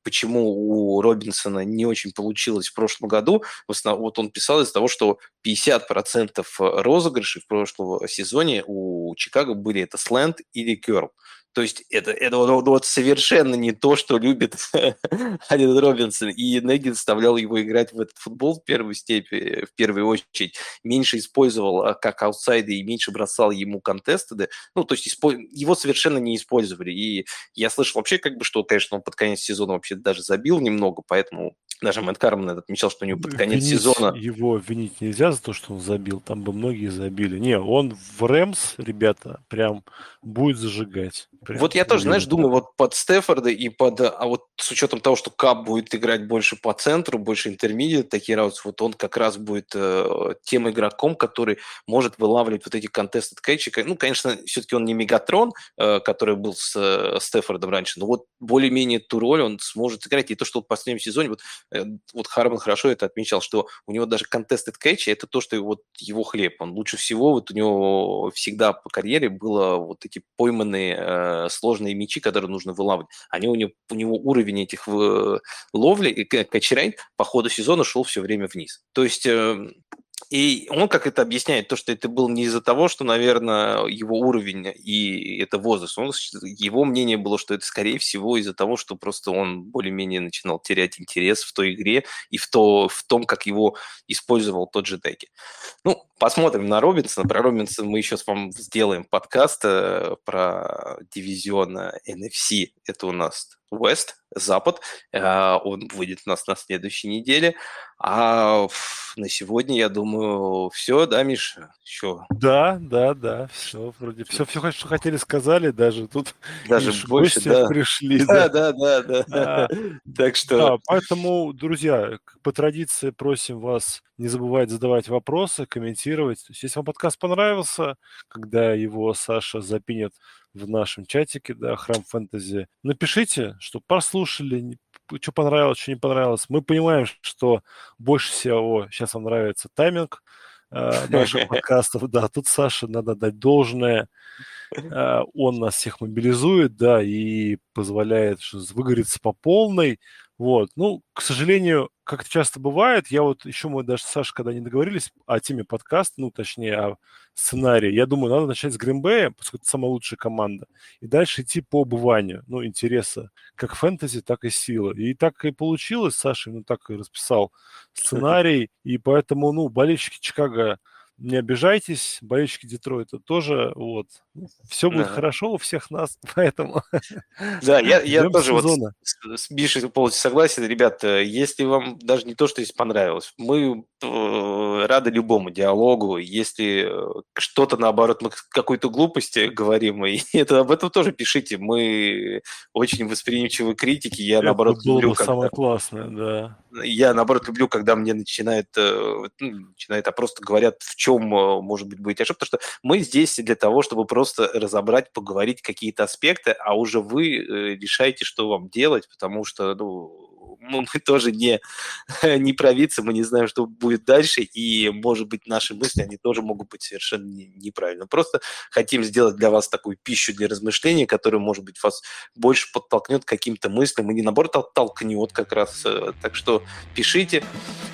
почему у Робинсона не очень получилось в прошлом году. Вот он писал из-за того, что 50% розыгрышей в прошлом сезоне у Чикаго были это сленд или керл. То есть это, это вот, вот совершенно не то, что любит <laughs> Ален Робинсон. И Неги заставлял его играть в этот футбол в первой степени, в первую очередь. Меньше использовал а, как аутсайда и меньше бросал ему контесты. Ну, то есть его совершенно не использовали. И я слышал вообще, как бы, что, конечно, он под конец сезона вообще даже забил немного, поэтому Даже Мэтт Карман отмечал, что у него под конец Винить сезона... Его винить нельзя за то, что он забил. Там бы многие забили. Не, он в Рэмс, ребята, прям будет зажигать. Прям вот я тоже, знаешь, думаю, вот под Стефорда и под... А вот с учетом того, что Кап будет играть больше по центру, больше интермедиат, такие раутс, вот он как раз будет э, тем игроком, который может вылавливать вот эти contested кэчи. Ну, конечно, все-таки он не Мегатрон, э, который был с э, Стефордом раньше, но вот более-менее ту роль он сможет сыграть. И то, что в последнем сезоне, вот, э, вот Харман хорошо это отмечал, что у него даже contested кэчи, это то, что вот его хлеб. Он лучше всего, вот у него всегда по карьере было вот эти пойманные э, сложные мячи, которые нужно вылавливать. Они у него, у него уровень этих в, ловли и кэчрейт по ходу сезона шел все время вниз. То есть э, и он как это объясняет, то, что это было не из-за того, что, наверное, его уровень и это возраст. Он, его мнение было, что это, скорее всего, из-за того, что просто он более-менее начинал терять интерес в той игре и в, то, в том, как его использовал тот же Деки. Ну, посмотрим на Робинсона. Про Робинсона мы еще с вами сделаем подкаст э, про дивизион NFC. Это у нас West, Запад. Э, он выйдет у нас на следующей неделе. А на сегодня, я думаю, все, да, Миша? Еще... Да, да, да, все вроде все, все, что хотели, сказали, даже тут даже больше, да. пришли. Да, да, да, да. да. Так что... Да, поэтому, друзья, по традиции просим вас не забывать задавать вопросы, комментировать. То есть, если вам подкаст понравился, когда его Саша запинет в нашем чатике, да, Храм Фэнтези, напишите, что послушали, что понравилось, что не понравилось. Мы понимаем, что больше всего сейчас вам нравится тайминг э, наших <laughs> подкастов. Да, тут Саше надо дать должное. Э, он нас всех мобилизует, да, и позволяет выгореться по полной. Вот. Ну, к сожалению, как это часто бывает, я вот еще мы даже с Сашей, когда не договорились о теме подкаста, ну, точнее, о сценарии, я думаю, надо начать с Гринбея, поскольку это самая лучшая команда, и дальше идти по убыванию, ну, интереса как фэнтези, так и силы. И так и получилось, Саша, ну, так и расписал сценарий, и поэтому, ну, болельщики Чикаго не обижайтесь, болельщики Детройта тоже, вот. Все будет да. хорошо у всех нас, <laughs> поэтому... Да, я, я тоже сезона. вот с, с Мишей полностью согласен. Ребята, если вам даже не то, что здесь понравилось, мы э, рады любому диалогу. Если э, что-то, наоборот, мы какой-то глупости говорим, и <laughs> это об этом тоже пишите. Мы очень восприимчивы критики. Я, это наоборот, было люблю, когда... самое классное, да. Я, наоборот, люблю, когда мне начинает, э, ну, начинает, а просто говорят, в чем, э, может быть, будет ошибка, потому что мы здесь для того, чтобы просто разобрать, поговорить какие-то аспекты, а уже вы э, решаете, что вам делать, потому что, ну, мы, мы тоже не, <laughs> не провидцы, мы не знаем, что будет дальше, и, может быть, наши мысли, они тоже могут быть совершенно неправильно. Просто хотим сделать для вас такую пищу для размышления, которая, может быть, вас больше подтолкнет к каким-то мыслям, и не наоборот оттолкнет как раз. Э, так что пишите,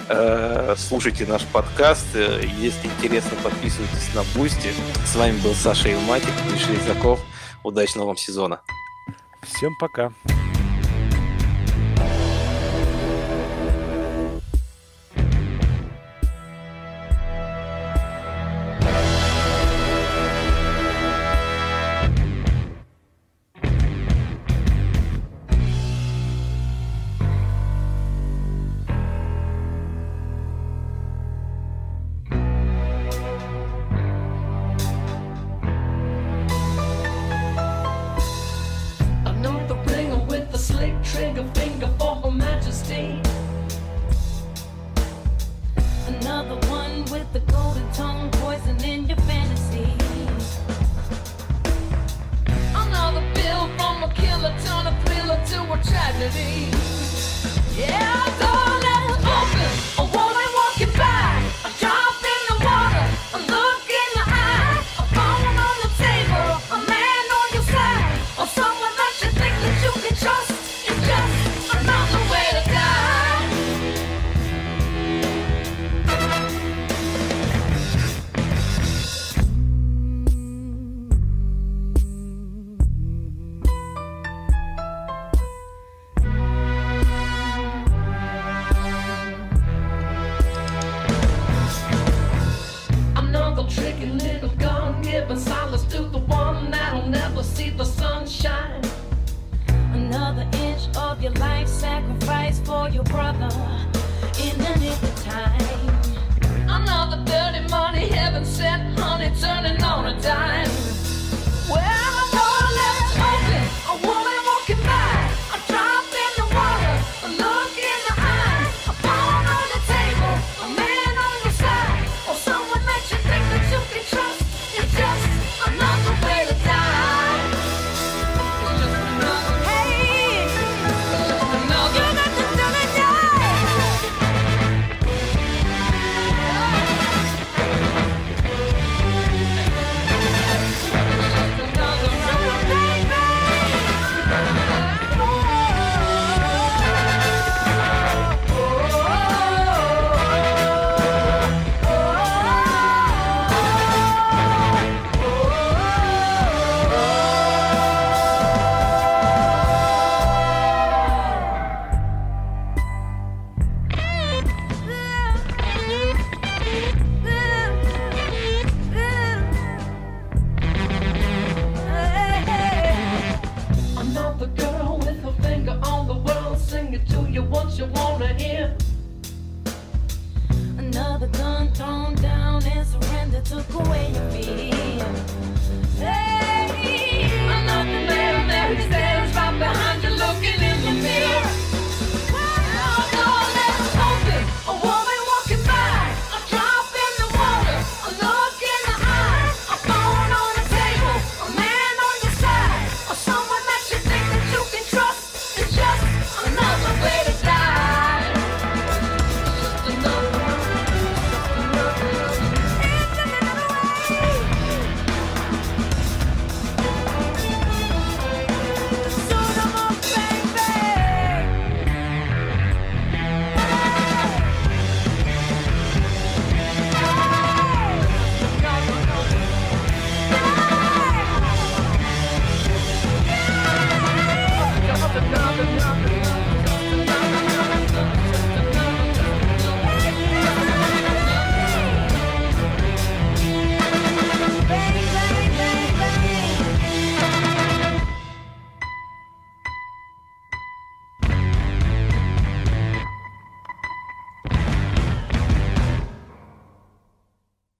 э, слушайте наш подкаст, э, если интересно, подписывайтесь на Boosty. С вами был Саша Илматик, Миша Изаков. Удачного вам сезона. Всем пока. tragedy. Yeah.